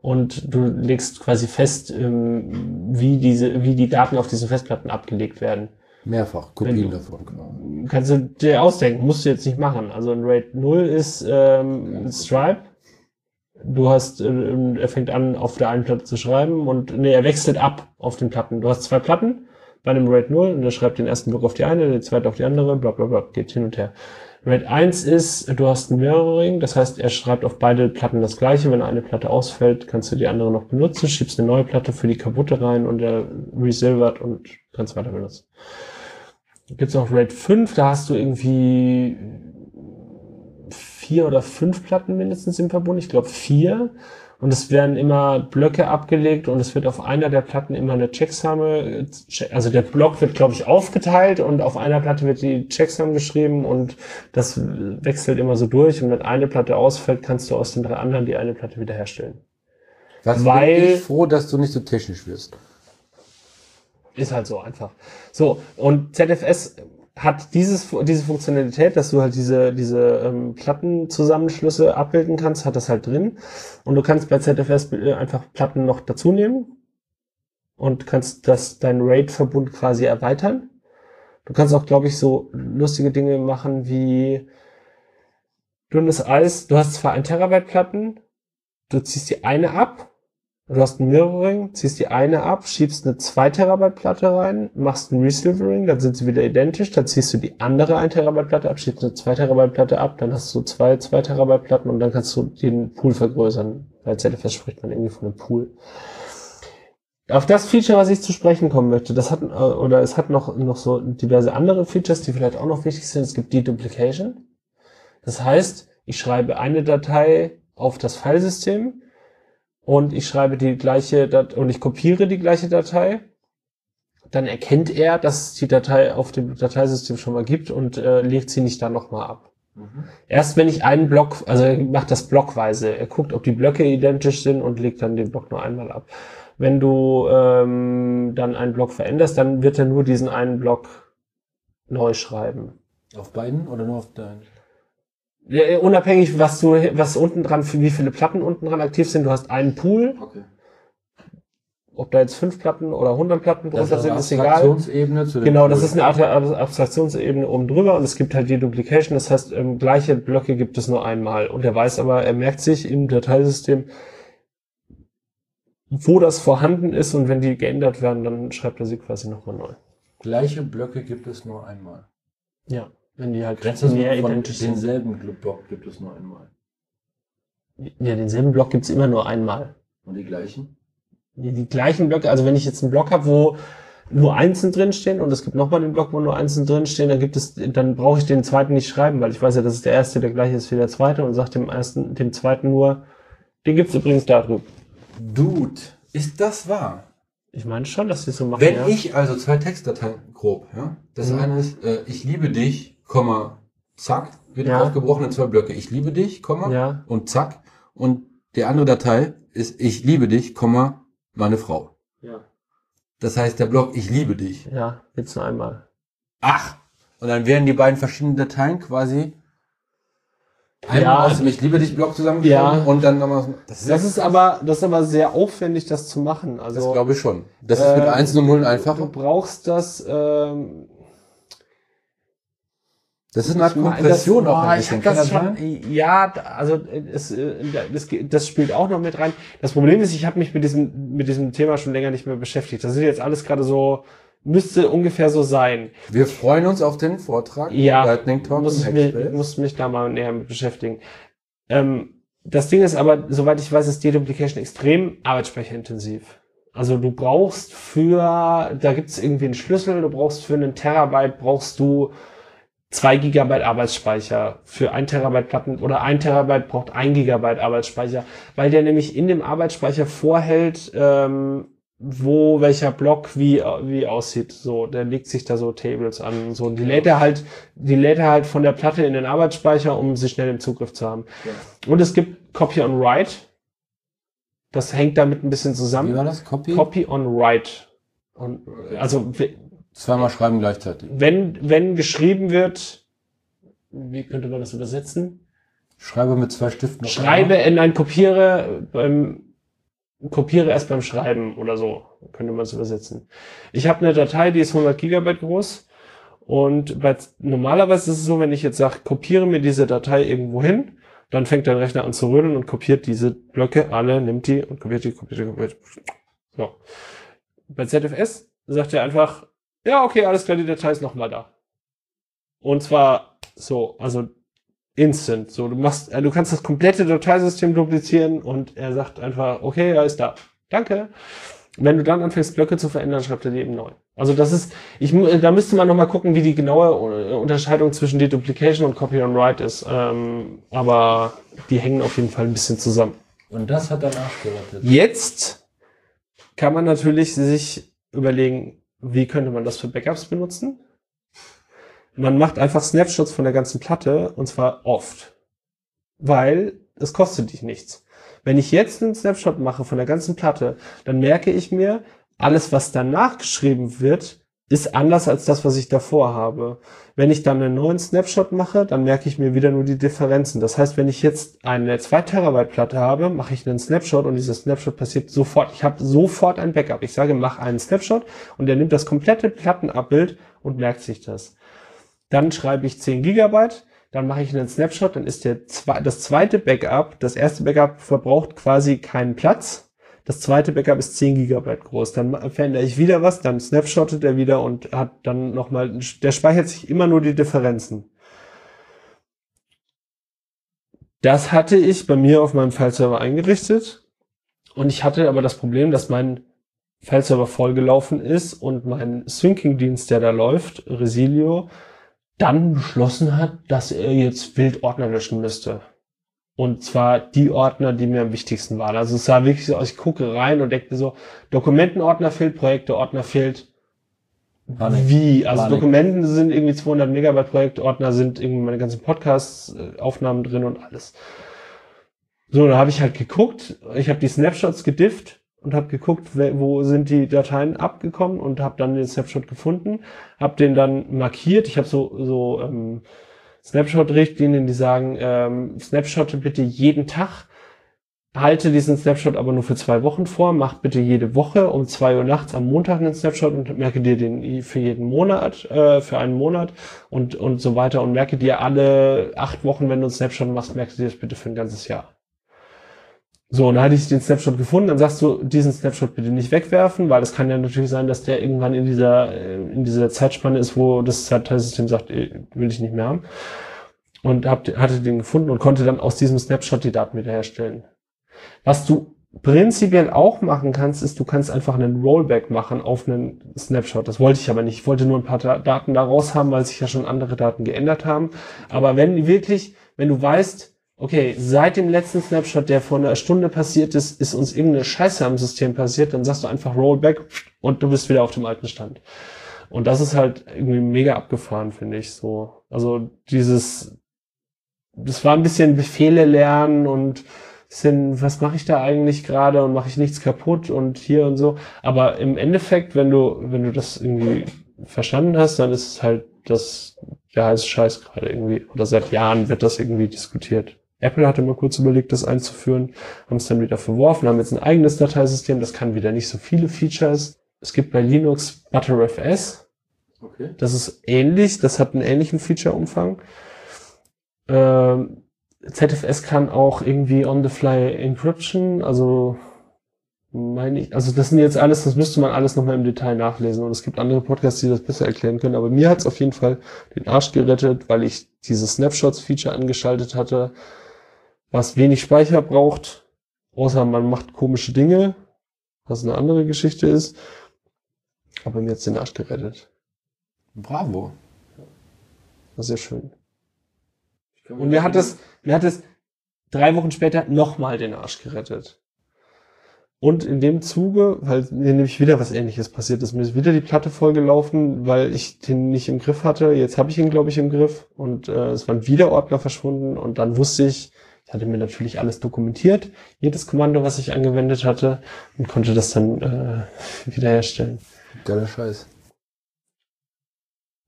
und du legst quasi fest, ähm, wie diese, wie die Daten auf diesen Festplatten abgelegt werden. Mehrfach Kopien davon. Genau. Kannst du dir ausdenken, musst du jetzt nicht machen. Also ein RAID 0 ist ähm, Stripe. Du hast, äh, er fängt an, auf der einen Platte zu schreiben und nee, er wechselt ab auf den Platten. Du hast zwei Platten bei einem RAID 0 und er schreibt den ersten Block auf die eine, den zweiten auf die andere, bla bla bla, geht hin und her. RAID 1 ist, du hast ein Mirroring, das heißt, er schreibt auf beide Platten das gleiche. Wenn eine Platte ausfällt, kannst du die andere noch benutzen, schiebst eine neue Platte für die kaputte rein und er resilvert und kannst weiter benutzen. Gibt's noch RAID 5, da hast du irgendwie vier oder fünf Platten mindestens im Verbund, ich glaube vier. Und es werden immer Blöcke abgelegt und es wird auf einer der Platten immer eine Checksame, also der Block wird, glaube ich, aufgeteilt und auf einer Platte wird die Checksame geschrieben und das wechselt immer so durch und wenn eine Platte ausfällt, kannst du aus den drei anderen die eine Platte wiederherstellen. Was Weil- bin ich froh, dass du nicht so technisch wirst. Ist halt so einfach. So, und ZFS hat dieses, diese Funktionalität, dass du halt diese, diese ähm, Plattenzusammenschlüsse abbilden kannst, hat das halt drin. Und du kannst bei ZFS äh, einfach Platten noch dazu nehmen und kannst das, dein RAID-Verbund quasi erweitern. Du kannst auch, glaube ich, so lustige Dinge machen wie dünnes Eis. Du hast zwar ein Terabyte Platten, du ziehst die eine ab Du hast ein Mirroring, ziehst die eine ab, schiebst eine 2 Terabyte Platte rein, machst ein Resilvering, dann sind sie wieder identisch, dann ziehst du die andere 1 Terabyte Platte ab, schiebst eine 2 Terabyte Platte ab, dann hast du zwei 2 Terabyte Platten und dann kannst du den Pool vergrößern. Bei ZFS spricht man irgendwie von einem Pool. Auf das Feature, was ich zu sprechen kommen möchte, das hat, äh, oder es hat noch, noch so diverse andere Features, die vielleicht auch noch wichtig sind. Es gibt Deduplication. Das heißt, ich schreibe eine Datei auf das Filesystem, und ich schreibe die gleiche Dat und ich kopiere die gleiche Datei, dann erkennt er, dass es die Datei auf dem Dateisystem schon mal gibt und äh, legt sie nicht dann nochmal ab. Erst wenn ich einen Block, also er macht das blockweise, er guckt, ob die Blöcke identisch sind und legt dann den Block nur einmal ab. Wenn du ähm, dann einen Block veränderst, dann wird er nur diesen einen Block neu schreiben. Auf beiden oder nur auf deinen? Ja, Unabhängig, was du, was unten dran, wie viele Platten unten dran aktiv sind, du hast einen Pool, Okay. ob da jetzt fünf Platten oder 100 Platten Das drunter ist sind, ist egal. Abstraktionsebene zu Genau, das Pool. ist eine Art Abstraktionsebene oben drüber und es gibt halt die Duplication, das heißt, ähm, gleiche Blöcke gibt es nur einmal. Und er weiß aber, er merkt sich im Dateisystem, wo das vorhanden ist und wenn die geändert werden, dann schreibt er sie quasi nochmal neu. Gleiche Blöcke gibt es nur einmal. Ja, wenn die halt Grenzt das näher von identisch sind. denselben Block gibt es nur einmal. Ja, denselben Block gibt's immer nur einmal. Und die gleichen? Die, die gleichen Blöcke, also wenn ich jetzt einen Block habe, wo nur Einsen drinstehen und es gibt nochmal den Block, wo nur Einsen drinstehen, dann gibt es, dann brauche ich den zweiten nicht schreiben, weil ich weiß ja, dass es der erste der gleiche ist wie der zweite und sage dem ersten, dem zweiten nur, den gibt's übrigens da drüben. Dude, ist das wahr? Ich meine schon, dass die so machen. Wenn ja. ich also zwei Textdateien grob, ja, das Mhm. eine ist, äh, ich liebe dich, Komma, zack, wird Ja. aufgebrochen in zwei Blöcke. Ich liebe dich, Komma, Ja. und zack. Und die andere Datei ist, ich liebe dich, Komma, meine Frau. Ja. Das heißt, der Block, ich liebe dich. Ja, gibt's nur einmal. Ach! Und dann werden die beiden verschiedenen Dateien quasi einmal Ja. aus dem Ich liebe dich Block zusammengeschrieben Ja. und dann nochmal. Das, Das ist aber, das ist aber sehr aufwendig, das zu machen. das Also glaube ich schon. Das ist mit Ähm, 1 und 0 du einfacher. brauchst das. Ähm, Das ist eine Art Kompression auch ein bisschen. das schon, ja, also äh, es, äh, das, das spielt auch noch mit rein. Das Problem ist, ich habe mich mit diesem mit diesem Thema schon länger nicht mehr beschäftigt. Das ist jetzt alles gerade so, müsste ungefähr so sein. Wir freuen uns auf den Vortrag. Ja, Lightning Talk muss ich mich, muss mich da mal näher mit beschäftigen. Ähm, das Ding ist aber, soweit ich weiß, ist Deduplication extrem arbeitsspeicherintensiv. Also du brauchst für, da gibt's irgendwie einen Schlüssel, du brauchst für einen Terabyte, brauchst du 2 Gigabyte Arbeitsspeicher für 1 Terabyte Platten oder 1 Terabyte braucht 1 Gigabyte Arbeitsspeicher, weil der nämlich in dem Arbeitsspeicher vorhält, ähm, wo welcher Block wie, wie aussieht. So, der legt sich da so Tables an. So, und die lädt er halt, die lädt er halt von der Platte in den Arbeitsspeicher, um sie schnell im Zugriff zu haben. Ja. Und es gibt Copy on Write. Das hängt damit ein bisschen zusammen. Wie war das? Copy? Copy on Write. Und, also, Zweimal schreiben gleichzeitig. wenn, wenn geschrieben wird, wie könnte man das übersetzen? Schreibe mit zwei Stiften. Schreibe in ein Kopiere beim kopiere erst beim Schreiben oder so, könnte man es übersetzen. Ich habe eine Datei, die ist 100 Gigabyte groß und bei, normalerweise ist es so, wenn ich jetzt sage, kopiere mir diese Datei irgendwo hin, dann fängt dein Rechner an zu rödeln und kopiert diese Blöcke alle, nimmt die und kopiert die, kopiert die, kopiert. So. Bei ZFS sagt er einfach, ja, okay, alles klar, die Datei ist nochmal da. Und zwar so, also instant. So, du machst, äh, du kannst das komplette Dateisystem duplizieren und er sagt einfach, okay, er ist da. Danke. Wenn du dann anfängst, Blöcke zu verändern, schreibt er die eben neu. Also das ist, ich, da müsste man nochmal gucken, wie die genaue äh, Unterscheidung zwischen Deduplication und Copy on Write ist. Ähm, aber die hängen auf jeden Fall ein bisschen zusammen. Und das hat danach gerettet. Jetzt kann man natürlich sich überlegen, wie könnte man das für Backups benutzen? Man macht einfach Snapshots von der ganzen Platte und zwar oft. Weil es kostet dich nichts. Wenn ich jetzt einen Snapshot mache von der ganzen Platte, dann merke ich mir, alles, was danach geschrieben wird, ist anders als das, was ich davor habe. Wenn ich dann einen neuen Snapshot mache, dann merke ich mir wieder nur die Differenzen. Das heißt, wenn ich jetzt eine 2 Terabyte Platte habe, mache ich einen Snapshot und dieser Snapshot passiert sofort. Ich habe sofort ein Backup. Ich sage, mach einen Snapshot und der nimmt das komplette Plattenabbild und merkt sich das. Dann schreibe ich 10 Gigabyte, dann mache ich einen Snapshot, dann ist der das zweite Backup, das erste Backup verbraucht quasi keinen Platz. Das zweite Backup ist 10 Gigabyte groß. Dann verändere ich wieder was, dann snapshottet er wieder und hat dann nochmal, der speichert sich immer nur die Differenzen. Das hatte ich bei mir auf meinem File-Server eingerichtet. Und ich hatte aber das Problem, dass mein File-Server vollgelaufen ist und mein Syncing-Dienst, der da läuft, Resilio, dann beschlossen hat, dass er jetzt wild Ordner löschen müsste. Und zwar die Ordner, die mir am wichtigsten waren. Also es sah wirklich so ich gucke rein und denke so, Dokumentenordner fehlt, Projekteordner fehlt. Panik. Wie? Also Panik. Dokumenten sind irgendwie 200 Megabyte, Projektordner sind irgendwie meine ganzen Podcasts, äh, Aufnahmen drin und alles. So, da habe ich halt geguckt, ich habe die Snapshots gedifft und habe geguckt, wo sind die Dateien abgekommen und habe dann den Snapshot gefunden, habe den dann markiert. Ich habe so so ähm, Snapshot-Richtlinien, die sagen, ähm, Snapshotte bitte jeden Tag, halte diesen Snapshot aber nur für zwei Wochen vor, mach bitte jede Woche um zwei Uhr nachts am Montag einen Snapshot und merke dir den für jeden Monat, äh, für einen Monat und, und so weiter. Und merke dir alle acht Wochen, wenn du einen Snapshot machst, merke dir das bitte für ein ganzes Jahr. So, und dann hatte ich den Snapshot gefunden, dann sagst du, diesen Snapshot bitte nicht wegwerfen, weil es kann ja natürlich sein, dass der irgendwann in dieser, äh, in dieser Zeitspanne ist, wo das Dateisystem sagt, will ich nicht mehr haben. Und hab, hatte den gefunden und konnte dann aus diesem Snapshot die Daten wiederherstellen. Was du prinzipiell auch machen kannst, ist, du kannst einfach einen Rollback machen auf einen Snapshot. Das wollte ich aber nicht. Ich wollte nur ein paar Da- Daten da raus haben, weil sich ja schon andere Daten geändert haben. Aber wenn wirklich, wenn du weißt, okay, seit dem letzten Snapshot, der vor einer Stunde passiert ist, ist uns irgendeine Scheiße am System passiert, dann sagst du einfach Rollback und du bist wieder auf dem alten Stand. Und das ist halt irgendwie mega abgefahren, finde ich so. Also dieses, das war ein bisschen Befehle lernen und bisschen, was mache ich da eigentlich gerade und mache ich nichts kaputt und hier und so. Aber im Endeffekt, wenn du, wenn du das irgendwie verstanden hast, dann ist es halt das, der heiße Scheiß gerade irgendwie. Oder seit Jahren wird das irgendwie diskutiert. Apple hatte mal kurz überlegt, das einzuführen, haben es dann wieder verworfen, haben jetzt ein eigenes Dateisystem, das kann wieder nicht so viele Features. Es gibt bei Linux ButterFS, Okay. das ist ähnlich, das hat einen ähnlichen Feature-Umfang. Ähm, ZFS kann auch irgendwie on-the-fly Encryption, also meine ich, also das sind jetzt alles, das müsste man alles nochmal im Detail nachlesen und es gibt andere Podcasts, die das besser erklären können, aber mir hat es auf jeden Fall den Arsch gerettet, weil ich dieses Snapshots-Feature angeschaltet hatte, was wenig Speicher braucht, außer man macht komische Dinge, was eine andere Geschichte ist, aber mir hat's den Arsch gerettet. Bravo. War sehr schön. Und mir hat es, mir hat es drei Wochen später nochmal den Arsch gerettet. Und in dem Zuge, weil mir nämlich wieder was ähnliches passiert ist, mir ist wieder die Platte vollgelaufen, weil ich den nicht im Griff hatte. Jetzt habe ich ihn, glaube ich, im Griff. Und äh, es waren wieder Ordner verschwunden. Und dann wusste ich, ich hatte mir natürlich alles dokumentiert, jedes Kommando, was ich angewendet hatte, und konnte das dann äh, wiederherstellen. Geiler Scheiß.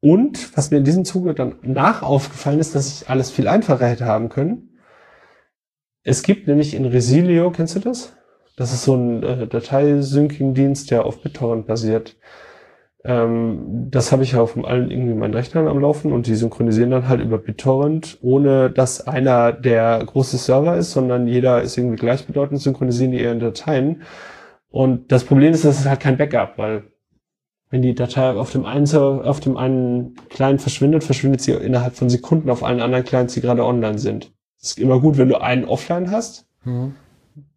Und was mir in diesem Zuge dann nach aufgefallen ist, dass ich alles viel einfacher hätte haben können. Es gibt nämlich in Resilio, kennst du das? Das ist so ein äh, Dateisyncing-Dienst, der auf BitTorrent basiert. Ähm, das habe ich auf allen irgendwie meinen Rechnern am Laufen und die synchronisieren dann halt über BitTorrent, ohne dass einer der große Server ist, sondern jeder ist irgendwie gleichbedeutend, synchronisieren die ihren Dateien. Und das Problem ist, das ist halt kein Backup, weil wenn die Datei auf dem einen Server, auf dem einen Client verschwindet, verschwindet sie innerhalb von Sekunden auf allen anderen Clients, die gerade online sind. Das ist immer gut, wenn du einen offline hast. Mhm.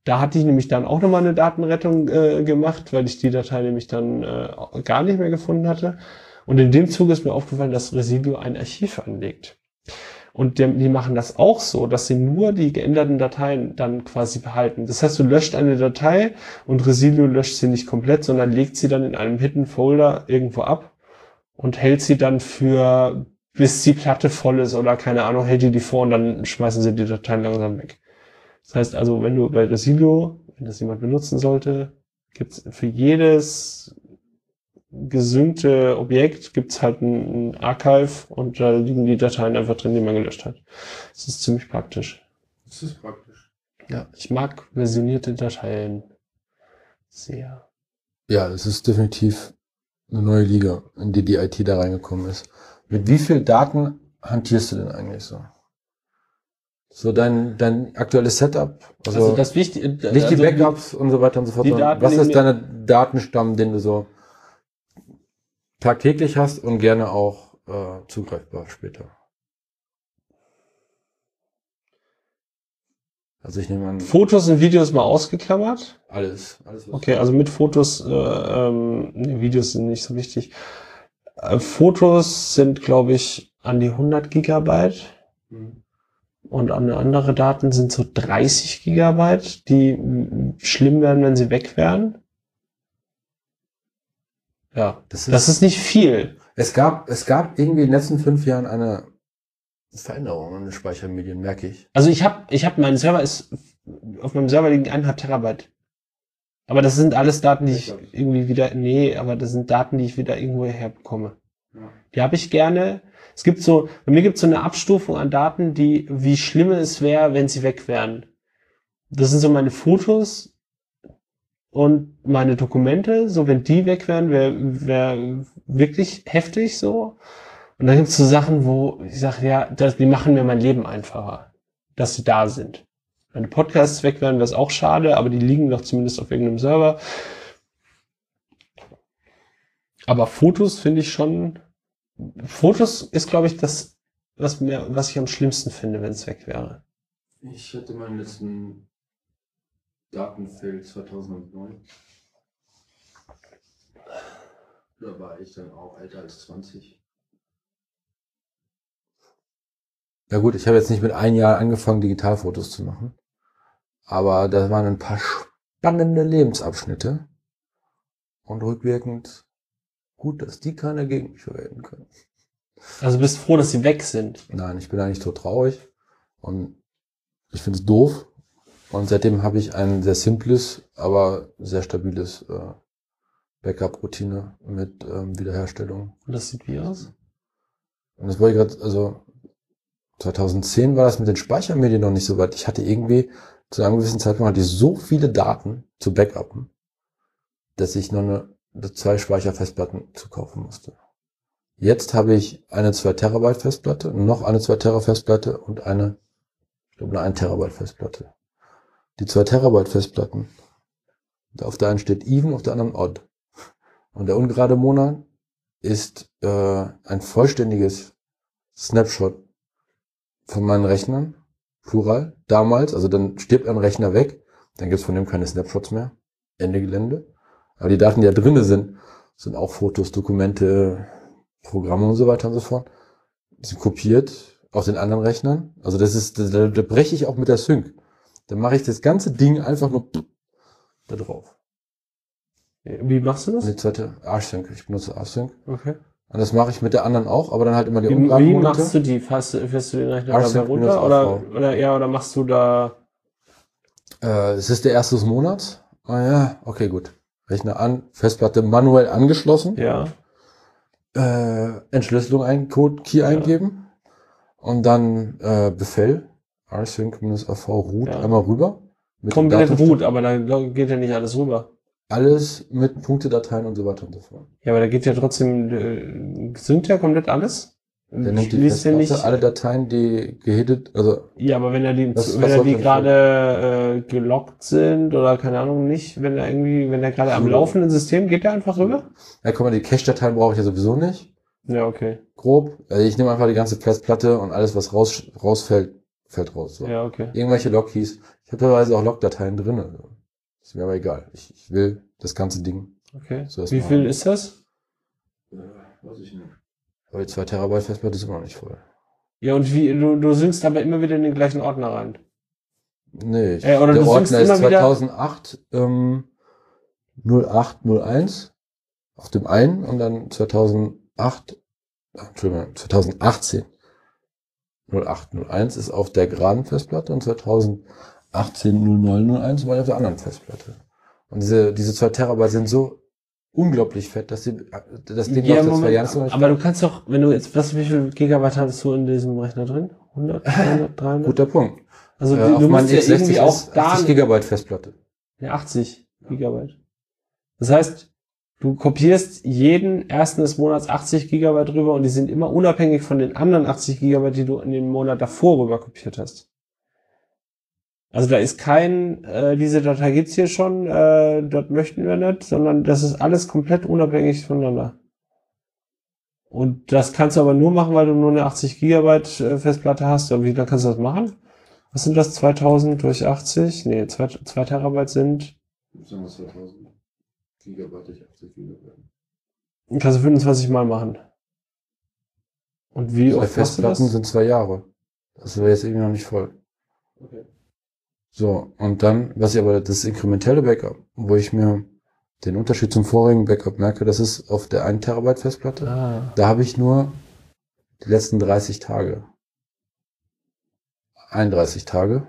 Da hatte ich nämlich dann auch nochmal eine Datenrettung äh, gemacht, weil ich die Datei nämlich dann äh, gar nicht mehr gefunden hatte. Und in dem Zuge ist mir aufgefallen, dass Resilio ein Archiv anlegt. Und die, die machen das auch so, dass sie nur die geänderten Dateien dann quasi behalten. Das heißt, du löscht eine Datei und Resilio löscht sie nicht komplett, sondern legt sie dann in einem Hidden Folder irgendwo ab und hält sie dann für bis die Platte voll ist oder keine Ahnung, hält die die vor und dann schmeißen sie die Dateien langsam weg. Das heißt also, wenn du bei Resilio, wenn das jemand benutzen sollte, gibt's für jedes gesynkte Objekt gibt's halt ein, ein Archive und da liegen die Dateien einfach drin, die man gelöscht hat. Das ist ziemlich praktisch. Das ist praktisch. Ja, ich mag versionierte Dateien sehr. Ja, es ist definitiv eine neue Liga, in die die IT da reingekommen ist. Mit wie viel Daten hantierst du denn eigentlich so? So dein, dein aktuelles Setup? Also, also das Wichtige, nicht die also Backups und so weiter und so fort. die was die ist deine Datenstamm, den du so tagtäglich hast und gerne auch äh, zugreifbar später? Also ich nehme an, Fotos und Videos mal ausgeklammert. alles. alles Okay, also mit Fotos, äh, ähm, nee, Videos sind nicht so wichtig. Äh, Fotos sind, glaube ich, an die 100 Gigabyte Mhm. Und an andere Daten sind so 30 Gigabyte, die mm, schlimm werden, wenn sie weg wären. Ja, Das ist, das ist nicht viel. es gab, es gab irgendwie in den letzten fünf Jahren eine Veränderung in den Speichermedien, merke ich. Also ich habe, ich habe, mein Server ist, auf meinem Server liegen eineinhalb Terabyte. Aber das sind alles Daten, die ich irgendwie wieder, nee, aber das sind Daten, die ich wieder irgendwo herbekomme. Ja. Die habe ich gerne. Es gibt so, bei mir gibt es so eine Abstufung an Daten, die, wie schlimm es wäre, wenn sie weg wären. Das sind so meine Fotos und meine Dokumente. So, wenn die weg wären, wäre wär wirklich heftig so. Und dann gibt es so Sachen, wo ich sage, ja, das, die machen mir mein Leben einfacher, dass sie da sind. Wenn die Podcasts weg wären, wäre es auch schade, aber die liegen doch zumindest auf irgendeinem Server. Aber Fotos finde ich schon. Fotos ist, glaube ich, das, was mir, was ich am schlimmsten finde, wenn es weg wäre. Ich hatte meinen letzten Datenfail 2009. Da war ich dann auch älter als 20. Ja gut, ich habe jetzt nicht mit ein Jahr angefangen, Digitalfotos zu machen. Aber da waren ein paar spannende Lebensabschnitte. Und rückwirkend gut, dass die keiner gegen mich verwenden können. Also du bist froh, dass sie weg sind. Nein, ich bin eigentlich tot traurig. Und ich finde es doof. Und seitdem habe ich ein sehr simples, aber sehr stabiles äh, Backup-Routine mit ähm, Wiederherstellung. Und das sieht wie aus? Und das wollte ich gerade, also 2010 war das mit den Speichermedien noch nicht so weit. Ich hatte irgendwie zu einem gewissen Zeitpunkt hatte ich so viele Daten zu backuppen, dass ich nur eine, zwei Speicherfestplatten zu kaufen musste. Jetzt habe ich eine 2 Terabyte Festplatte, noch eine 2 Terabyte Festplatte und eine, ich glaube, eine 1 Terabyte Festplatte. Die 2 Terabyte Festplatten, auf der einen steht even, auf der anderen odd. Und der ungerade Monat ist äh, ein vollständiges Snapshot von meinen Rechnern, plural, damals, also dann stirbt ein Rechner weg, dann gibt's von dem keine Snapshots mehr, Ende Gelände. Aber die Daten, die da drinne sind, sind auch Fotos, Dokumente, Programme und so weiter und so fort. sie kopiert auf den anderen Rechnern. Also das ist, da, da breche ich auch mit der Sync. Dann mache ich das ganze Ding einfach nur da drauf. Wie machst du Und das? die zweite Arch-Sync. Ich benutze Arch-Sync. Okay. Und das mache ich mit der anderen auch, aber dann halt immer die Wie, wie machst du die? Fährst, du- fährst du den Rechner dabei runter? Oder, oder, ja, oder machst du da, Äh, es ist der erste des Monats. Ah ja, okay, gut. Rechner an, Festplatte manuell angeschlossen. ja, äh, Entschlüsselung ein, Code, Key eingeben und dann äh, Befehl rsync-av root Ja. einmal rüber. Mit komplett root, aber da geht ja nicht alles rüber. Alles mit Punktedateien und so weiter und so fort. Ja, aber da geht ja trotzdem, äh, sind ja komplett alles? Der nimmt die ja Festplatte, alle Dateien, die gehittet, also ja, aber wenn er die, wenn er die gerade äh, gelockt sind oder keine Ahnung nicht, wenn er irgendwie, wenn er gerade am laufenden System, geht der einfach rüber? ja, guck mal, die Cache-Dateien brauche ich ja sowieso nicht. Ja, okay. Grob. Also ich nehme einfach die ganze Festplatte und alles, was raus, rausfällt, fällt raus. So. Ja, okay. Irgendwelche Logkeys. Ich habe teilweise auch Logdateien drin. Also. Ist mir aber egal. Ich, ich will das ganze Ding. Okay. So ist Wie viel ist das? Weiß ich nicht. Aber die 2 Terabyte Festplatte ist immer noch nicht voll. Ja, und wie, du, du synkst aber immer wieder in den gleichen Ordner rein. Nee, ich, Äh, oder der Ordner ist immer wieder- 2008 ähm, 0801 auf dem einen und dann 2008, äh, Entschuldigung, 2018 0801 ist auf der geraden Festplatte und 2018 0001 war auf der anderen Festplatte. Und diese, diese 2 Terabyte sind so unglaublich fett, dass die, das Ding Ja, läuft zwei nicht. aber du kannst doch, wenn du jetzt, was, wie viel Gigabyte hattest du in diesem Rechner drin? 100, 200, 300? Guter Punkt. Also Äh, du, auf du musst ja X60 irgendwie auch da 80 Gigabyte Festplatte. Ja, 80 Gigabyte. Das heißt, du kopierst jeden ersten des Monats 80 Gigabyte rüber und die sind immer unabhängig von den anderen 80 Gigabyte, die du in den Monat davor rüber kopiert hast. Also da ist kein, äh, diese Datei gibt's hier schon, äh, das möchten wir nicht, sondern das ist alles komplett unabhängig voneinander. Und das kannst du aber nur machen, weil du nur eine 80 Gigabyte äh, Festplatte hast. Und wie dann kannst du das machen? Was sind das? 2000 durch 80? Nee, 2, 2 Terabyte sind Sagen wir 2000 Gigabyte, nicht 80 Gigabyte. Kannst du 25 Mal machen. Und wie Zwei oft das? Festplatten sind zwei Jahre. Das wäre jetzt irgendwie noch nicht voll. Okay. So, und dann, was ich aber, das inkrementelle Backup, wo ich mir den Unterschied zum vorigen Backup merke, das ist auf der 1 Terabyte Festplatte. Ah, Da habe ich nur die letzten 30 Tage. 31 Tage.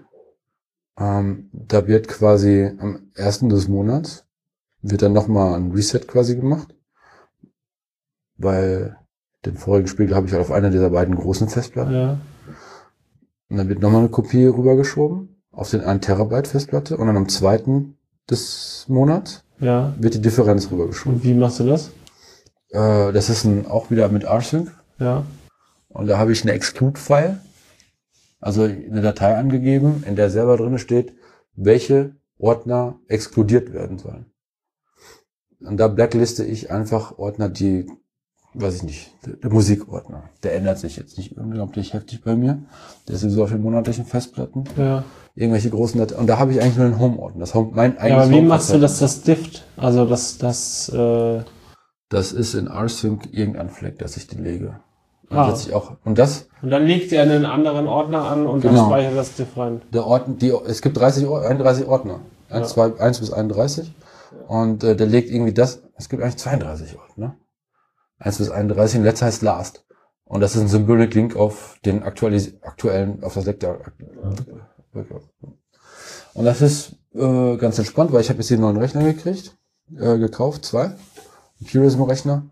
Ähm, da wird quasi am ersten des Monats wird dann nochmal ein Reset quasi gemacht. Weil den vorigen Spiegel habe ich halt auf einer dieser beiden großen Festplatten. ja. Und dann wird nochmal eine Kopie rübergeschoben auf den 1 Terabyte Festplatte und dann am zweiten des Monats Ja. wird die Differenz rübergeschoben. Und wie machst du das? Äh, das ist ein, auch wieder mit rsync Ja. und da habe ich eine Exclude-File, also eine Datei angegeben, in der selber drin steht, welche Ordner exkludiert werden sollen. Und da blackliste ich einfach Ordner, die, weiß ich nicht, der, der Musikordner. Der ändert sich jetzt nicht unglaublich heftig bei mir. Der ist sowieso auf den monatlichen Festplatten. Ja. Irgendwelche großen Dateien. Und da habe ich eigentlich nur einen Home-Ordner. Das Home, mein ja eigenes aber wie machst du das, das Dift? Also das, das, äh, Das ist in rsync irgendein Fleck, dass ich die lege. Und, Ah. setze ich auch, und das, und dann legt er einen anderen Ordner an und dann Genau. speichert das Diff rein. der Ordner, die, es gibt 30, Or- 31 Ordner. 1, Ja. 2, 1 bis 31. Und äh, der legt irgendwie das, es gibt eigentlich 32 Ordner. 1 bis 31, und letzter heißt Last. Und das ist ein Symbolic Link auf den aktualis aktuellen, auf das Leck der Und das ist äh, ganz entspannt, weil ich habe jetzt hier einen neuen Rechner gekriegt, äh, gekauft, zwei. Einen Purism-Rechner.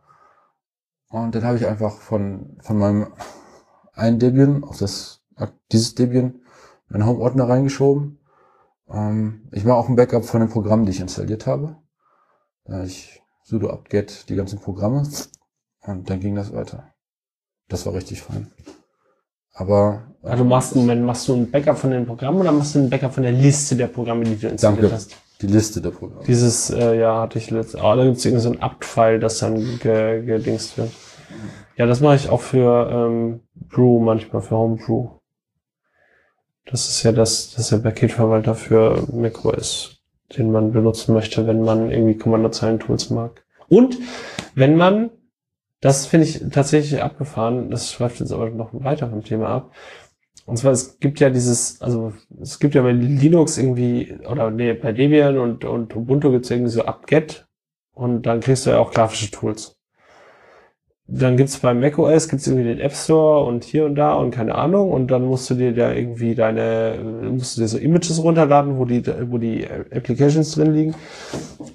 Und dann habe ich einfach von, von meinem einen Debian auf das, dieses Debian meinen Home-Ordner reingeschoben. Ähm, ich mache auch ein Backup von den Programmen, die ich installiert habe. Äh, ich sudo apt-get die ganzen Programme und dann ging das weiter. Das war richtig fein. Aber Also machst du, machst du ein Backup von den Programmen oder machst du ein Backup von der Liste der Programme, die du installiert Danke. hast? Die Liste der Programme. Dieses, äh, ja, hatte ich letztes, ah, da gibt es irgendwie so ein apt-File, das dann ge, gedingst wird. Ja, das mache ich auch für ähm, Brew manchmal, für Homebrew. Das ist ja das, das ist der Paketverwalter für macOS, den man benutzen möchte, wenn man irgendwie Kommandozeilen-Tools mag. Und wenn man Das finde ich tatsächlich abgefahren. Das schreibt jetzt aber noch weiter vom Thema ab. Und zwar, es gibt ja dieses, also es gibt ja bei Linux irgendwie, oder nee, bei Debian und, und Ubuntu gibt es irgendwie so apt-get und dann kriegst du ja auch grafische Tools. Dann gibt's bei macOS gibt's irgendwie den App Store und hier und da und keine Ahnung und dann musst du dir da irgendwie deine, musst du dir so Images runterladen, wo die, wo die Applications drin liegen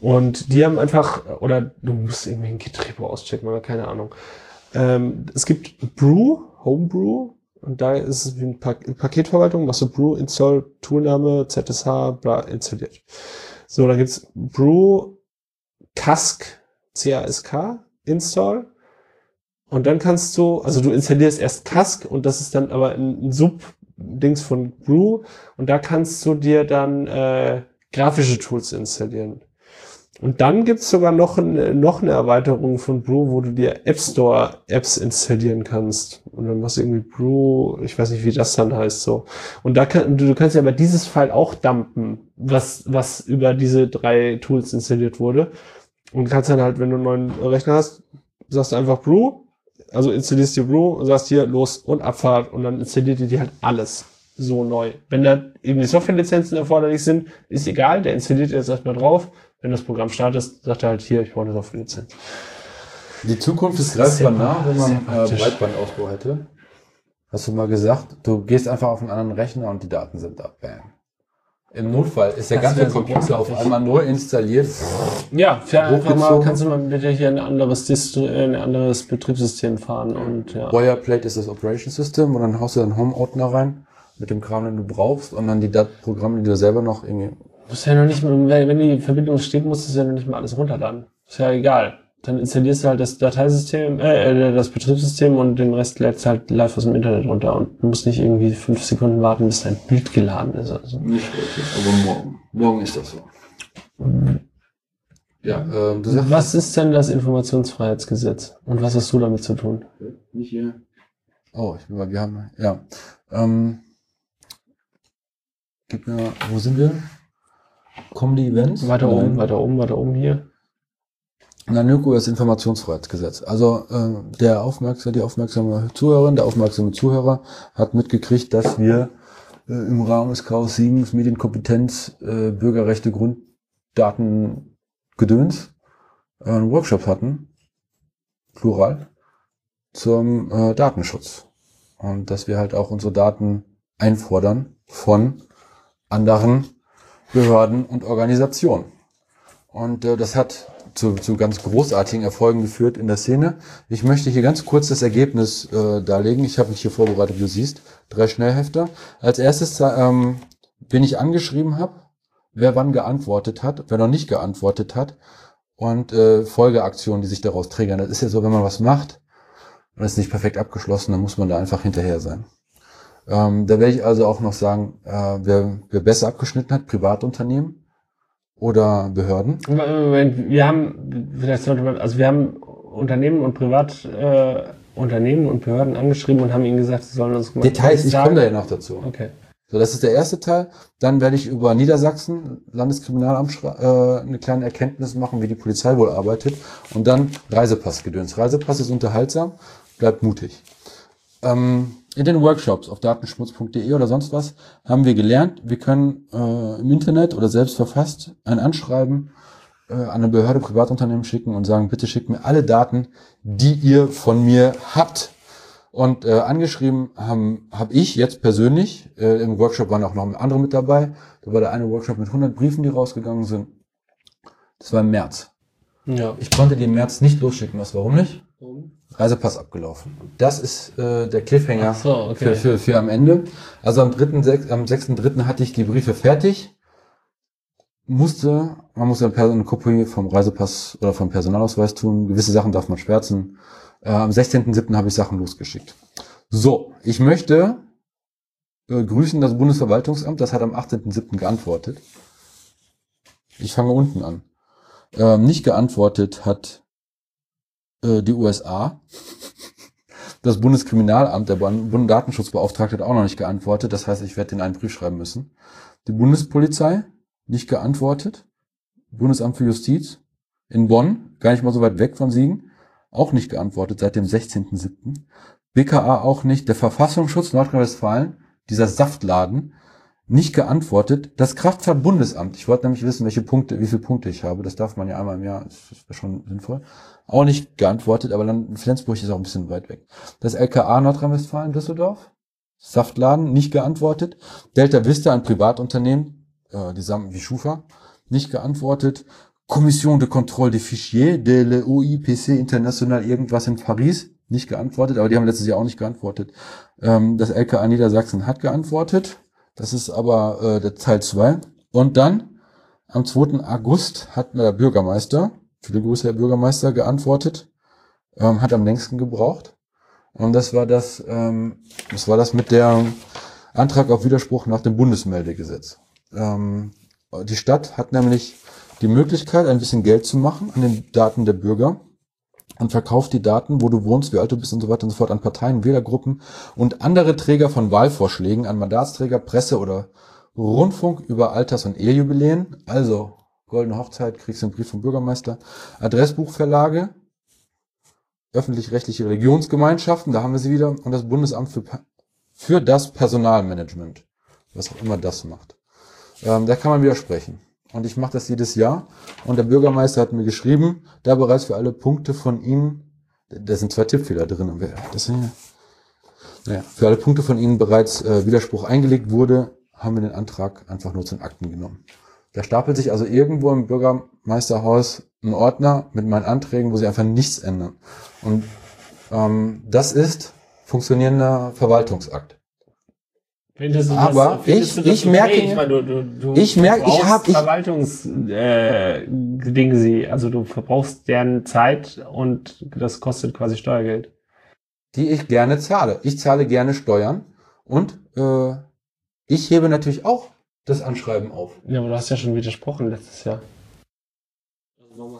und die haben einfach, oder du musst irgendwie ein Git-Repo auschecken oder keine Ahnung. Ähm, es gibt Brew, Homebrew, und da ist es wie eine pa Paketverwaltung, machst du Brew, Install, Toolname, ZSH, bla, installiert. So, dann gibt's Brew, Cask, C-A-S-K, Install. Und dann kannst du, also du installierst erst Cask und das ist dann aber ein, ein Sub-Dings von Brew und da kannst du dir dann äh, grafische Tools installieren. Und dann gibt's sogar noch, eine, noch eine Erweiterung von Brew, wo du dir App Store Apps installieren kannst. Und dann machst du irgendwie Brew, ich weiß nicht, wie das dann heißt so. Und da kann, du, kannst ja aber dieses File auch dumpen, was, was über diese drei Tools installiert wurde. Und kannst dann halt, wenn du einen neuen Rechner hast, sagst du einfach Brew, also installierst dir Brew und sagst hier los und Abfahrt und dann installiert ihr dir halt alles so neu. Wenn da irgendwie Softwarelizenzen erforderlich sind, ist egal, der installiert jetzt erstmal drauf wenn das Programm startet, sagt er halt hier, ich brauche eine Software-Lizenz. Die Zukunft ist greifbar nah, wenn man äh, Breitbandausbau hätte. Hast du mal gesagt, du gehst einfach auf einen anderen Rechner und die Daten sind da. Bam. Im Notfall ist der das ganze Computer auf einmal neu installiert. Ja, für einfach mal kannst du mal bitte hier ein anderes, Distri ein anderes Betriebssystem fahren und ja. Boilerplate ist das Operation System und dann haust du deinen Home-Ordner rein mit dem Kram, den du brauchst und dann die Dat Programme, die du selber noch irgendwie musst ja noch nicht mal, wenn die Verbindung steht, musst du ja noch nicht mal alles runterladen. Ist ja egal. Dann installierst du halt das Dateisystem, äh, äh das Betriebssystem und den Rest lädst halt live aus dem Internet runter und du musst nicht irgendwie fünf Sekunden warten, bis dein Bild geladen ist. Also. Nicht wirklich, aber morgen. Morgen ist das so. Ja, ähm, du sagst, was ist denn das Informationsfreiheitsgesetz und was hast du damit zu tun? Nicht hier. Oh, ich bin mal, wir haben, ja. Ähm, gib mir, wo sind wir? Kommen die Events? Weiter oben, weiter oben, weiter oben hier. NANUCO ist Informationsfreiheitsgesetz. Also äh, der aufmerksame, die aufmerksame Zuhörerin, der aufmerksame Zuhörer hat mitgekriegt, dass wir äh, im Rahmen des Chaos 7 Medienkompetenz, äh, Bürgerrechte, Grunddaten, Gedöns äh, einen Workshop hatten, plural, zum äh, Datenschutz. Und dass wir halt auch unsere Daten einfordern von anderen Behörden und Organisationen. Und äh, das hat zu, zu ganz großartigen Erfolgen geführt in der Szene. Ich möchte hier ganz kurz das Ergebnis äh, darlegen. Ich habe mich hier vorbereitet, wie du siehst. Drei Schnellhefter. Als erstes, ähm, wen ich angeschrieben habe, wer wann geantwortet hat, wer noch nicht geantwortet hat und äh, Folgeaktionen, die sich daraus triggern. Das ist ja so, wenn man was macht und es nicht perfekt abgeschlossen, dann muss man da einfach hinterher sein. Ähm, da werde ich also auch noch sagen, äh, wer, wer besser abgeschnitten hat, Privatunternehmen oder Behörden. Wir haben, vielleicht sollte man, also wir haben Unternehmen und Privat, äh, und Behörden angeschrieben und haben ihnen gesagt, sie sollen uns Details, ich komme da ja noch dazu. Okay. So, das ist der erste Teil. Dann werde ich über Niedersachsen, Landeskriminalamt, äh, eine kleine Erkenntnis machen, wie die Polizei wohl arbeitet. Und dann Reisepassgedöns. Reisepass ist unterhaltsam, bleibt mutig. Ähm, in den Workshops auf datenschmutz.de oder sonst was haben wir gelernt, wir können äh, im Internet oder selbst verfasst ein Anschreiben äh, an eine Behörde, Privatunternehmen schicken und sagen, bitte schickt mir alle Daten, die ihr von mir habt. Und äh, angeschrieben haben habe ich jetzt persönlich, äh, im Workshop waren auch noch andere mit dabei, da war der eine Workshop mit 100 Briefen, die rausgegangen sind. Das war im März. Ja. Ich konnte die im März nicht losschicken. Was, warum nicht? Warum? Reisepass abgelaufen. Das ist äh, der Cliffhanger so, okay. für, für, für am Ende. Also am 3., 6, am 6.3. hatte ich die Briefe fertig. Musste, man muss eine Kopie vom Reisepass oder vom Personalausweis tun. Gewisse Sachen darf man schwärzen. Äh, am 16.7. habe ich Sachen losgeschickt. So, ich möchte äh, grüßen das Bundesverwaltungsamt. Das hat am 18.7. geantwortet. Ich fange unten an. Ähm, nicht geantwortet hat äh, die USA. Das Bundeskriminalamt, der Bundesdatenschutzbeauftragte hat auch noch nicht geantwortet. Das heißt, ich werde den einen Brief schreiben müssen. Die Bundespolizei nicht geantwortet. Bundesamt für Justiz in Bonn, gar nicht mal so weit weg von Siegen, auch nicht geantwortet seit dem 16.07. BKA auch nicht. Der Verfassungsschutz Nordrhein-Westfalen, dieser Saftladen, nicht geantwortet. Das Kraftfahrtbundesamt, ich wollte nämlich wissen, welche Punkte, wie viele Punkte ich habe. Das darf man ja einmal im Jahr, das wäre schon sinnvoll. Auch nicht geantwortet, aber dann Flensburg ist auch ein bisschen weit weg. Das LKA Nordrhein-Westfalen Düsseldorf, Saftladen, nicht geantwortet. Delta Vista, ein Privatunternehmen, äh, die Samen wie Schufa, nicht geantwortet. Commission de Contrôle des Fichiers de l'OIPC International irgendwas in Paris, nicht geantwortet, aber die haben letztes Jahr auch nicht geantwortet. Ähm, das LKA Niedersachsen hat geantwortet. Das ist aber äh, der Teil 2. Und dann am 2. August hat der Bürgermeister, viele Grüße Herr Bürgermeister, geantwortet, ähm, hat am längsten gebraucht. Und das war das, ähm, das war das mit der Antrag auf Widerspruch nach dem Bundesmeldegesetz. Ähm, die Stadt hat nämlich die Möglichkeit, ein bisschen Geld zu machen an den Daten der Bürger und verkauft die Daten, wo du wohnst, wie alt du bist und so weiter und so fort an Parteien, Wählergruppen und andere Träger von Wahlvorschlägen, an Mandatsträger, Presse oder Rundfunk über Alters- und Ehejubiläen, also Goldene Hochzeit, kriegst du einen Brief vom Bürgermeister, Adressbuchverlage, öffentlich-rechtliche Religionsgemeinschaften, da haben wir sie wieder, und das Bundesamt für, für das Personalmanagement, was auch immer das macht. Ähm, da kann man widersprechen. Und ich mache das jedes Jahr. Und der Bürgermeister hat mir geschrieben, da bereits für alle Punkte von Ihnen, da sind zwei Tippfehler drin. Das sind, naja, für alle Punkte von Ihnen bereits äh, Widerspruch eingelegt wurde, haben wir den Antrag einfach nur zu den Akten genommen. Da stapelt sich also irgendwo im Bürgermeisterhaus ein Ordner mit meinen Anträgen, wo sie einfach nichts ändern. Und ähm, das ist funktionierender Verwaltungsakt. Aber das, ich- das ich merke- Ich, meine, du, du, du ich merke, ich brauchst hab- ich- Verwaltungs äh, Dinge sie, also du verbrauchst deren Zeit und das kostet quasi Steuergeld. die ich gerne zahle. Ich zahle gerne Steuern und äh, ich hebe natürlich auch das Anschreiben auf. Ja, aber du hast ja schon widersprochen letztes Jahr.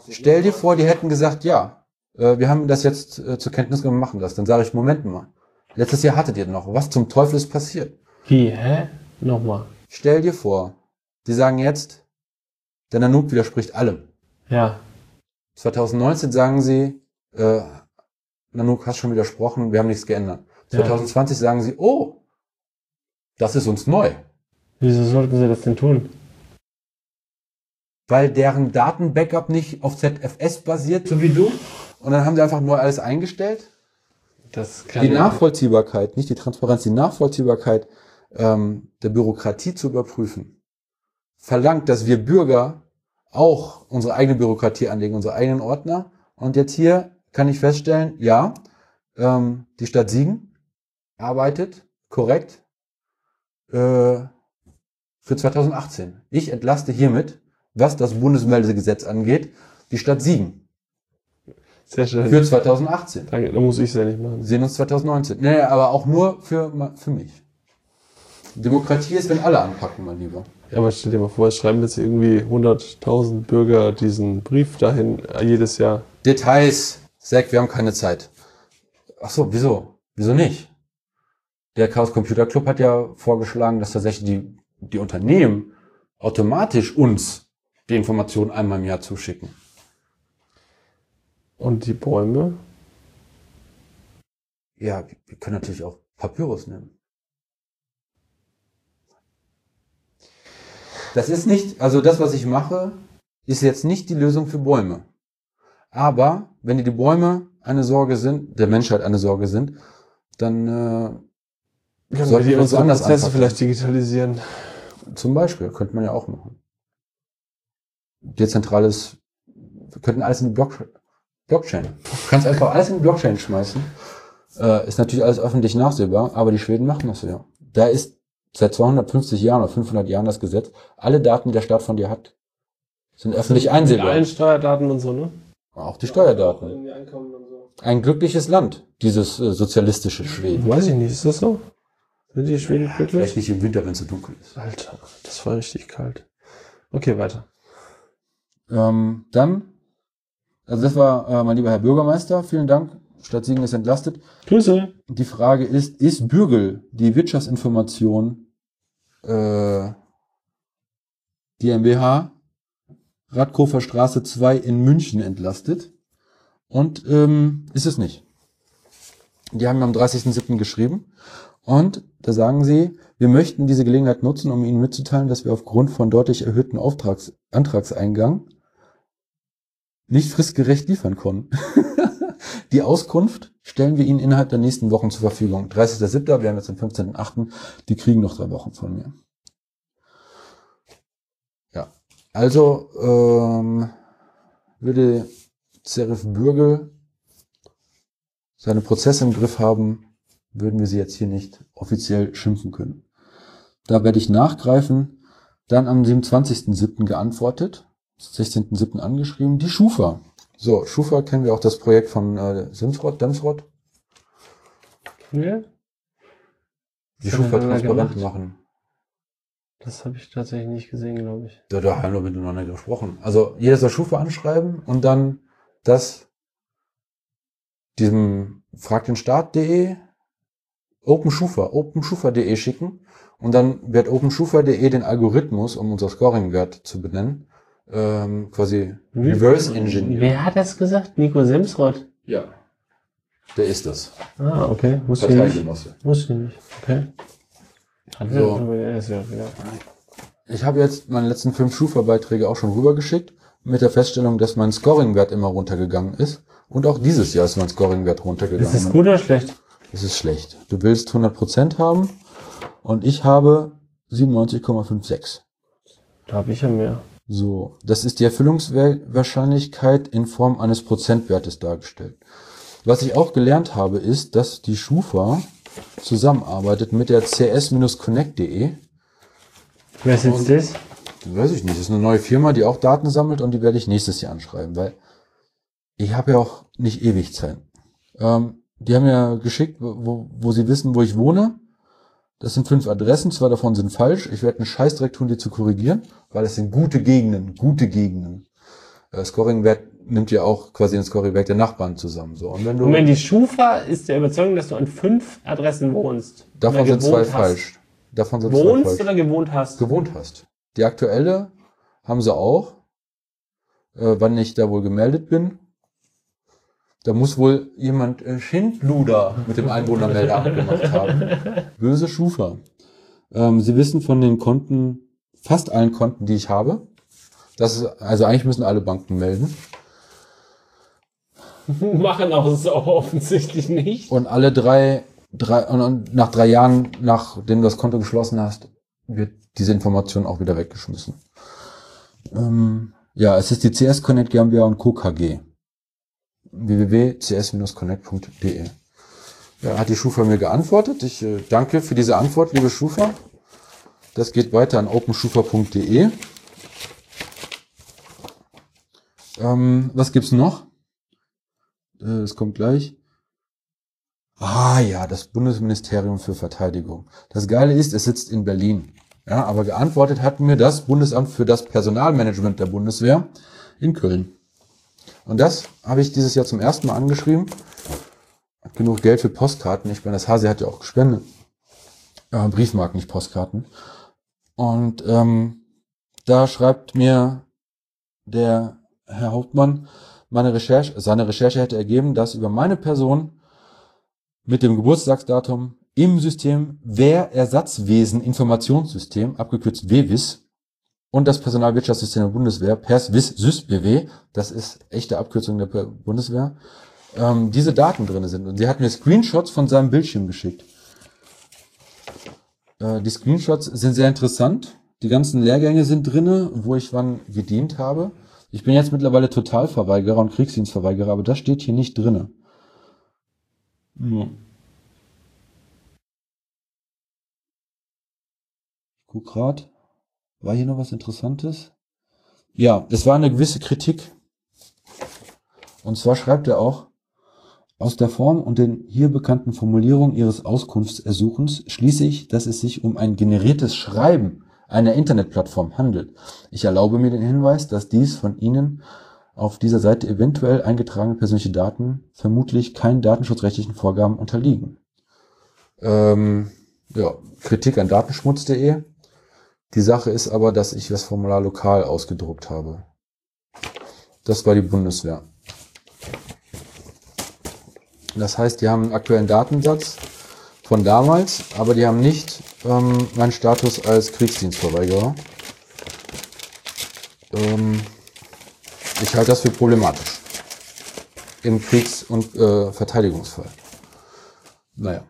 Stell dir vor, die hätten gesagt, ja, äh, wir haben das jetzt äh, zur Kenntnis genommen, machen das. Dann sage ich, Moment mal, letztes Jahr hattet ihr noch. Was zum Teufel ist passiert? Wie, hä? Nochmal. Stell dir vor, die sagen jetzt, der Nanook widerspricht allem. Ja. 2019 sagen sie, äh, Nanook hast schon widersprochen, wir haben nichts geändert. Ja. 2020 sagen sie, oh, das ist uns neu. Wieso sollten sie das denn tun? weil deren Datenbackup nicht auf ZFS basiert, so wie du. Und dann haben sie einfach nur alles eingestellt. Das Die Nachvollziehbarkeit, nicht die Transparenz, die Nachvollziehbarkeit ähm, der Bürokratie zu überprüfen, verlangt, dass wir Bürger auch unsere eigene Bürokratie anlegen, unsere eigenen Ordner. Und jetzt hier kann ich feststellen, ja, ähm, die Stadt Siegen arbeitet korrekt äh, für 2018. Ich entlaste hiermit, was das Bundesmeldegesetz angeht, die Stadt Siegen Sehr schön. für 2018. Danke, da muss ich es ja nicht machen. Wir sehen uns 2019. Nee, aber auch nur für, für mich. Demokratie ist, wenn alle anpacken, mein Lieber. Ja, aber stell dir mal vor, es schreiben jetzt irgendwie 100.000 Bürger diesen Brief dahin äh, jedes Jahr. Details. Zack, wir haben keine Zeit. Ach so, wieso? Wieso nicht? Der Chaos Computer Club hat ja vorgeschlagen, dass tatsächlich die, die Unternehmen automatisch uns die Informationen einmal im Jahr zuschicken. Und die Bäume? Ja, wir können natürlich auch Papyrus nehmen. Das ist nicht, also das, was ich mache, ist jetzt nicht die Lösung für Bäume. Aber wenn die Bäume eine Sorge sind, der Menschheit eine Sorge sind, dann äh, Können Sollten wir unsere woanders Prozesse anpacken? vielleicht digitalisieren? zum Beispiel könnte man ja auch machen. Dezentrales, wir könnten alles in die Block, Blockchain. Du kannst einfach alles in die Blockchain schmeißen. Äh, ist natürlich alles öffentlich nachsehbar, aber die Schweden machen das ja. Da ist seit 250 Jahren oder 500 Jahren das Gesetz, alle Daten, die der Staat von dir hat, sind öffentlich Mit einsehbar. allen Steuerdaten und so, ne? Auch die Steuerdaten. Irgendwie Einkommen und so. Ein glückliches Land, dieses äh, sozialistische Schweden. Weiß ich nicht, ist das so? Sind die Schweden glücklich? Vielleicht nicht im Winter, wenn es so dunkel ist. Alter, das war richtig kalt. Okay, weiter. Ähm, dann, also das war äh, mein lieber Herr Bürgermeister, vielen Dank. Stadt Siegen ist entlastet. Grüße. Die Frage ist, ist Bürgel die Wirtschaftsinformation äh, GmbH Radkofer Straße 2 in München entlastet? und ähm, ist es nicht. Die haben am 30.07. geschrieben und da sagen sie, wir möchten diese Gelegenheit nutzen, um Ihnen mitzuteilen, dass wir aufgrund von deutlich erhöhten Auftrags Antragseingang nicht fristgerecht liefern konnten. Die Auskunft stellen wir Ihnen innerhalb der nächsten Wochen zur Verfügung. 30.07., wir haben jetzt den 15.08., die kriegen noch drei Wochen von mir. Ja, also ähm, würde Serif Bürgel seine Prozesse im Griff haben, würden wir sie jetzt hier nicht offiziell schimpfen können. Da werde ich nachgreifen. Dann am 27.07. geantwortet, 16.07. angeschrieben, die Schufa. So, Schufa kennen wir auch das Projekt von äh, Simsrod, Demsrod. Ja? Die Schufa transparent machen. Das habe ich tatsächlich nicht gesehen, glaube ich. Da, da haben wir miteinander gesprochen. Also jeder soll Schufa anschreiben und dann das diesem frag den Start.de OpenSchufa, OpenSchufa.de schicken und dann wird OpenSchufa.de den Algorithmus, um unser Scoring-Wert zu benennen, ähm, quasi reverse engineer. Wer hat das gesagt? Nico Semsrott. Ja. Der ist das. Ah, okay. Wusste ich nicht. Wusste ich nicht. Okay. So. Ich habe jetzt meine letzten fünf Schufa-Beiträge auch schon rübergeschickt, mit der Feststellung, dass mein Scoring-Wert immer runtergegangen ist. Und auch dieses Jahr ist mein Scoring-Wert runtergegangen. Ist das gut oder schlecht? Es ist schlecht. Du willst 100% haben und ich habe 97,56. Da habe ich ja mehr. So, das ist die Erfüllungswahrscheinlichkeit in Form eines Prozentwertes dargestellt. Was ich auch gelernt habe, ist, dass die Schufa zusammenarbeitet mit der cs-connect.de. Wer ist jetzt das? Weiß ich nicht, das ist eine neue Firma, die auch Daten sammelt und die werde ich nächstes Jahr anschreiben, weil ich habe ja auch nicht ewig Zeit. Ähm, die haben ja geschickt, wo, wo sie wissen, wo ich wohne. Das sind fünf Adressen, zwei davon sind falsch. Ich werde einen Scheißdreck tun, die zu korrigieren, weil es sind gute Gegenden, gute Gegenden. Äh, Scoring-Wert nimmt ja auch quasi den Scoring-Wert der Nachbarn zusammen. So. Und wenn du, Moment, die Schufa ist der Überzeugung, dass du an fünf Adressen wohnst. davon sind zwei hast. falsch. Davon sind zwei Wohnst falsch. oder gewohnt hast? gewohnt hast. Die aktuelle haben sie auch, äh, wann ich da wohl gemeldet bin. Da muss wohl jemand äh, Schindluder mit dem Einwohnermeldeamt gemacht haben. Böse Schufa. Ähm, sie wissen von den Konten, fast allen Konten, die ich habe. Das ist, also eigentlich müssen alle Banken melden. Machen auch so offensichtlich nicht. Und alle drei, drei und, und nach drei Jahren, nachdem du das Konto geschlossen hast, wird diese Information auch wieder weggeschmissen. Ähm, ja, es ist die CS Connect GmbH und Co. KG. www.cs-connect.de Ja, hat die Schufa mir geantwortet. Ich äh, danke für diese Antwort, liebe Schufa. Das geht weiter an openschufa.de. Ähm, was gibt's noch? Äh, Es kommt gleich. Ah ja, das Bundesministerium für Verteidigung. Das Geile ist, es sitzt in Berlin. Ja, aber geantwortet hat mir das Bundesamt für das Personalmanagement der Bundeswehr in Köln. Und das habe ich dieses Jahr zum ersten Mal angeschrieben. Hat genug Geld für Postkarten. Ich meine, das Hase hat ja auch gespendet. Äh, Briefmarken, nicht Postkarten. Und ähm, da schreibt mir der Herr Hauptmann, meine Recherche, seine Recherche hätte ergeben, dass über meine Person mit dem Geburtstagsdatum im System Wehrersatzwesen Informationssystem, abgekürzt WWIS, und das Personalwirtschaftssystem der Bundeswehr, PERSWIS SysBW, das ist echte Abkürzung der Bundeswehr, ähm, diese Daten drin sind. Und sie hat mir Screenshots von seinem Bildschirm geschickt. Äh, die Screenshots sind sehr interessant. Die ganzen Lehrgänge sind drinne, wo ich wann gedient habe. Ich bin jetzt mittlerweile Totalverweigerer und Kriegsdienstverweigerer, aber das steht hier nicht drinne. Ich guck grad. War hier noch was Interessantes? Ja, es war eine gewisse Kritik. Und zwar schreibt er auch, aus der Form und den hier bekannten Formulierungen Ihres Auskunftsersuchens schließe ich, dass es sich um ein generiertes Schreiben einer Internetplattform handelt. Ich erlaube mir den Hinweis, dass dies von Ihnen auf dieser Seite eventuell eingetragene persönliche Daten vermutlich keinen datenschutzrechtlichen Vorgaben unterliegen. Ähm, ja, Kritik an datenschmutz.de. Die Sache ist aber, dass ich das Formular lokal ausgedruckt habe. Das war die Bundeswehr. Das heißt, die haben einen aktuellen Datensatz von damals, aber die haben nicht ähm, meinen Status als Kriegsdienstverweigerer. Ähm, ich halte das für problematisch. Im Kriegs- und äh, Verteidigungsfall. Naja.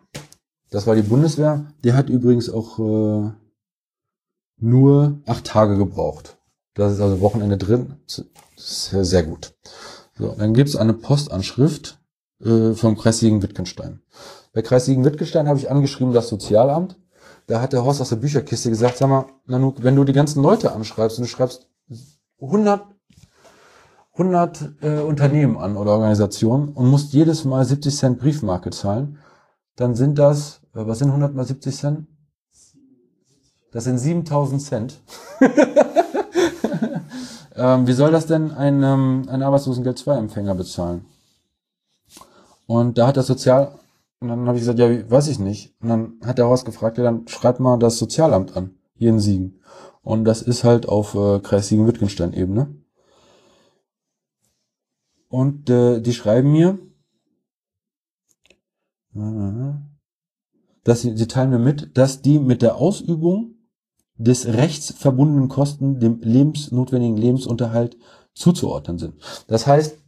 Das war die Bundeswehr. Die hat übrigens auch äh, nur acht Tage gebraucht. Das ist also Wochenende drin. Das ist sehr, sehr gut. So, dann gibt's eine Postanschrift äh, vom Kreis Siegen-Wittgenstein. Bei Kreis Siegen-Wittgenstein habe ich angeschrieben das Sozialamt. Da hat der Horst aus der Bücherkiste gesagt, sag mal, Nanook, wenn du die ganzen Leute anschreibst und du schreibst 100, 100 äh, Unternehmen an oder Organisationen und musst jedes Mal 70 Cent Briefmarke zahlen, dann sind das, äh, was sind 100 mal 70 Cent? Das sind 7000 Cent. ähm, wie soll das denn ein, ähm, ein Arbeitslosengeld 2 Empfänger bezahlen? Und da hat das Sozial, und dann habe ich gesagt, ja, weiß ich nicht. Und dann hat der Horst gefragt, ja, dann schreibt mal das Sozialamt an, hier in Siegen. Und das ist halt auf äh, Kreis Siegen-Wittgenstein-Ebene. Und äh, die schreiben mir, dass sie, sie teilen mir mit, dass die mit der Ausübung des Rechts verbundenen Kosten dem lebensnotwendigen Lebensunterhalt zuzuordnen sind. Das heißt,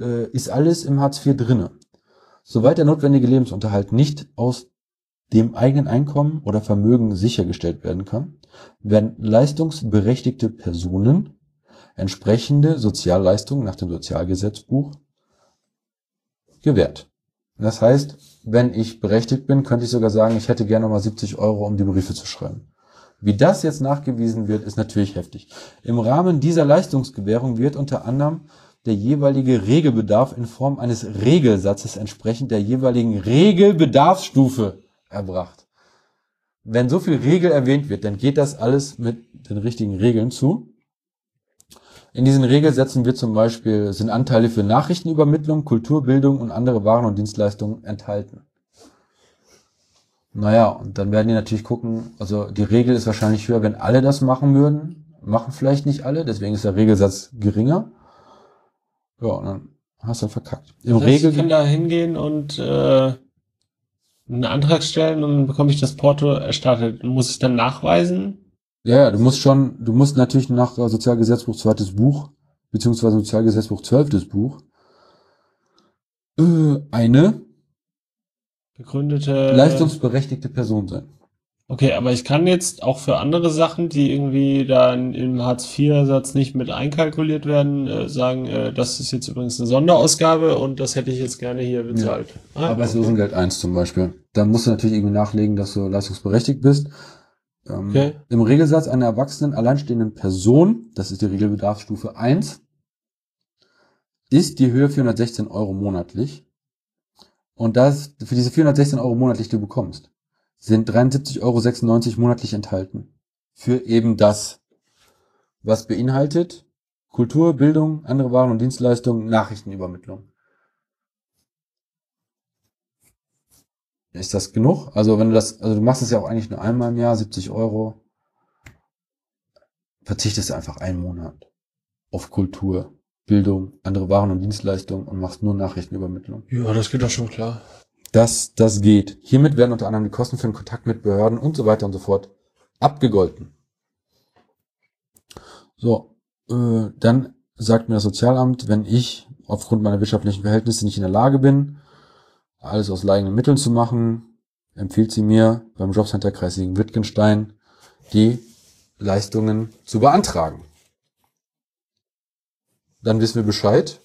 äh, ist alles im Hartz IV drinne. Soweit der notwendige Lebensunterhalt nicht aus dem eigenen Einkommen oder Vermögen sichergestellt werden kann, werden leistungsberechtigte Personen entsprechende Sozialleistungen nach dem Sozialgesetzbuch gewährt. Das heißt, wenn ich berechtigt bin, könnte ich sogar sagen, ich hätte gerne mal 70 Euro, um die Briefe zu schreiben. Wie das jetzt nachgewiesen wird, ist natürlich heftig. Im Rahmen dieser Leistungsgewährung wird unter anderem der jeweilige Regelbedarf in Form eines Regelsatzes entsprechend der jeweiligen Regelbedarfsstufe erbracht. Wenn so viel Regel erwähnt wird, dann geht das alles mit den richtigen Regeln zu. In diesen Regelsätzen wird zum Beispiel, sind Anteile für Nachrichtenübermittlung, Kulturbildung und andere Waren und Dienstleistungen enthalten. Naja, und dann werden die natürlich gucken, also die Regel ist wahrscheinlich höher, wenn alle das machen würden. Machen vielleicht nicht alle, deswegen ist der Regelsatz geringer. Ja, und dann hast du verkackt. Im das heißt, Regel ich kann da hingehen und äh, einen Antrag stellen und dann bekomme ich das Porto erstattet. Muss ich dann nachweisen? Ja, ja, du musst schon, du musst natürlich nach Sozialgesetzbuch zweites Buch, beziehungsweise Sozialgesetzbuch zwölftes Buch, äh, eine begründete leistungsberechtigte Person sein. Okay, aber ich kann jetzt auch für andere Sachen, die irgendwie da im Hartz-IV-Satz nicht mit einkalkuliert werden, äh, sagen, äh, das ist jetzt übrigens eine Sonderausgabe und das hätte ich jetzt gerne hier bezahlt. Ja. Ah, Arbeitslosengeld okay. 1 zum Beispiel. Dann musst du natürlich irgendwie nachlegen, dass du leistungsberechtigt bist. Ähm, okay. Im Regelsatz einer erwachsenen, alleinstehenden Person, das ist die Regelbedarfsstufe 1, ist die Höhe 416 Euro monatlich. Und das, für diese 416 Euro monatlich, die du bekommst, sind 73,96 Euro monatlich enthalten. Für eben das, was beinhaltet Kultur, Bildung, andere Waren und Dienstleistungen, Nachrichtenübermittlung. Ist das genug? Also wenn du das, also du machst es ja auch eigentlich nur einmal im Jahr, 70 Euro. Verzichtest einfach einen Monat auf Kultur, Bildung, andere Waren und Dienstleistungen und machst nur Nachrichtenübermittlung. Ja, das geht doch schon klar dass das geht. Hiermit werden unter anderem die Kosten für den Kontakt mit Behörden und so weiter und so fort abgegolten. So, äh, dann sagt mir das Sozialamt, wenn ich aufgrund meiner wirtschaftlichen Verhältnisse nicht in der Lage bin, alles aus eigenen Mitteln zu machen, empfiehlt sie mir beim Jobcenter Kreis Wittgenstein die Leistungen zu beantragen. Dann wissen wir Bescheid.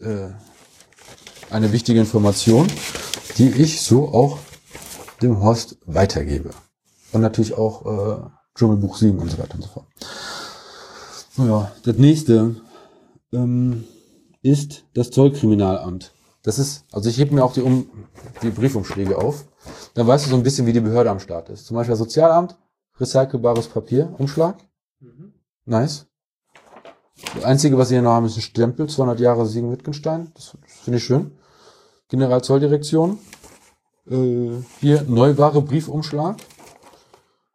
Äh, eine wichtige Information die ich so auch dem Horst weitergebe. Und natürlich auch äh, Dschungelbuch 7 und so weiter und so fort. Ja, das nächste ähm, ist das Zollkriminalamt. Das ist, also ich hebe mir auch die, um, die Briefumschläge auf. Dann weißt du so ein bisschen, wie die Behörde am Start ist. Zum Beispiel das Sozialamt, recycelbares Papier, Umschlag. Mhm. Nice. Das Einzige, was sie hier noch haben, ist ein Stempel, 200 Jahre Siegen Wittgenstein. Das finde ich schön. Generalzolldirektion. Äh, hier Neuware Briefumschlag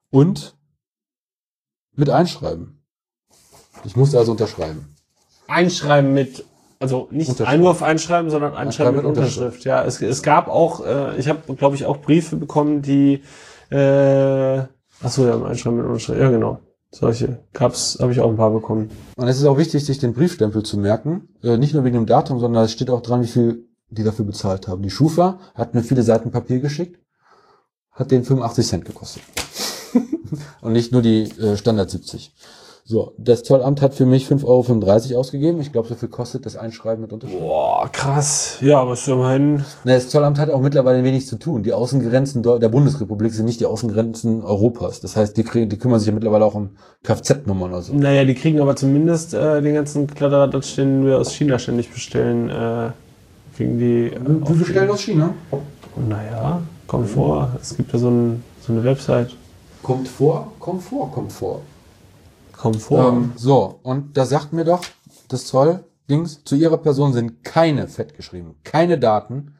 und mit Einschreiben. Ich musste also unterschreiben. Einschreiben mit Also nicht Unterschrift. Einwurf einschreiben, sondern einschreiben mit mit Unterschrift. Ja, es, es gab auch, äh, ich habe, glaube ich, auch Briefe bekommen, die, äh, ach so, ja, einschreiben mit Unterschrift. Ja, genau. Solche gab's, habe ich auch ein paar bekommen. Und es ist auch wichtig, sich den Briefstempel zu merken. Äh, nicht nur wegen dem Datum, sondern es steht auch dran, wie viel die dafür bezahlt haben. Die Schufa hat mir viele Seiten Papier geschickt, hat den 85 Cent gekostet. Und nicht nur die äh, Standard 70. So, das Zollamt hat für mich 5,35 Euro ausgegeben. Ich glaube, so viel kostet das Einschreiben mit Unterschrift. Boah, krass. Ja, aber ist immerhin, Na, das Zollamt hat auch mittlerweile wenig zu tun. Die Außengrenzen der Bundesrepublik sind nicht die Außengrenzen Europas. Das heißt, die, kriegen, die kümmern sich ja mittlerweile auch um Kfz-Nummern oder so. naja, die kriegen aber zumindest äh, den ganzen Kladderadatsch, den wir aus China ständig bestellen, äh, kriegen die. äh, aus China? Naja, komm vor. Es gibt ja so, ein, so eine Website. Kommt vor, kommt vor, kommt vor. Komm vor. Ähm, so, und da sagt mir doch das Zoll-Dings, zu ihrer Person sind keine fett geschrieben, keine Daten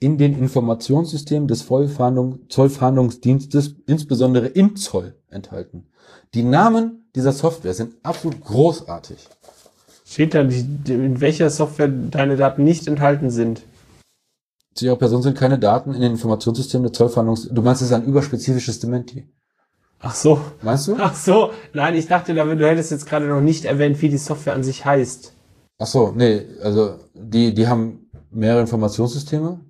in den Informationssystemen des Vollfahndung, Zollfahndungsdienstes, insbesondere im Zoll, enthalten. Die Namen dieser Software sind absolut großartig. Steht da, in welcher Software deine Daten nicht enthalten sind? Zu ihrer Person sind keine Daten in den Informationssystemen des Zollfahndungs... Du meinst, es ist ein überspezifisches Dementi. Ach so. Meinst du? Ach so. Nein, ich dachte, du hättest jetzt gerade noch nicht erwähnt, wie die Software an sich heißt. Ach so, nee, also die, die haben mehrere Informationssysteme.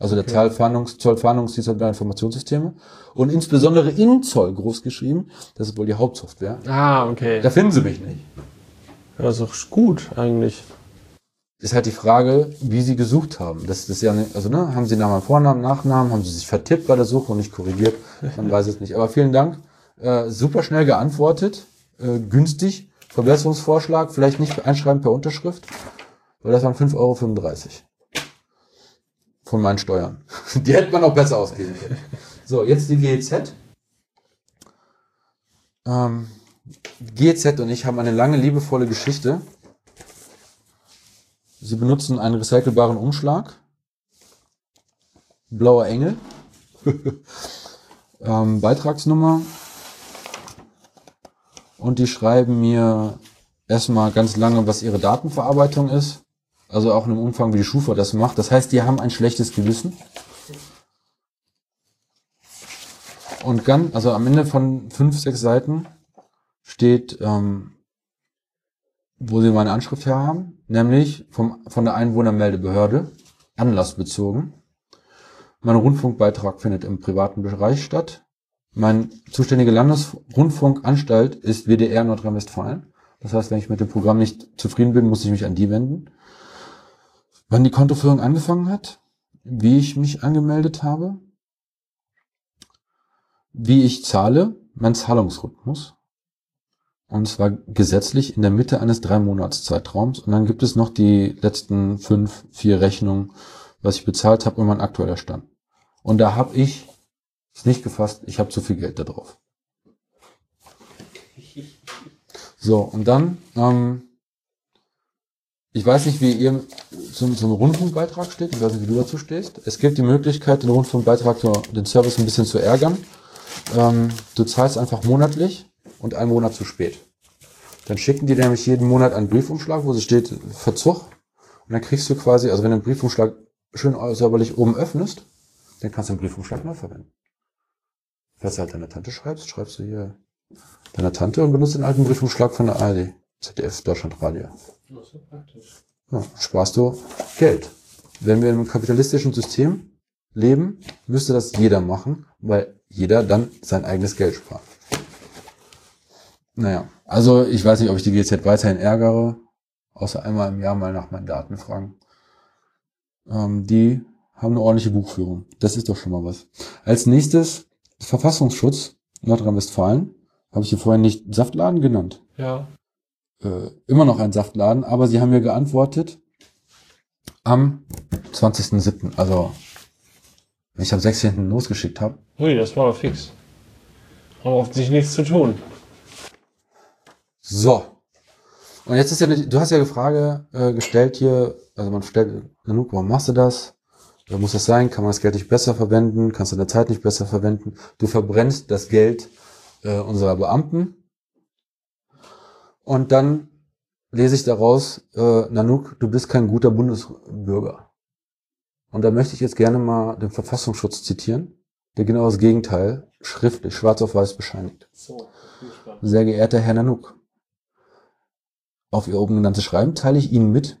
Also der Zollfahndungs, Zollfahndungsdienst hat mehrere Informationssysteme. Und insbesondere in Zoll groß geschrieben, das ist wohl die Hauptsoftware. Ah, okay. Da finden sie mich nicht. Ja, ist doch gut, eigentlich. Ist halt die Frage, wie sie gesucht haben. Das, das ist ja, also ne, haben sie Namen, Vornamen, Nachnamen, haben sie sich vertippt bei der Suche und nicht korrigiert. Man weiß es nicht. Aber vielen Dank. Äh, super schnell geantwortet. Äh, günstig. Verbesserungsvorschlag. Vielleicht nicht einschreiben per Unterschrift. Weil das waren 5,35 Euro. Von meinen Steuern. Die hätte man auch besser ausgeben können. So, jetzt die GEZ. Ähm, GEZ und ich haben eine lange, liebevolle Geschichte. Sie benutzen einen recycelbaren Umschlag. Blauer Engel. ähm, Beitragsnummer. Und die schreiben mir erstmal ganz lange, was ihre Datenverarbeitung ist. Also auch in einem Umfang, wie die Schufa das macht. Das heißt, die haben ein schlechtes Gewissen. Und ganz, also am Ende von fünf, sechs Seiten steht, ähm, wo sie meine Anschrift her haben, nämlich vom, von der Einwohnermeldebehörde, anlassbezogen. Mein Rundfunkbeitrag findet im privaten Bereich statt. Mein zuständige Landesrundfunkanstalt ist WDR Nordrhein-Westfalen. Das heißt, wenn ich mit dem Programm nicht zufrieden bin, muss ich mich an die wenden. Wann die Kontoführung angefangen hat, wie ich mich angemeldet habe, wie ich zahle, mein Zahlungsrhythmus. Und zwar gesetzlich in der Mitte eines drei Monats Zeitraums. Und dann gibt es noch die letzten fünf, vier Rechnungen, was ich bezahlt habe und mein aktueller Stand. Und da habe ich es nicht gefasst, ich habe zu viel Geld da drauf. So, und dann, ähm, ich weiß nicht, wie ihr zum, zum Rundfunkbeitrag steht, ich weiß nicht, wie du dazu stehst. Es gibt die Möglichkeit, den Rundfunkbeitrag, den Service ein bisschen zu ärgern. Ähm, du zahlst einfach monatlich und einen Monat zu spät. Dann schicken die nämlich jeden Monat einen Briefumschlag, wo sie steht Verzug. Und dann kriegst du quasi, also wenn du den Briefumschlag schön säuberlich oben öffnest, dann kannst du den Briefumschlag neu verwenden. Falls du halt deiner Tante schreibst, schreibst du hier deiner Tante und benutzt den alten Briefumschlag von der ARD, ZDF, Deutschlandradio. Ja, sparst du Geld. Wenn wir in einem kapitalistischen System leben, müsste das jeder machen, weil jeder dann sein eigenes Geld spart. Naja, also ich weiß nicht, ob ich die GZ weiterhin ärgere, außer einmal im Jahr mal nach meinen Daten fragen. Ähm, die haben eine ordentliche Buchführung. Das ist doch schon mal was. Als nächstes Verfassungsschutz Nordrhein-Westfalen. Habe ich hier vorhin nicht Saftladen genannt? Ja. Äh, immer noch ein Saftladen, aber sie haben mir geantwortet am 20.07. Also, wenn ich am 16. losgeschickt habe. Ui, das war aber fix. Haben offensichtlich nichts zu tun. So. Und jetzt ist ja, du hast ja die Frage äh, gestellt hier, also man stellt genug, warum machst du das? Oder muss das sein? Kann man das Geld nicht besser verwenden? Kannst du deine Zeit nicht besser verwenden? Du verbrennst das Geld äh, unserer Beamten. Und dann lese ich daraus, äh, Nanook, du bist kein guter Bundesbürger. Und da möchte ich jetzt gerne mal den Verfassungsschutz zitieren, der genau das Gegenteil schriftlich, schwarz auf weiß bescheinigt. So. Sehr geehrter Herr Nanook, auf Ihr oben genanntes Schreiben teile ich Ihnen mit,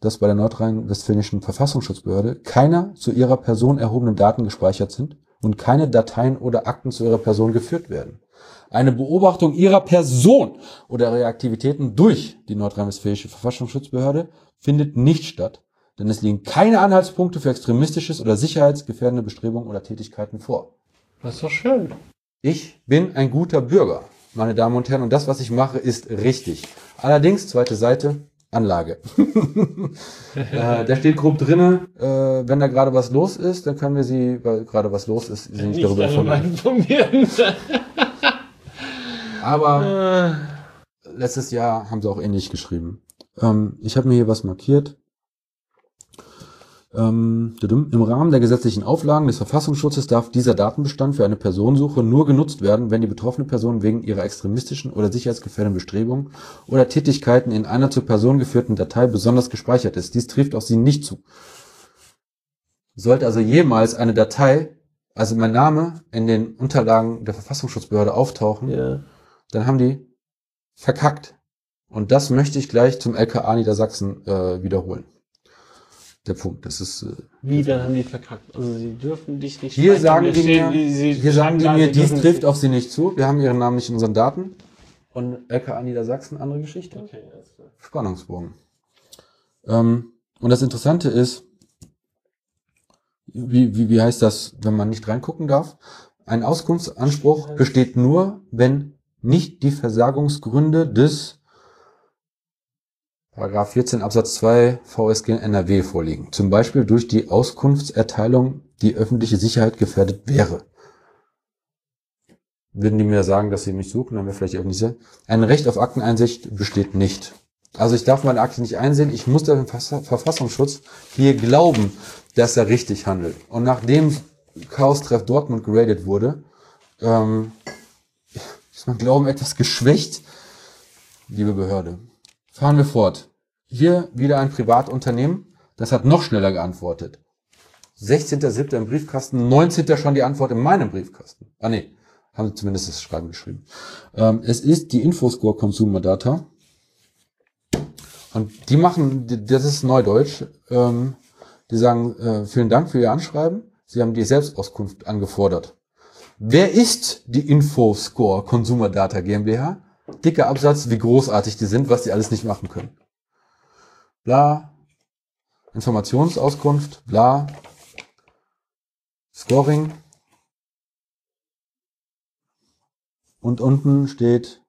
dass bei der nordrhein-westfälischen Verfassungsschutzbehörde keiner zu Ihrer Person erhobenen Daten gespeichert sind und keine Dateien oder Akten zu Ihrer Person geführt werden. Eine Beobachtung Ihrer Person oder Ihrer Aktivitäten durch die nordrhein-westfälische Verfassungsschutzbehörde findet nicht statt, denn es liegen keine Anhaltspunkte für extremistisches oder sicherheitsgefährdende Bestrebungen oder Tätigkeiten vor. Das ist doch schön. Ich bin ein guter Bürger, meine Damen und Herren, und das, was ich mache, ist richtig. Allerdings, zweite Seite, Anlage. äh, da steht grob drinne, äh, wenn da gerade was los ist, dann können wir sie, weil gerade was los ist, sie nicht, darüber allgemein informieren. informieren. Aber Äh, letztes Jahr haben sie auch ähnlich geschrieben. Ähm, ich habe mir hier was markiert. Ähm. Im Rahmen der gesetzlichen Auflagen des Verfassungsschutzes darf dieser Datenbestand für eine Personensuche nur genutzt werden, wenn die betroffene Person wegen ihrer extremistischen oder sicherheitsgefährdenden Bestrebungen oder Tätigkeiten in einer zur Person geführten Datei besonders gespeichert ist. Dies trifft auf sie nicht zu. Sollte also jemals eine Datei, also mein Name, in den Unterlagen der Verfassungsschutzbehörde auftauchen, ja. dann haben die verkackt. Und das möchte ich gleich zum LKA Niedersachsen äh, wiederholen. Der Punkt, das ist äh, Wie, dann haben die verkackt. Also sie dürfen dich nicht hier sagen Hier die mir, hier sagen die mir, dies trifft auf sie nicht zu. Wir haben ihren Namen nicht in unseren Daten. Und LKA Niedersachsen, andere Geschichte. Okay, alles klar. Spannungsbogen. Ähm, und das Interessante ist, wie, wie, wie heißt das, wenn man nicht reingucken darf? Ein Auskunftsanspruch besteht nur, wenn nicht die Versagungsgründe des 14 Absatz 2 VSG NRW vorliegen. Zum Beispiel durch die Auskunftserteilung die öffentliche Sicherheit gefährdet wäre. Würden die mir sagen, dass sie mich suchen, dann wäre vielleicht öffentlich sehr. Ein Recht auf Akteneinsicht besteht nicht. Also ich darf meine Akte nicht einsehen, ich muss dem Verfass- Verfassungsschutz hier glauben, dass er richtig handelt. Und nachdem Chaos Treff Dortmund geradet wurde, ähm, ist mein Glauben etwas geschwächt. Liebe Behörde, fahren wir fort. Hier wieder ein Privatunternehmen, das hat noch schneller geantwortet. 16.07. im Briefkasten, 19. schon die Antwort in meinem Briefkasten. Ah nee, haben sie zumindest das Schreiben geschrieben. Ähm, es ist die Infoscore Consumer Data. Und die machen, das ist Neudeutsch, ähm, die sagen, äh, vielen Dank für Ihr Anschreiben. Sie haben die Selbstauskunft angefordert. Wer ist die Infoscore Consumer Data GmbH? Dicker Absatz, wie großartig die sind, was die alles nicht machen können. Bla. Informationsauskunft, bla. Scoring. Und unten steht,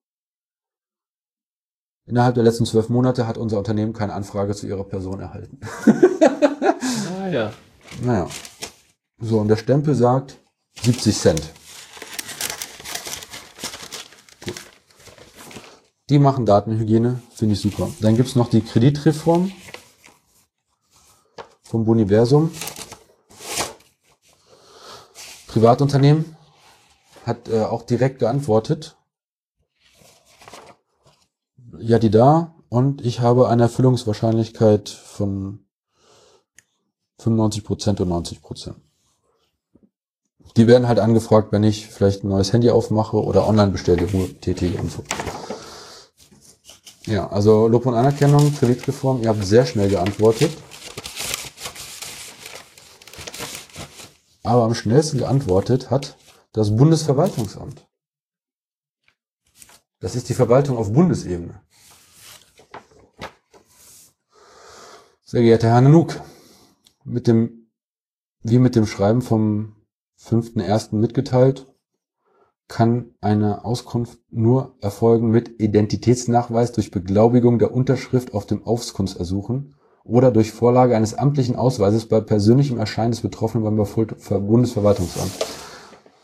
innerhalb der letzten zwölf Monate hat unser Unternehmen keine Anfrage zu ihrer Person erhalten. Ah ja. Naja. So, und der Stempel sagt 70 Cent. Die machen Datenhygiene, finde ich super. Dann gibt's noch die Kreditreform vom Boniversum. Privatunternehmen hat äh, auch direkt geantwortet. Ja, die da. Und ich habe eine Erfüllungswahrscheinlichkeit von 95% und 90%. Die werden halt angefragt, wenn ich vielleicht ein neues Handy aufmache oder Online-Bestellungen tätige und so. Ja, also Lob und Anerkennung, Kreditreform, ihr habt sehr schnell geantwortet. Aber am schnellsten geantwortet hat das Bundesverwaltungsamt. Das ist die Verwaltung auf Bundesebene. Sehr geehrter Herr Nanook, mit dem, wie mit dem Schreiben vom 5.1. mitgeteilt, kann eine Auskunft nur erfolgen mit Identitätsnachweis durch Beglaubigung der Unterschrift auf dem Auskunftsersuchen oder durch Vorlage eines amtlichen Ausweises bei persönlichem Erscheinen des Betroffenen beim Bundesverwaltungsamt.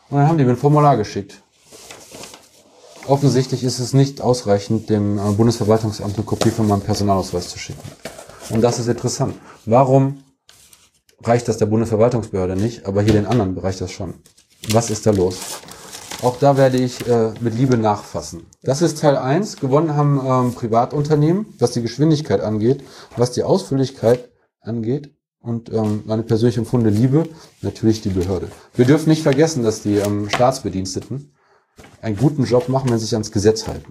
Und dann haben die mir ein Formular geschickt. Offensichtlich ist es nicht ausreichend, dem äh, Bundesverwaltungsamt eine Kopie von meinem Personalausweis zu schicken. Und das ist interessant. Warum reicht das der Bundesverwaltungsbehörde nicht, aber hier den anderen reicht das schon? Was ist da los? Auch da werde ich äh, mit Liebe nachfassen. Das ist Teil 1. Gewonnen haben ähm, Privatunternehmen, was die Geschwindigkeit angeht, was die Ausführlichkeit angeht und ähm, meine persönlich empfundene Liebe, natürlich die Behörde. Wir dürfen nicht vergessen, dass die ähm, Staatsbediensteten einen guten Job machen, wenn sie sich ans Gesetz halten.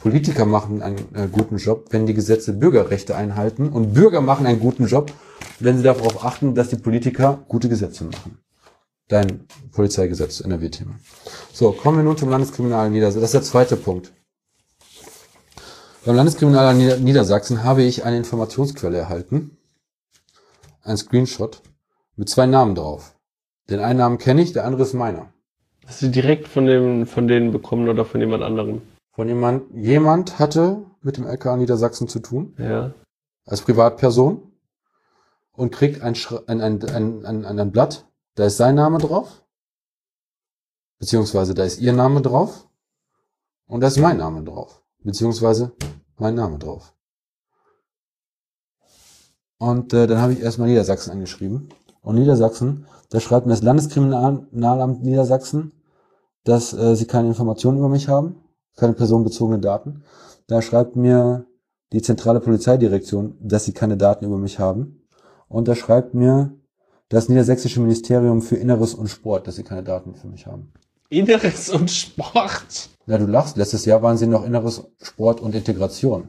Politiker machen einen äh, guten Job, wenn die Gesetze Bürgerrechte einhalten und Bürger machen einen guten Job, wenn sie darauf achten, dass die Politiker gute Gesetze machen. Dein Polizeigesetz, NRW-Thema. So, kommen wir nun zum Landeskriminal Niedersachsen. Das ist der zweite Punkt. Beim Landeskriminal Niedersachsen habe ich eine Informationsquelle erhalten, ein Screenshot mit zwei Namen drauf. Den einen Namen kenne ich, der andere ist meiner. Hast du direkt von dem, von denen bekommen oder von jemand anderem? Von jemand, jemand hatte mit dem LKA Niedersachsen zu tun. Ja. Als Privatperson. Und kriegt ein, ein, ein, ein, ein, ein Blatt, da ist sein Name drauf. Beziehungsweise da ist ihr Name drauf. Und da ist mein Name drauf. Beziehungsweise mein Name drauf. Und äh, dann habe ich erstmal Niedersachsen angeschrieben. Und Niedersachsen, da schreibt mir das Landeskriminalamt Niedersachsen, dass äh, sie keine Informationen über mich haben, keine personenbezogenen Daten. Da schreibt mir die zentrale Polizeidirektion, dass sie keine Daten über mich haben. Und da schreibt mir das Niedersächsische Ministerium für Inneres und Sport, dass sie keine Daten für mich haben. Inneres und Sport? Na, du lachst. Letztes Jahr waren sie noch Inneres, Sport und Integration.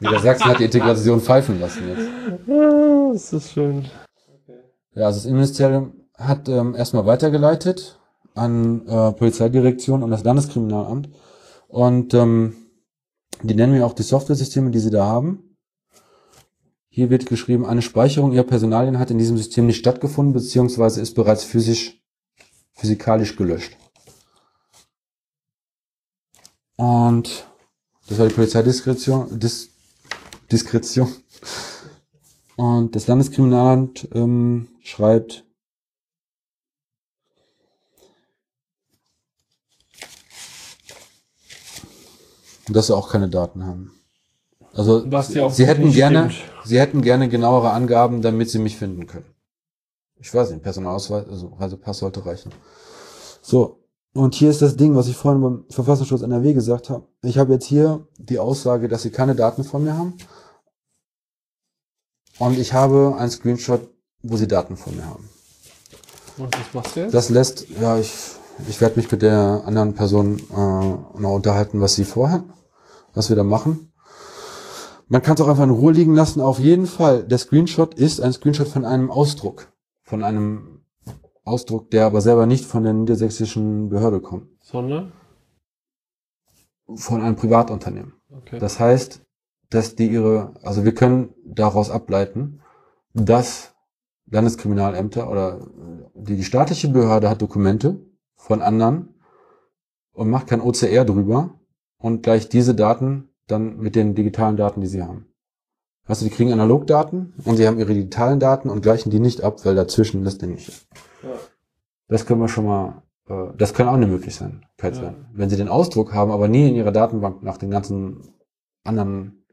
Niedersachsen hat die Integration pfeifen lassen jetzt. Ah, das ist schön. Ja, also das Innenministerium hat ähm, erstmal weitergeleitet an äh, Polizeidirektion und das Landeskriminalamt. Und ähm, die nennen mir auch die Softwaresysteme, die sie da haben. Hier wird geschrieben, eine Speicherung ihrer Personalien hat in diesem System nicht stattgefunden, beziehungsweise ist bereits physisch, physikalisch gelöscht. Und das war die Polizeidiskretion, Dis, Diskretion. Und das Landeskriminalamt ähm, schreibt, dass sie auch keine Daten haben. Also sie hätten gerne, stimmt. sie hätten gerne genauere Angaben, damit sie mich finden können. Ich weiß nicht, Personalausweis, also Reisepass sollte reichen. So, und hier ist das Ding, was ich vorhin beim Verfassungsschutz NRW gesagt habe. Ich habe jetzt hier die Aussage, dass sie keine Daten von mir haben. Und ich habe ein Screenshot, wo sie Daten von mir haben. Und was machst du jetzt? Das lässt, ja, ich, ich werde mich mit der anderen Person äh, noch unterhalten, was sie vorhat, was wir da machen. Man kann es auch einfach in Ruhe liegen lassen. Auf jeden Fall, der Screenshot ist ein Screenshot von einem Ausdruck. Von einem Ausdruck, der aber selber nicht von der niedersächsischen Behörde kommt. Sondern? Von einem Privatunternehmen. Okay. Das heißt, dass die ihre, also wir können daraus ableiten, dass Landeskriminalämter oder die, die staatliche Behörde hat Dokumente von anderen und macht kein OCR drüber und gleicht diese Daten dann mit den digitalen Daten, die sie haben. Also die kriegen Analogdaten und sie haben ihre digitalen Daten und gleichen die nicht ab, weil dazwischen das Ding nicht ist. Ja. Das können wir schon mal, äh, das kann auch eine Möglichkeit ja. sein. Wenn sie den Ausdruck haben, aber nie in ihrer Datenbank nach den ganzen anderen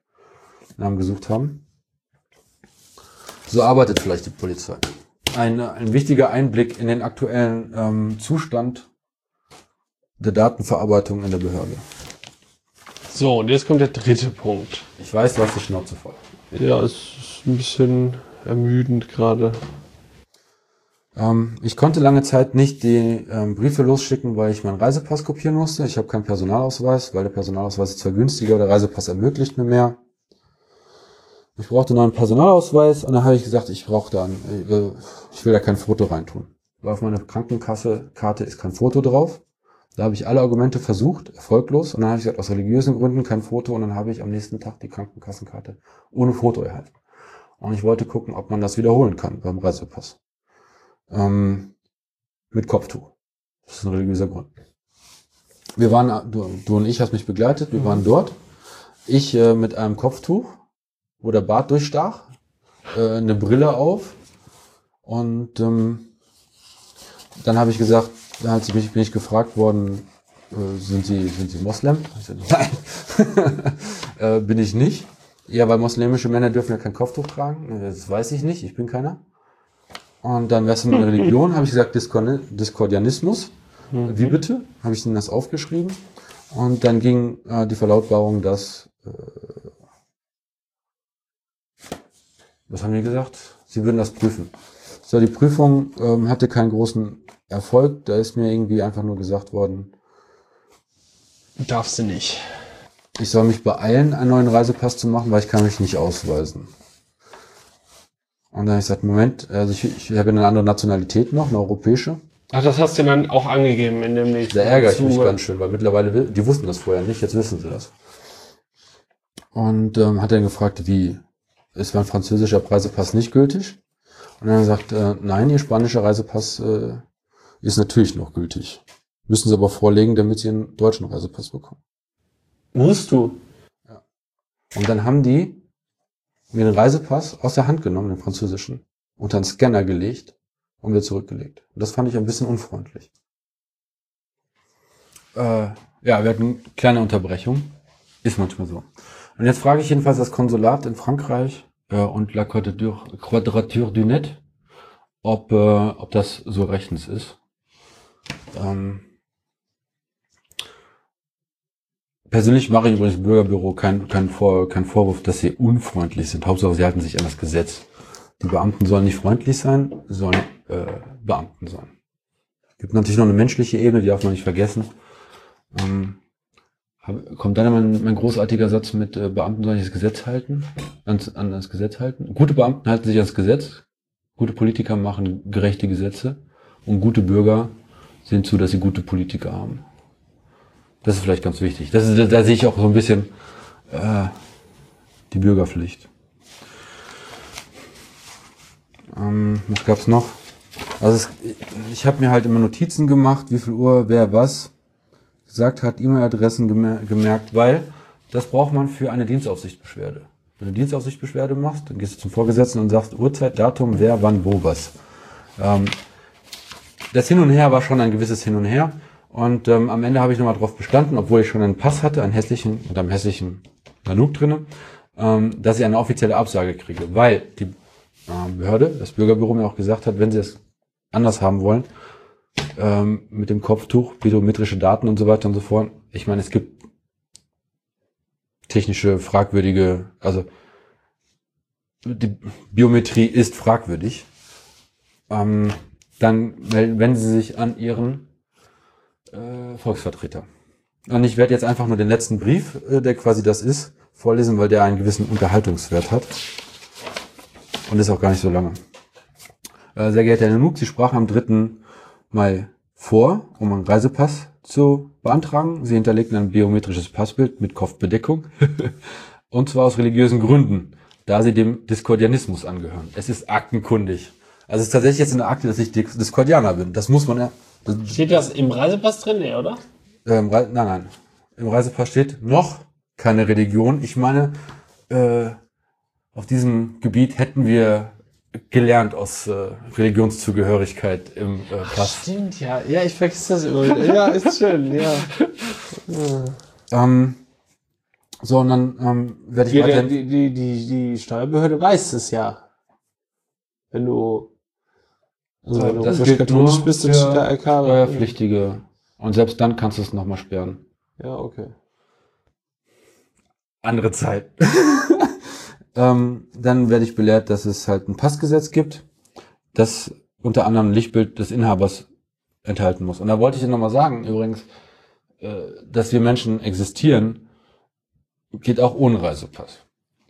Namen gesucht haben. So arbeitet vielleicht die Polizei. Ein, ein wichtiger Einblick in den aktuellen ähm, Zustand der Datenverarbeitung in der Behörde. So, und jetzt kommt der dritte Punkt. Ich weiß, du hast die Schnauze voll. Ja, es ist ein bisschen ermüdend gerade. Ähm, ich konnte lange Zeit nicht die ähm, Briefe losschicken, weil ich meinen Reisepass kopieren musste. Ich habe keinen Personalausweis, weil der Personalausweis ist zwar günstiger, der Reisepass ermöglicht mir mehr. Ich brauchte noch einen Personalausweis und dann habe ich gesagt, ich brauche da, ein, äh, ich will da kein Foto reintun. Weil auf meiner Krankenkasse-Karte ist kein Foto drauf. Da habe ich alle Argumente versucht, erfolglos. Und dann habe ich gesagt, aus religiösen Gründen kein Foto. Und dann habe ich am nächsten Tag die Krankenkassenkarte ohne Foto erhalten. Und ich wollte gucken, ob man das wiederholen kann beim Reisepass. Ähm, mit Kopftuch. Das ist ein religiöser Grund. Wir waren, du, du und ich hast mich begleitet, wir waren dort. Ich äh, mit einem Kopftuch wo der Bart durchstach, äh, eine Brille auf und ähm, dann habe ich gesagt, dann hat sie mich, bin ich gefragt worden, äh, sind Sie sind Sie Moslem? Nein, äh, bin ich nicht. Ja, weil muslimische Männer dürfen ja kein Kopftuch tragen. Das weiß ich nicht, ich bin keiner. Und dann, was ist meine Religion? Habe ich gesagt, Diskordianismus. Mhm. Wie bitte? Habe ich ihnen das aufgeschrieben. Und dann ging äh, die Verlautbarung, dass, äh, was haben die gesagt? Sie würden das prüfen. So, die Prüfung ähm, hatte keinen großen Erfolg. Da ist mir irgendwie einfach nur gesagt worden, Darfst du nicht. ich soll mich beeilen, einen neuen Reisepass zu machen, weil ich kann mich nicht ausweisen. Und dann habe ich gesagt, Moment, also ich, ich habe eine andere Nationalität noch, eine europäische. Ach, das hast du dann auch angegeben in dem nächsten Da ärgere ich mich ganz schön, weil mittlerweile, die wussten das vorher nicht, jetzt wissen sie das. Und ähm, hat dann gefragt, wie, ist mein französischer Reisepass nicht gültig? Und dann hat er gesagt, äh, nein, ihr spanischer Reisepass äh, ist natürlich noch gültig. Müssen sie aber vorlegen, damit sie einen deutschen Reisepass bekommen. Musst du. Und dann haben die mir den Reisepass aus der Hand genommen, den französischen, unter einen Scanner gelegt und wieder zurückgelegt. Und das fand ich ein bisschen unfreundlich. Äh, ja, wir hatten eine kleine Unterbrechung. Ist manchmal so. Und jetzt frage ich jedenfalls das Konsulat in Frankreich äh, und La Quadrature, Quadrature du Net, ob, äh, ob das so rechtens ist. Ähm, Persönlich mache ich übrigens Bürgerbüro keinen kein Vor, kein Vorwurf, dass sie unfreundlich sind. Hauptsache, sie halten sich an das Gesetz. Die Beamten sollen nicht freundlich sein, sollen äh, Beamten sein. Es gibt natürlich noch eine menschliche Ebene, die darf man nicht vergessen. Ähm, kommt dann mein, mein großartiger Satz mit äh, Beamten sollen sich das Gesetz halten, ans, an das Gesetz halten. Gute Beamten halten sich ans Gesetz, gute Politiker machen gerechte Gesetze und gute Bürger sehen zu, dass sie gute Politiker haben. Das ist vielleicht ganz wichtig. Das ist, da, da sehe ich auch so ein bisschen äh, die Bürgerpflicht. Ähm, was gab's noch? Also es, ich habe mir halt immer Notizen gemacht, wie viel Uhr, wer was gesagt hat, E-Mail-Adressen gemer gemerkt, weil das braucht man für eine Dienstaufsichtsbeschwerde. Wenn du Dienstaufsichtsbeschwerde machst, dann gehst du zum Vorgesetzten und sagst Uhrzeit, Datum, wer, wann, wo, was. Ähm, das Hin und Her war schon ein gewisses Hin und Her. Und ähm, am Ende habe ich nochmal drauf bestanden, obwohl ich schon einen Pass hatte, einen hässlichen, mit einem hässlichen Nanook drinne, ähm, dass ich eine offizielle Absage kriege. Weil die äh, Behörde, das Bürgerbüro mir auch gesagt hat, wenn sie es anders haben wollen, ähm, mit dem Kopftuch, biometrische Daten und so weiter und so fort. Ich meine, es gibt technische, fragwürdige, also die Biometrie ist fragwürdig. Ähm, dann melden, wenden Sie sich an Ihren äh, Volksvertreter. Und ich werde jetzt einfach nur den letzten Brief, äh, der quasi das ist, vorlesen, weil der einen gewissen Unterhaltungswert hat. Und ist auch gar nicht so lange. Äh, sehr geehrter Herr Nanook, Sie sprachen am 3. Mai vor, um einen Reisepass zu beantragen. Sie hinterlegten ein biometrisches Passbild mit Kopfbedeckung. Und zwar aus religiösen Gründen, da Sie dem Diskordianismus angehören. Es ist aktenkundig. Also es ist tatsächlich jetzt in der Akte, dass ich Dis- Diskordianer bin. Das muss man ja. Das, Steht das im Reisepass drin? Nee, oder? ähm, nein, nein. Im Reisepass steht noch keine Religion. Ich meine, äh, auf diesem Gebiet hätten wir gelernt aus äh, Religionszugehörigkeit im äh, Pass. Stimmt, ja. Ja, ich vergesse das immer. Ja, ist schön, ja. Ähm, so, und dann ähm, werde ich Ja, der, weiterhin... die, die, die, die Steuerbehörde weiß es ja. Wenn du, also wenn du Das gilt nur bist, für dann steht da LK. Steuerpflichtige. Und selbst dann kannst du es nochmal sperren. Ja, okay. Andere Zeit. ähm, dann werde ich belehrt, dass es halt ein Passgesetz gibt, das unter anderem ein Lichtbild des Inhabers enthalten muss. Und da wollte ich nochmal sagen, übrigens, äh, dass wir Menschen existieren, geht auch ohne Reisepass.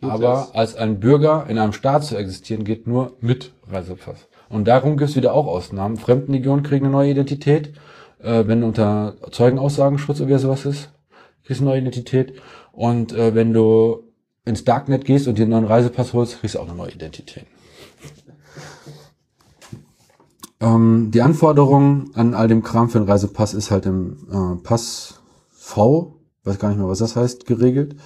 Geht Aber als ein Bürger in einem Staat zu existieren, geht nur mit Reisepass. Und darum gibt es wieder auch Ausnahmen. Fremdenlegionen kriegen eine neue Identität. Äh, wenn unter Zeugenaussagenschutz oder sowas ist, kriegst du eine neue Identität. Und äh, wenn du ins Darknet gehst und dir einen neuen Reisepass holst, kriegst du auch eine neue Identität. Ähm, die Anforderung an all dem Kram für einen Reisepass ist halt im äh, Pass V, weiß gar nicht mehr, was das heißt, geregelt.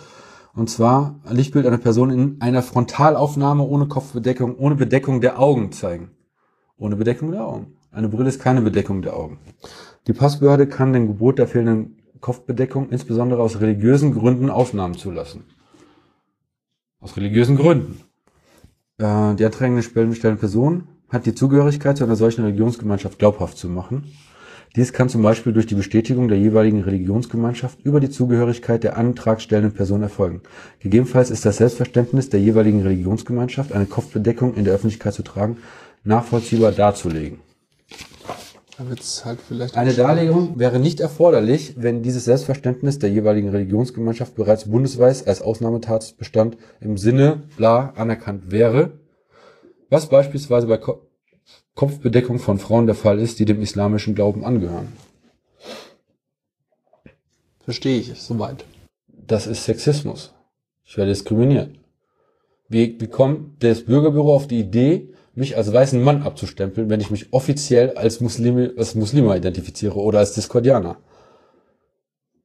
Und zwar Lichtbild einer Person in einer Frontalaufnahme ohne Kopfbedeckung, ohne Bedeckung der Augen zeigen. Ohne Bedeckung der Augen. Eine Brille ist keine Bedeckung der Augen. Die Passbehörde kann den Gebot der fehlenden Kopfbedeckung insbesondere aus religiösen Gründen Ausnahmen zulassen. Aus religiösen Gründen. Äh, die antragende stellende Person hat die Zugehörigkeit zu einer solchen Religionsgemeinschaft glaubhaft zu machen. Dies kann zum Beispiel durch die Bestätigung der jeweiligen Religionsgemeinschaft über die Zugehörigkeit der antragstellenden Person erfolgen. Gegebenenfalls ist das Selbstverständnis der jeweiligen Religionsgemeinschaft, eine Kopfbedeckung in der Öffentlichkeit zu tragen, nachvollziehbar darzulegen. Halt Eine Darlegung wäre nicht erforderlich, wenn dieses Selbstverständnis der jeweiligen Religionsgemeinschaft bereits bundesweit als Ausnahmetatbestand im Sinne bla anerkannt wäre, was beispielsweise bei Ko Kopfbedeckung von Frauen der Fall ist, die dem islamischen Glauben angehören. Verstehe ich, soweit. Das ist Sexismus. Ich werde diskriminiert. Wie, wie kommt das Bürgerbüro auf die Idee, mich als weißen Mann abzustempeln, wenn ich mich offiziell als Muslime, als Muslima identifiziere oder als Diskordianer?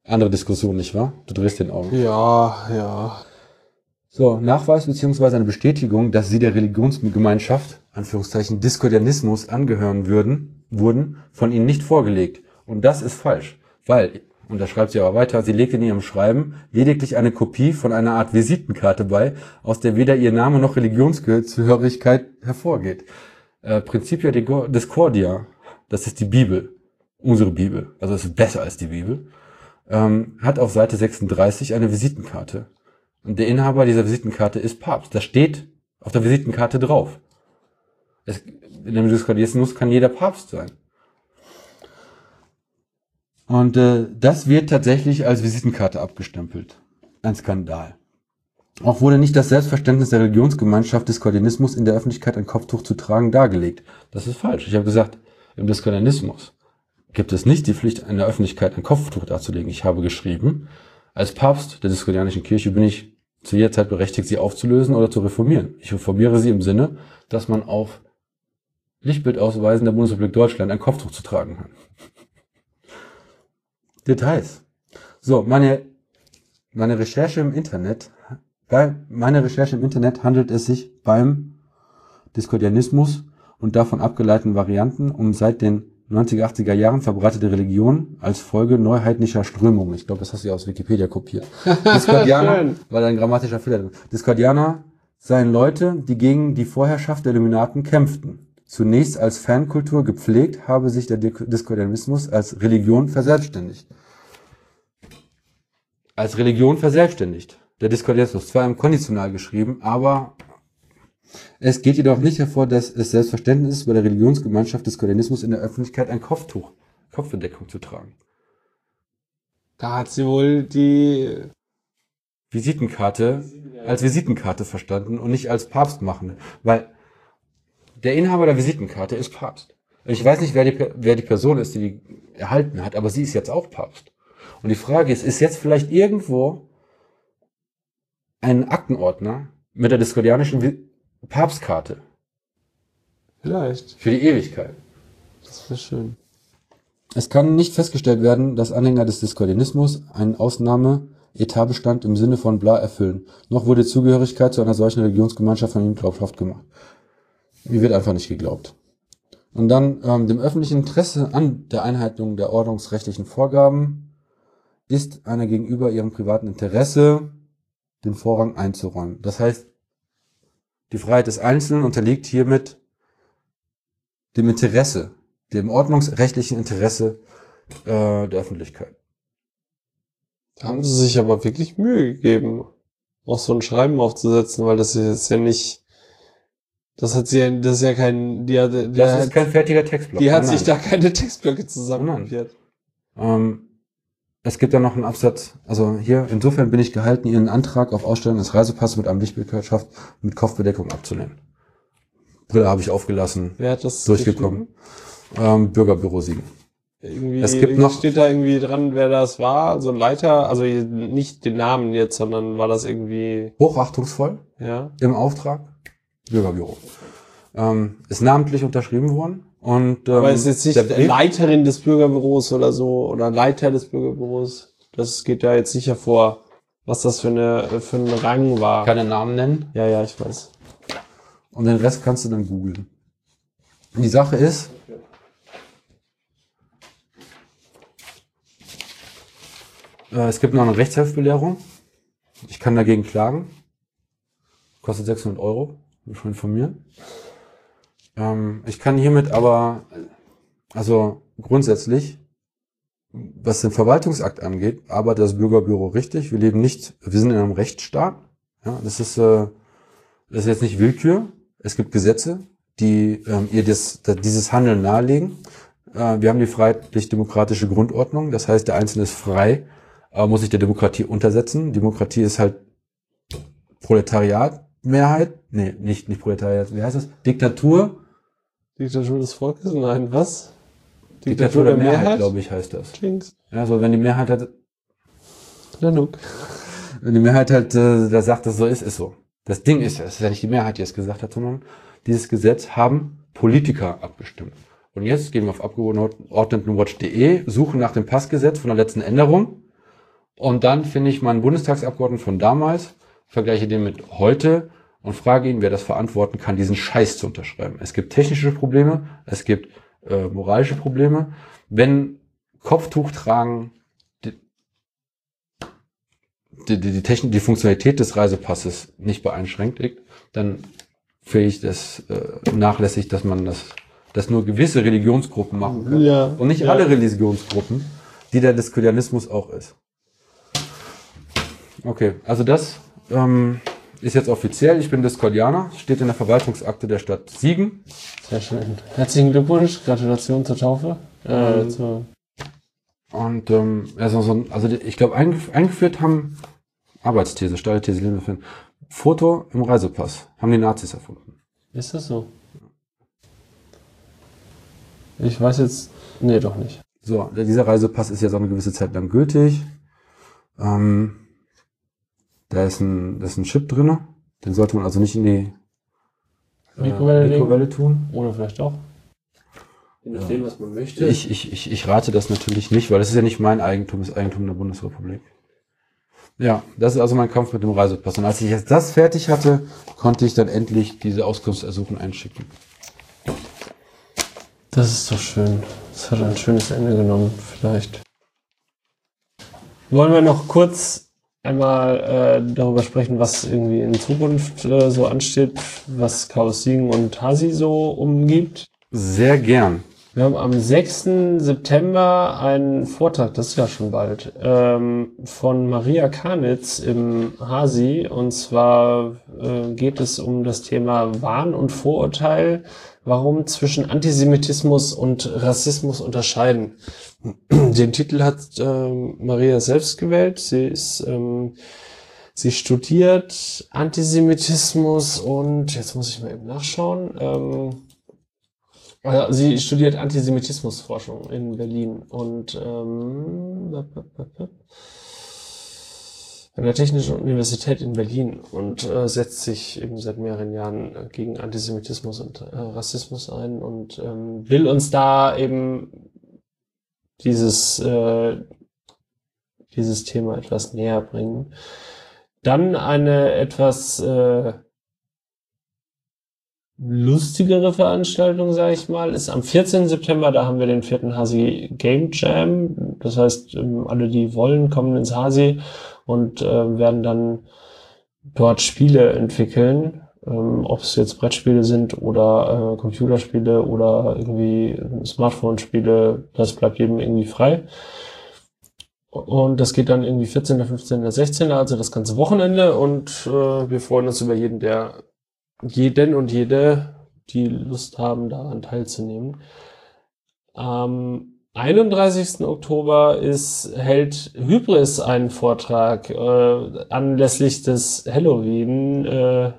Andere Diskussion, nicht wahr? Du drehst den Augen. Ja, ja. So, Nachweis beziehungsweise eine Bestätigung, dass sie der Religionsgemeinschaft, Anführungszeichen Diskordianismus, angehören würden, wurden von ihnen nicht vorgelegt. Und das ist falsch, weil, und da schreibt sie aber weiter, sie legt in ihrem Schreiben lediglich eine Kopie von einer Art Visitenkarte bei, aus der weder ihr Name noch Religionszugehörigkeit hervorgeht. Äh, Principia Discordia, das ist die Bibel, unsere Bibel, also es ist besser als die Bibel, ähm, hat auf Seite 36 eine Visitenkarte. Und der Inhaber dieser Visitenkarte ist Papst. Das steht auf der Visitenkarte drauf. Es, in dem Diskordianismus kann jeder Papst sein. Und äh, das wird tatsächlich als Visitenkarte abgestempelt. Ein Skandal. Auch wurde nicht das Selbstverständnis der Religionsgemeinschaft Diskordianismus in der Öffentlichkeit ein Kopftuch zu tragen dargelegt. Das ist falsch. Ich habe gesagt, im Diskordianismus gibt es nicht die Pflicht, in der Öffentlichkeit ein Kopftuch darzulegen. Ich habe geschrieben, als Papst der Diskordianischen Kirche bin ich zu jeder Zeit berechtigt, sie aufzulösen oder zu reformieren. Ich reformiere sie im Sinne, dass man auf Lichtbildausweisen der Bundesrepublik Deutschland ein Kopftuch zu tragen hat. Details. So, meine, meine Recherche im Internet, bei meiner Recherche im Internet handelt es sich beim Diskordianismus und davon abgeleiteten Varianten um seit den 90er, 80er Jahren verbreitete Religion als Folge neuheidnischer Strömungen. Ich glaube, das hast du ja aus Wikipedia kopiert. Diskordianer, Schön. weil ein grammatischer Fehler drin. Diskordianer seien Leute, die gegen die Vorherrschaft der Illuminaten kämpften. Zunächst als Fankultur gepflegt, habe sich der Diskordianismus als Religion verselbstständigt. Als Religion verselbstständigt. Der Diskordianismus, zwar im Konditional geschrieben, aber es geht jedoch nicht hervor, dass es Selbstverständnis ist, bei der Religionsgemeinschaft des Diskordianismus in der Öffentlichkeit ein Kopftuch, Kopfbedeckung zu tragen. Da hat sie wohl die. Visitenkarte als Visitenkarte verstanden und nicht als Papst machen. Weil der Inhaber der Visitenkarte ist Papst. Ich weiß nicht, wer die, wer die Person ist, die die erhalten hat, aber sie ist jetzt auch Papst. Und die Frage ist, ist jetzt vielleicht irgendwo ein Aktenordner mit der diskordianischen Papstkarte Vielleicht. für die Ewigkeit? Das wäre schön. Es kann nicht festgestellt werden, dass Anhänger des Diskordianismus einen Ausnahme-Etatbestand im Sinne von bla erfüllen. Noch wurde Zugehörigkeit zu einer solchen Religionsgemeinschaft von ihnen glaubhaft gemacht. Mir wird einfach nicht geglaubt. Und dann ähm, dem öffentlichen Interesse an der Einhaltung der ordnungsrechtlichen Vorgaben ist einer gegenüber ihrem privaten Interesse den Vorrang einzuräumen. Das heißt, die Freiheit des Einzelnen unterliegt hiermit dem Interesse, dem ordnungsrechtlichen Interesse äh, der Öffentlichkeit. Da haben sie sich aber wirklich Mühe gegeben, auch so ein Schreiben aufzusetzen, weil das ist ja nicht. Das hat sie ja, das ist ja kein, die hat, die Das hat, ist kein fertiger Textblock. die hat Nein, sich nein. da keine Textblöcke zusammenkopiert. Ähm, es gibt da noch einen Absatz, also hier, insofern bin ich gehalten, Ihren Antrag auf Ausstellung des Reisepasses mit einem Lichtbildwirtschaft mit Kopfbedeckung abzulehnen. Brille habe ich aufgelassen, Wer hat das durchgekommen. Ähm, Bürgerbüro Siegen. Irgendwie, Es gibt noch- steht da irgendwie dran, wer das war, so ein Leiter, also nicht den Namen jetzt, sondern war das irgendwie, Hochachtungsvoll ja. im Auftrag, Bürgerbüro. Ähm, ist namentlich unterschrieben worden und ähm, Aber ist jetzt nicht der Brief- Leiterin des Bürgerbüros oder so oder Leiter des Bürgerbüros. Das geht da jetzt nicht hervor, was das für eine für ein Rang war. keine Namen nennen. Ja, ja, ich weiß. Und den Rest kannst du dann googeln. Die Sache ist, äh, es gibt noch eine Rechtshilfbelehrung. Ich kann dagegen klagen. Kostet 600 Euro. Schon informiert. Ähm, ich kann hiermit aber, also grundsätzlich, was den Verwaltungsakt angeht, arbeitet das Bürgerbüro richtig. Wir leben nicht, wir sind in einem Rechtsstaat. Ja, das ist, äh, das ist jetzt nicht Willkür. Es gibt Gesetze, die ähm, ihr das, dieses Handeln nahelegen. Äh, wir haben die freiheitlich-demokratische Grundordnung. Das heißt, der Einzelne ist frei, aber muss sich der Demokratie untersetzen. Demokratie ist halt Proletariat, Mehrheit. Nee, nicht, nicht Proletariat, wie heißt das? Diktatur. Diktatur des Volkes? Nein, was? Diktatur, der, Mehrheit, Mehrheit glaube ich, heißt das. Jinx. Ja, so wenn die Mehrheit halt, Nanook. wenn die Mehrheit halt äh, da sagt, dass so ist, ist so. Das Ding ist, es ist ja nicht die Mehrheit, die es gesagt hat, sondern dieses Gesetz haben Politiker abgestimmt. Und jetzt gehen wir auf abgeordnetenwatch.de, suchen nach dem Passgesetz von der letzten Änderung. Und dann finde ich meinen Bundestagsabgeordneten von damals, vergleiche den mit heute und frage ihn, wer das verantworten kann, diesen Scheiß zu unterschreiben. Es gibt technische Probleme, es gibt äh, moralische Probleme. Wenn Kopftuch tragen die, die, die, Technik, die Funktionalität des Reisepasses nicht beeinschränkt, dann finde ich das äh, nachlässig, dass man das, dass nur gewisse Religionsgruppen machen kann. Ja, und nicht ja. alle Religionsgruppen, die der Diskulianismus auch ist. Okay, also das ähm, ist jetzt offiziell. Ich bin Discordianer, steht in der Verwaltungsakte der Stadt Siegen. Sehr schön. Herzlichen Glückwunsch, Gratulation zur Taufe. Äh, Ähm, zur, Und ähm, also, so ein, also ich glaube, eingef eingeführt haben Arbeitsthese, steile These. Foto im Reisepass haben die Nazis erfunden. ist das so? Ich weiß jetzt. Nee, doch nicht. So, dieser Reisepass ist jetzt auch eine gewisse Zeit lang gültig. Ähm, da ist ein, da ist ein Chip drinne. Den sollte man also nicht in die Mikrowelle äh, legen? Mikrowelle tun. Oder vielleicht doch. Je nachdem, was man möchte. Ich, ich, ich, ich rate das natürlich nicht, weil das ist ja nicht mein Eigentum, das ist Eigentum der Bundesrepublik. Ja, das ist also mein Kampf mit dem Reisepass. Und als ich jetzt das fertig hatte, konnte ich dann endlich diese Auskunftsersuchen einschicken. Das ist doch schön. Das hat ein schönes Ende genommen, vielleicht. Wollen wir noch kurz einmal äh, darüber sprechen, was irgendwie in Zukunft äh, so ansteht, was Chaos Siegen und Hasi so umgibt? Sehr gern. Wir haben am 6. September einen Vortrag, das ist ja schon bald, ähm, von Maria Karnitz im Hasi. Und zwar äh, geht es um das Thema Wahn und Vorurteil, warum zwischen Antisemitismus und Rassismus unterscheiden. Den Titel hat ähm, Maria selbst gewählt. Sie ist ähm, Sie studiert Antisemitismus und jetzt muss ich mal eben nachschauen. Ähm, also sie studiert Antisemitismusforschung in Berlin und ähm, an der Technischen Universität in Berlin und äh, setzt sich eben seit mehreren Jahren äh, gegen Antisemitismus und äh, Rassismus ein und ähm, will uns da eben dieses äh, dieses Thema etwas näher bringen. Dann eine etwas äh, lustigere Veranstaltung, sage ich mal, ist am 14. September, da haben wir den vierten Hasi Game Jam. Das heißt, ähm, alle, die wollen, kommen ins Hasi und äh, werden dann dort Spiele entwickeln. Ähm, Ob es jetzt Brettspiele sind oder äh, Computerspiele oder irgendwie Smartphone-Spiele, das bleibt jedem irgendwie frei. Und das geht dann irgendwie 14., 15., 16., also das ganze Wochenende. Und äh, wir freuen uns über jeden, der jeden und jede, die Lust haben, daran teilzunehmen. Am 31. Oktober ist, hält Hybris einen Vortrag äh, anlässlich des Halloween äh.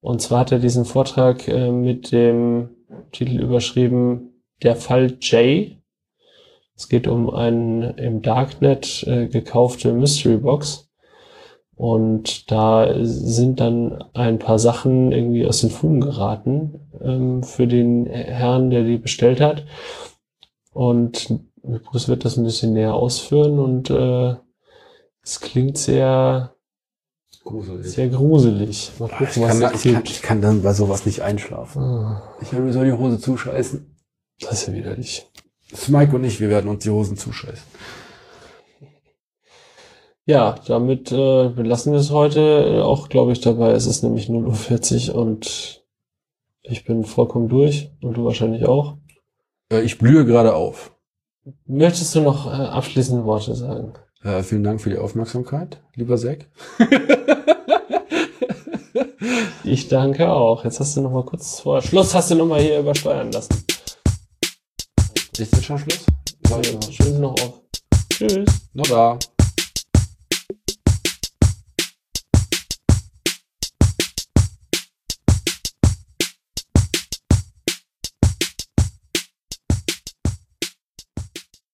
Und zwar hat er diesen Vortrag äh, mit dem Titel überschrieben Der Fall Jay. Es geht um eine im Darknet äh, gekaufte Mystery Box. Und da sind dann ein paar Sachen irgendwie aus den Fugen geraten ähm, für den Herrn, der die bestellt hat. Und Bruce wird das ein bisschen näher ausführen und äh, es klingt sehr, Gruselig. sehr gruselig. Mal gucken, Ich kann, was da ich, kann, ich kann dann bei sowas nicht einschlafen. Ah, Ich will mir so die Hose zuscheißen. Das ist ja widerlich. Smike und ich, wir werden uns die Hosen zuscheißen. Ja, damit äh, belassen wir es heute auch, glaube ich, dabei. Es ist nämlich 0.40 Uhr und ich bin vollkommen durch und du wahrscheinlich auch. Äh, ich blühe gerade auf. Möchtest du noch äh, abschließende Worte sagen? Äh, vielen Dank für die Aufmerksamkeit, lieber Zack. Ich danke auch. Jetzt hast du noch mal kurz vor Schluss, hast du noch mal hier übersteuern lassen. Ist jetzt schon Schluss? Schön noch auf. Tschüss. Noch da.